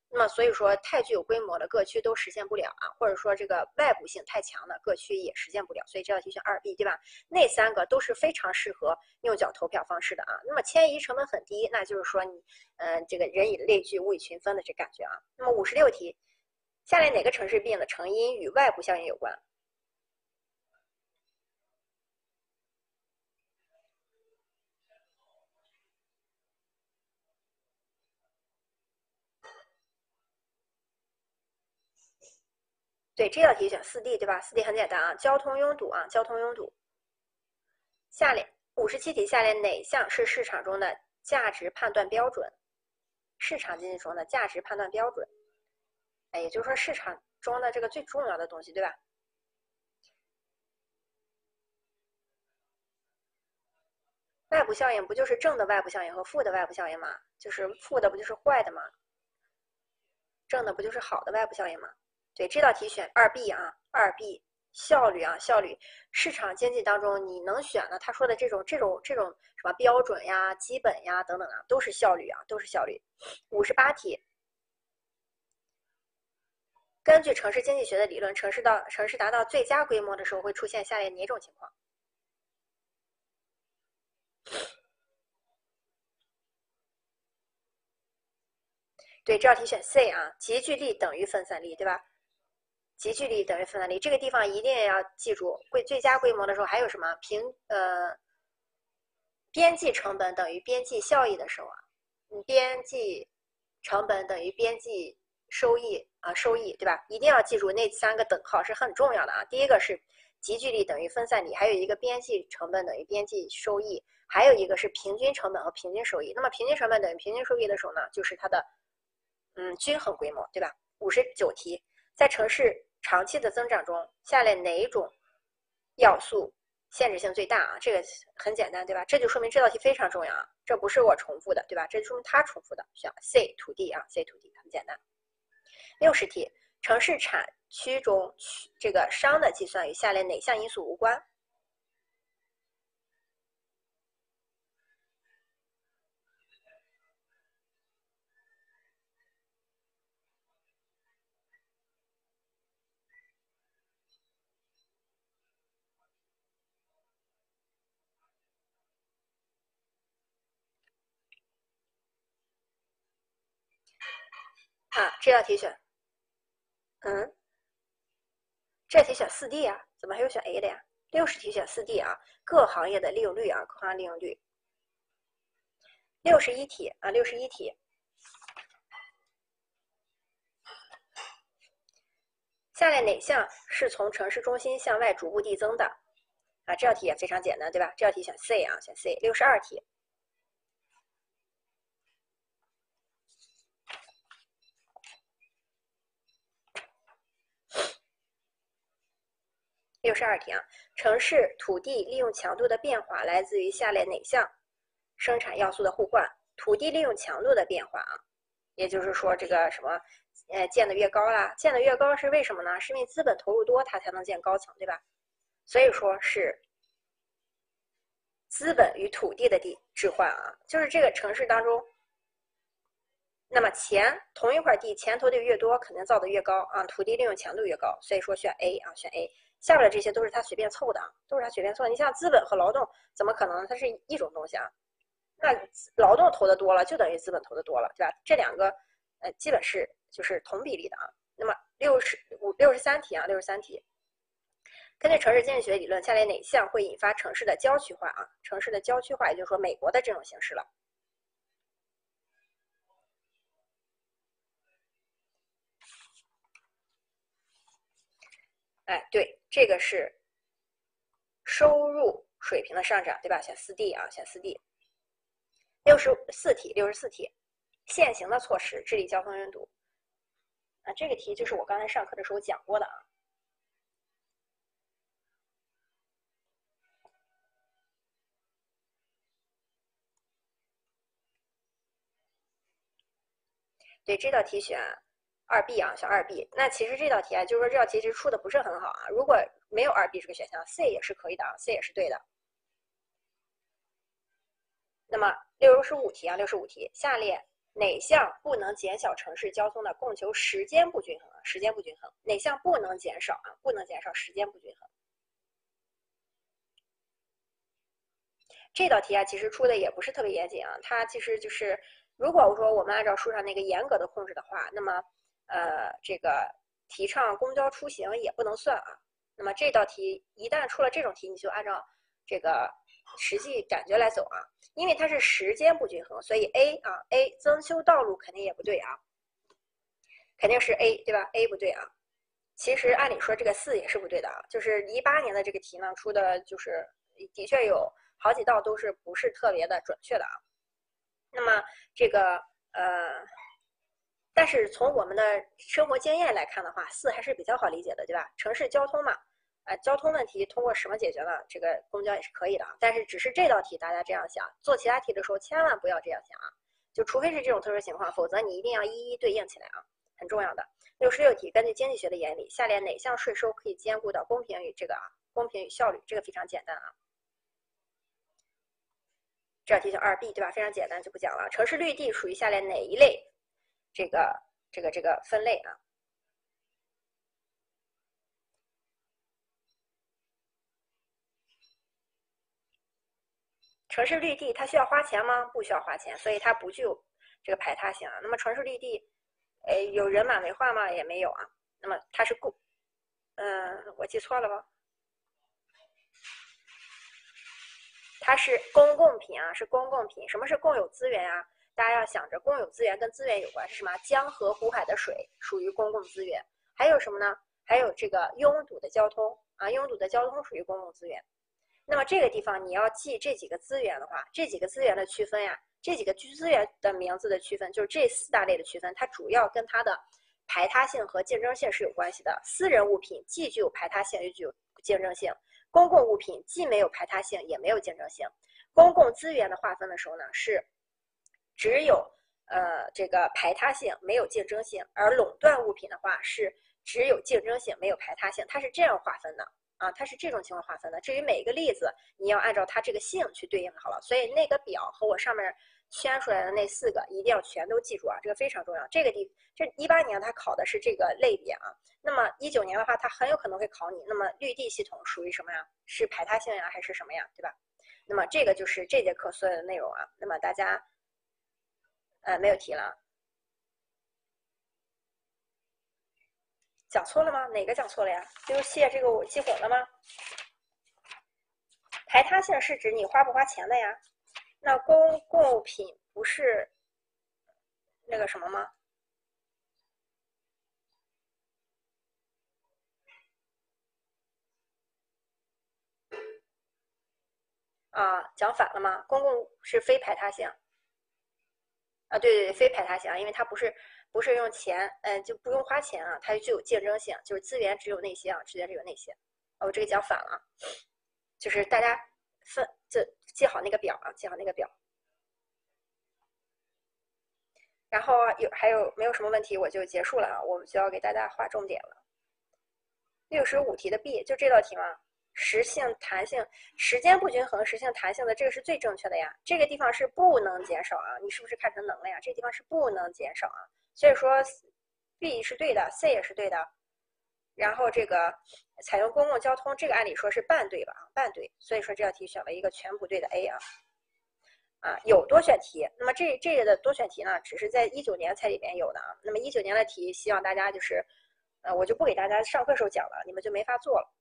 那么所以说太具有规模的各区都实现不了啊，或者说这个外部性太强的各区也实现不了，所以这道题选二 B 对吧？那三个都是非常适合用脚投票方式的啊。那么迁移成本很低，那就是说你，嗯，这个人以类聚，物以群分的这感觉啊。那么五十六题，下列哪个城市病的成因与外部效应有关？对，这道题选四 D 对吧？四 D 很简单啊，交通拥堵啊，交通拥堵。下列五十七题，下列哪项是市场中的价值判断标准？市场经济中的价值判断标准，哎，也就是说市场中的这个最重要的东西，对吧？外部效应不就是正的外部效应和负的外部效应吗？就是负的不就是坏的吗？正的不就是好的外部效应吗？对，这道题选二 B 啊，二 B 效率啊，效率。市场经济当中你能选的，他说的这种这种这种什么标准呀、基本呀等等啊，都是效率啊，都是效率。五十八题，根据城市经济学的理论，城市到城市达到最佳规模的时候会出现下列哪种情况？对，这道题选 C 啊，集聚力等于分散力，对吧？集聚力等于分散力，这个地方一定要记住。规最佳规模的时候还有什么？平呃，边际成本等于边际效益的时候啊，嗯边际成本等于边际收益啊，收益对吧？一定要记住那三个等号是很重要的啊。第一个是集聚力等于分散力，还有一个边际成本等于边际收益，还有一个是平均成本和平均收益。那么平均成本等于平均收益的时候呢，就是它的嗯均衡规模，对吧？五十九题，在城市。长期的增长中，下列哪种要素限制性最大啊？这个很简单，对吧？这就说明这道题非常重要啊！这不是我重复的，对吧？这就说明他重复的，选 C 土地啊，C 土地很简单。六十题，城市产区中这个商的计算与下列哪项因素无关？啊，这道题选，嗯，这题选四 D 啊，怎么还有选 A 的呀？六十题选四 D 啊，各行业的利用率啊，各行业利用率。六十一题啊，六十一题，下列哪项是从城市中心向外逐步递增的？啊，这道题也非常简单，对吧？这道题选 C 啊，选 C。六十二题。六十二题啊，城市土地利用强度的变化来自于下列哪项生产要素的互换？土地利用强度的变化啊，也就是说这个什么，呃，建的越高啦，建的越高是为什么呢？是因为资本投入多，它才能建高层，对吧？所以说是资本与土地的地置换啊，就是这个城市当中，那么钱同一块地钱投的越多，肯定造的越高啊，土地利用强度越高，所以说选 A 啊，选 A。下面的这些都是他随便凑的啊，都是他随便凑的。你像资本和劳动，怎么可能它是一种东西啊？那劳动投的多了，就等于资本投的多了，对吧？这两个，呃，基本是就是同比例的啊。那么六十五、六十三题啊，六十三题，根据城市经济学理论，下列哪项会引发城市的郊区化啊？城市的郊区化，也就是说美国的这种形式了。哎，对，这个是收入水平的上涨，对吧？选四 D 啊，选四 D。六十四题，六十四题，现行的措施治理交通拥堵。啊，这个题就是我刚才上课的时候讲过的啊。对，这道题选。二 B 啊，选二 B。那其实这道题啊，就是说这道题其实出的不是很好啊。如果没有二 B 这个选项，C 也是可以的啊，C 也是对的。那么六十五题啊，六十五题，下列哪项不能减小城市交通的供求时间不均衡啊？时间不均衡，哪项不能减少啊？不能减少时间不均衡。这道题啊，其实出的也不是特别严谨啊。它其实就是，如果我说我们按照书上那个严格的控制的话，那么。呃，这个提倡公交出行也不能算啊。那么这道题一旦出了这种题，你就按照这个实际感觉来走啊。因为它是时间不均衡，所以 A 啊 A 增修道路肯定也不对啊，肯定是 A 对吧？A 不对啊。其实按理说这个四也是不对的啊，就是一八年的这个题呢出的就是的确有好几道都是不是特别的准确的啊。那么这个呃，但是从我们的生活经验来看的话，四还是比较好理解的，对吧？城市交通嘛，呃，交通问题通过什么解决呢？这个公交也是可以的啊。但是只是这道题大家这样想，做其他题的时候千万不要这样想啊，就除非是这种特殊情况，否则你一定要一一对应起来啊，很重要的。六十六题，根据经济学的原理，下列哪项税收可以兼顾到公平与这个啊？公平与效率，这个非常简单啊。这道题叫二 B 对吧？非常简单，就不讲了。城市绿地属于下列哪一类？这个这个这个分类啊？城市绿地它需要花钱吗？不需要花钱，所以它不具有这个排他性啊。那么城市绿地。哎，有人满为患吗？也没有啊。那么它是公，嗯，我记错了吗？它是公共品啊，是公共品。什么是共有资源啊？大家要想着公有资源跟资源有关是什么？江河湖海的水属于公共资源。还有什么呢？还有这个拥堵的交通啊，拥堵的交通属于公共资源。那么这个地方你要记这几个资源的话，这几个资源的区分呀。这几个资源的名字的区分，就是这四大类的区分，它主要跟它的排他性和竞争性是有关系的。私人物品既具有排他性，又具有竞争性；公共物品既没有排他性，也没有竞争性。公共资源的划分的时候呢，是只有呃这个排他性，没有竞争性；而垄断物品的话，是只有竞争性，没有排他性。它是这样划分的。啊，它是这种情况划分的。至于每一个例子，你要按照它这个性去对应好了。所以那个表和我上面圈出来的那四个，一定要全都记住啊，这个非常重要。这个地，这一八年它考的是这个类别啊。那么一九年的话，它很有可能会考你。那么绿地系统属于什么呀？是排他性呀，还是什么呀？对吧？那么这个就是这节课所有的内容啊。那么大家，呃，没有题了。讲错了吗？哪个讲错了呀？就是谢这个我记混了吗？排他性是指你花不花钱的呀？那公共品不是那个什么吗？啊，讲反了吗？公共是非排他性。啊，对对对，非排他性啊，因为它不是。不是用钱，嗯，就不用花钱啊，它具有竞争性，就是资源只有那些啊，资源只有那些。哦，这个讲反了，就是大家分这记好那个表啊，记好那个表。然后有还有没有什么问题，我就结束了啊，我们就要给大家划重点了。六十五题的 B 就这道题吗？实性弹性，时间不均衡，实性弹性的这个是最正确的呀。这个地方是不能减少啊，你是不是看成能了呀？这个地方是不能减少啊。所以说，B 是对的，C 也是对的，然后这个采用公共交通，这个按理说是半对吧？半对，所以说这道题选了一个全不对的 A 啊，啊，有多选题，那么这这个的多选题呢，只是在一九年才里边有的啊，那么一九年的题，希望大家就是，呃，我就不给大家上课时候讲了，你们就没法做了，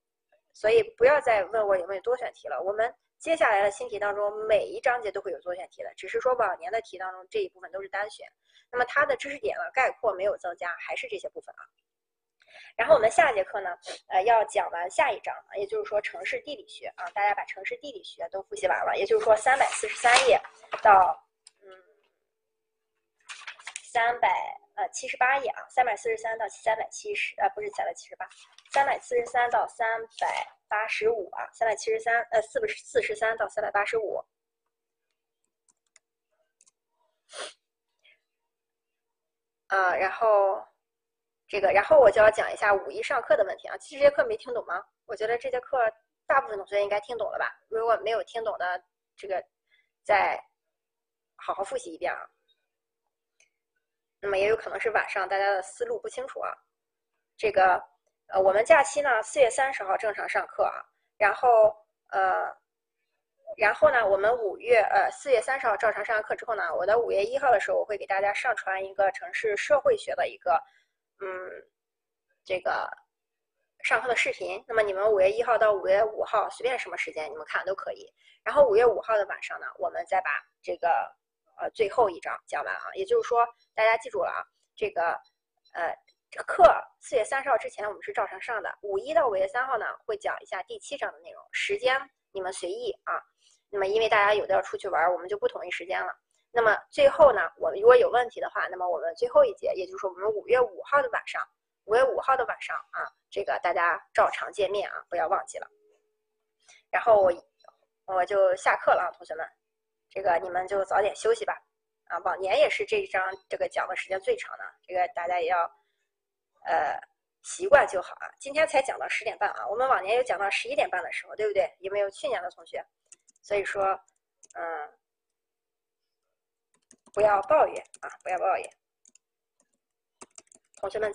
所以不要再问我有没有多选题了，我们接下来的新题当中，每一章节都会有多选题的，只是说往年的题当中这一部分都是单选。那么它的知识点呢，概括没有增加，还是这些部分啊。然后我们下节课呢，呃，要讲完下一章，也就是说城市地理学啊，大家把城市地理学都复习完了，也就是说三百四十三页到嗯三百呃七十八页啊，三百四十三到三百七十呃不是三百七十八，三百四十三到三百八十五啊，三百七十三呃四十四十三到三百八十五。啊，然后这个，然后我就要讲一下五一上课的问题啊。其实这节课没听懂吗？我觉得这节课大部分同学应该听懂了吧？如果没有听懂的，这个再好好复习一遍啊。那么也有可能是晚上大家的思路不清楚啊。这个呃，我们假期呢，四月三十号正常上课啊，然后呃。然后呢，我们五月呃四月三十号照常上完课之后呢，我的五月一号的时候，我会给大家上传一个城市社会学的一个嗯这个上课的视频。那么你们五月一号到五月五号随便什么时间你们看都可以。然后五月五号的晚上呢，我们再把这个呃最后一章讲完啊。也就是说，大家记住了啊，这个呃这课四月三十号之前我们是照常上的，五一到五月三号呢会讲一下第七章的内容，时间你们随意啊。那么因为大家有的要出去玩，我们就不统一时间了。那么最后呢，我们如果有问题的话，那么我们最后一节，也就是我们五月五号的晚上，五月五号的晚上啊，这个大家照常见面啊，不要忘记了。然后我我就下课了啊，同学们，这个你们就早点休息吧。啊，往年也是这一章这个讲的时间最长的，这个大家也要。呃，习惯就好啊。今天才讲到十点半啊，我们往年有讲到十一点半的时候，对不对？有没有去年的同学？所以说，嗯，不要抱怨啊，不要抱怨，同学们。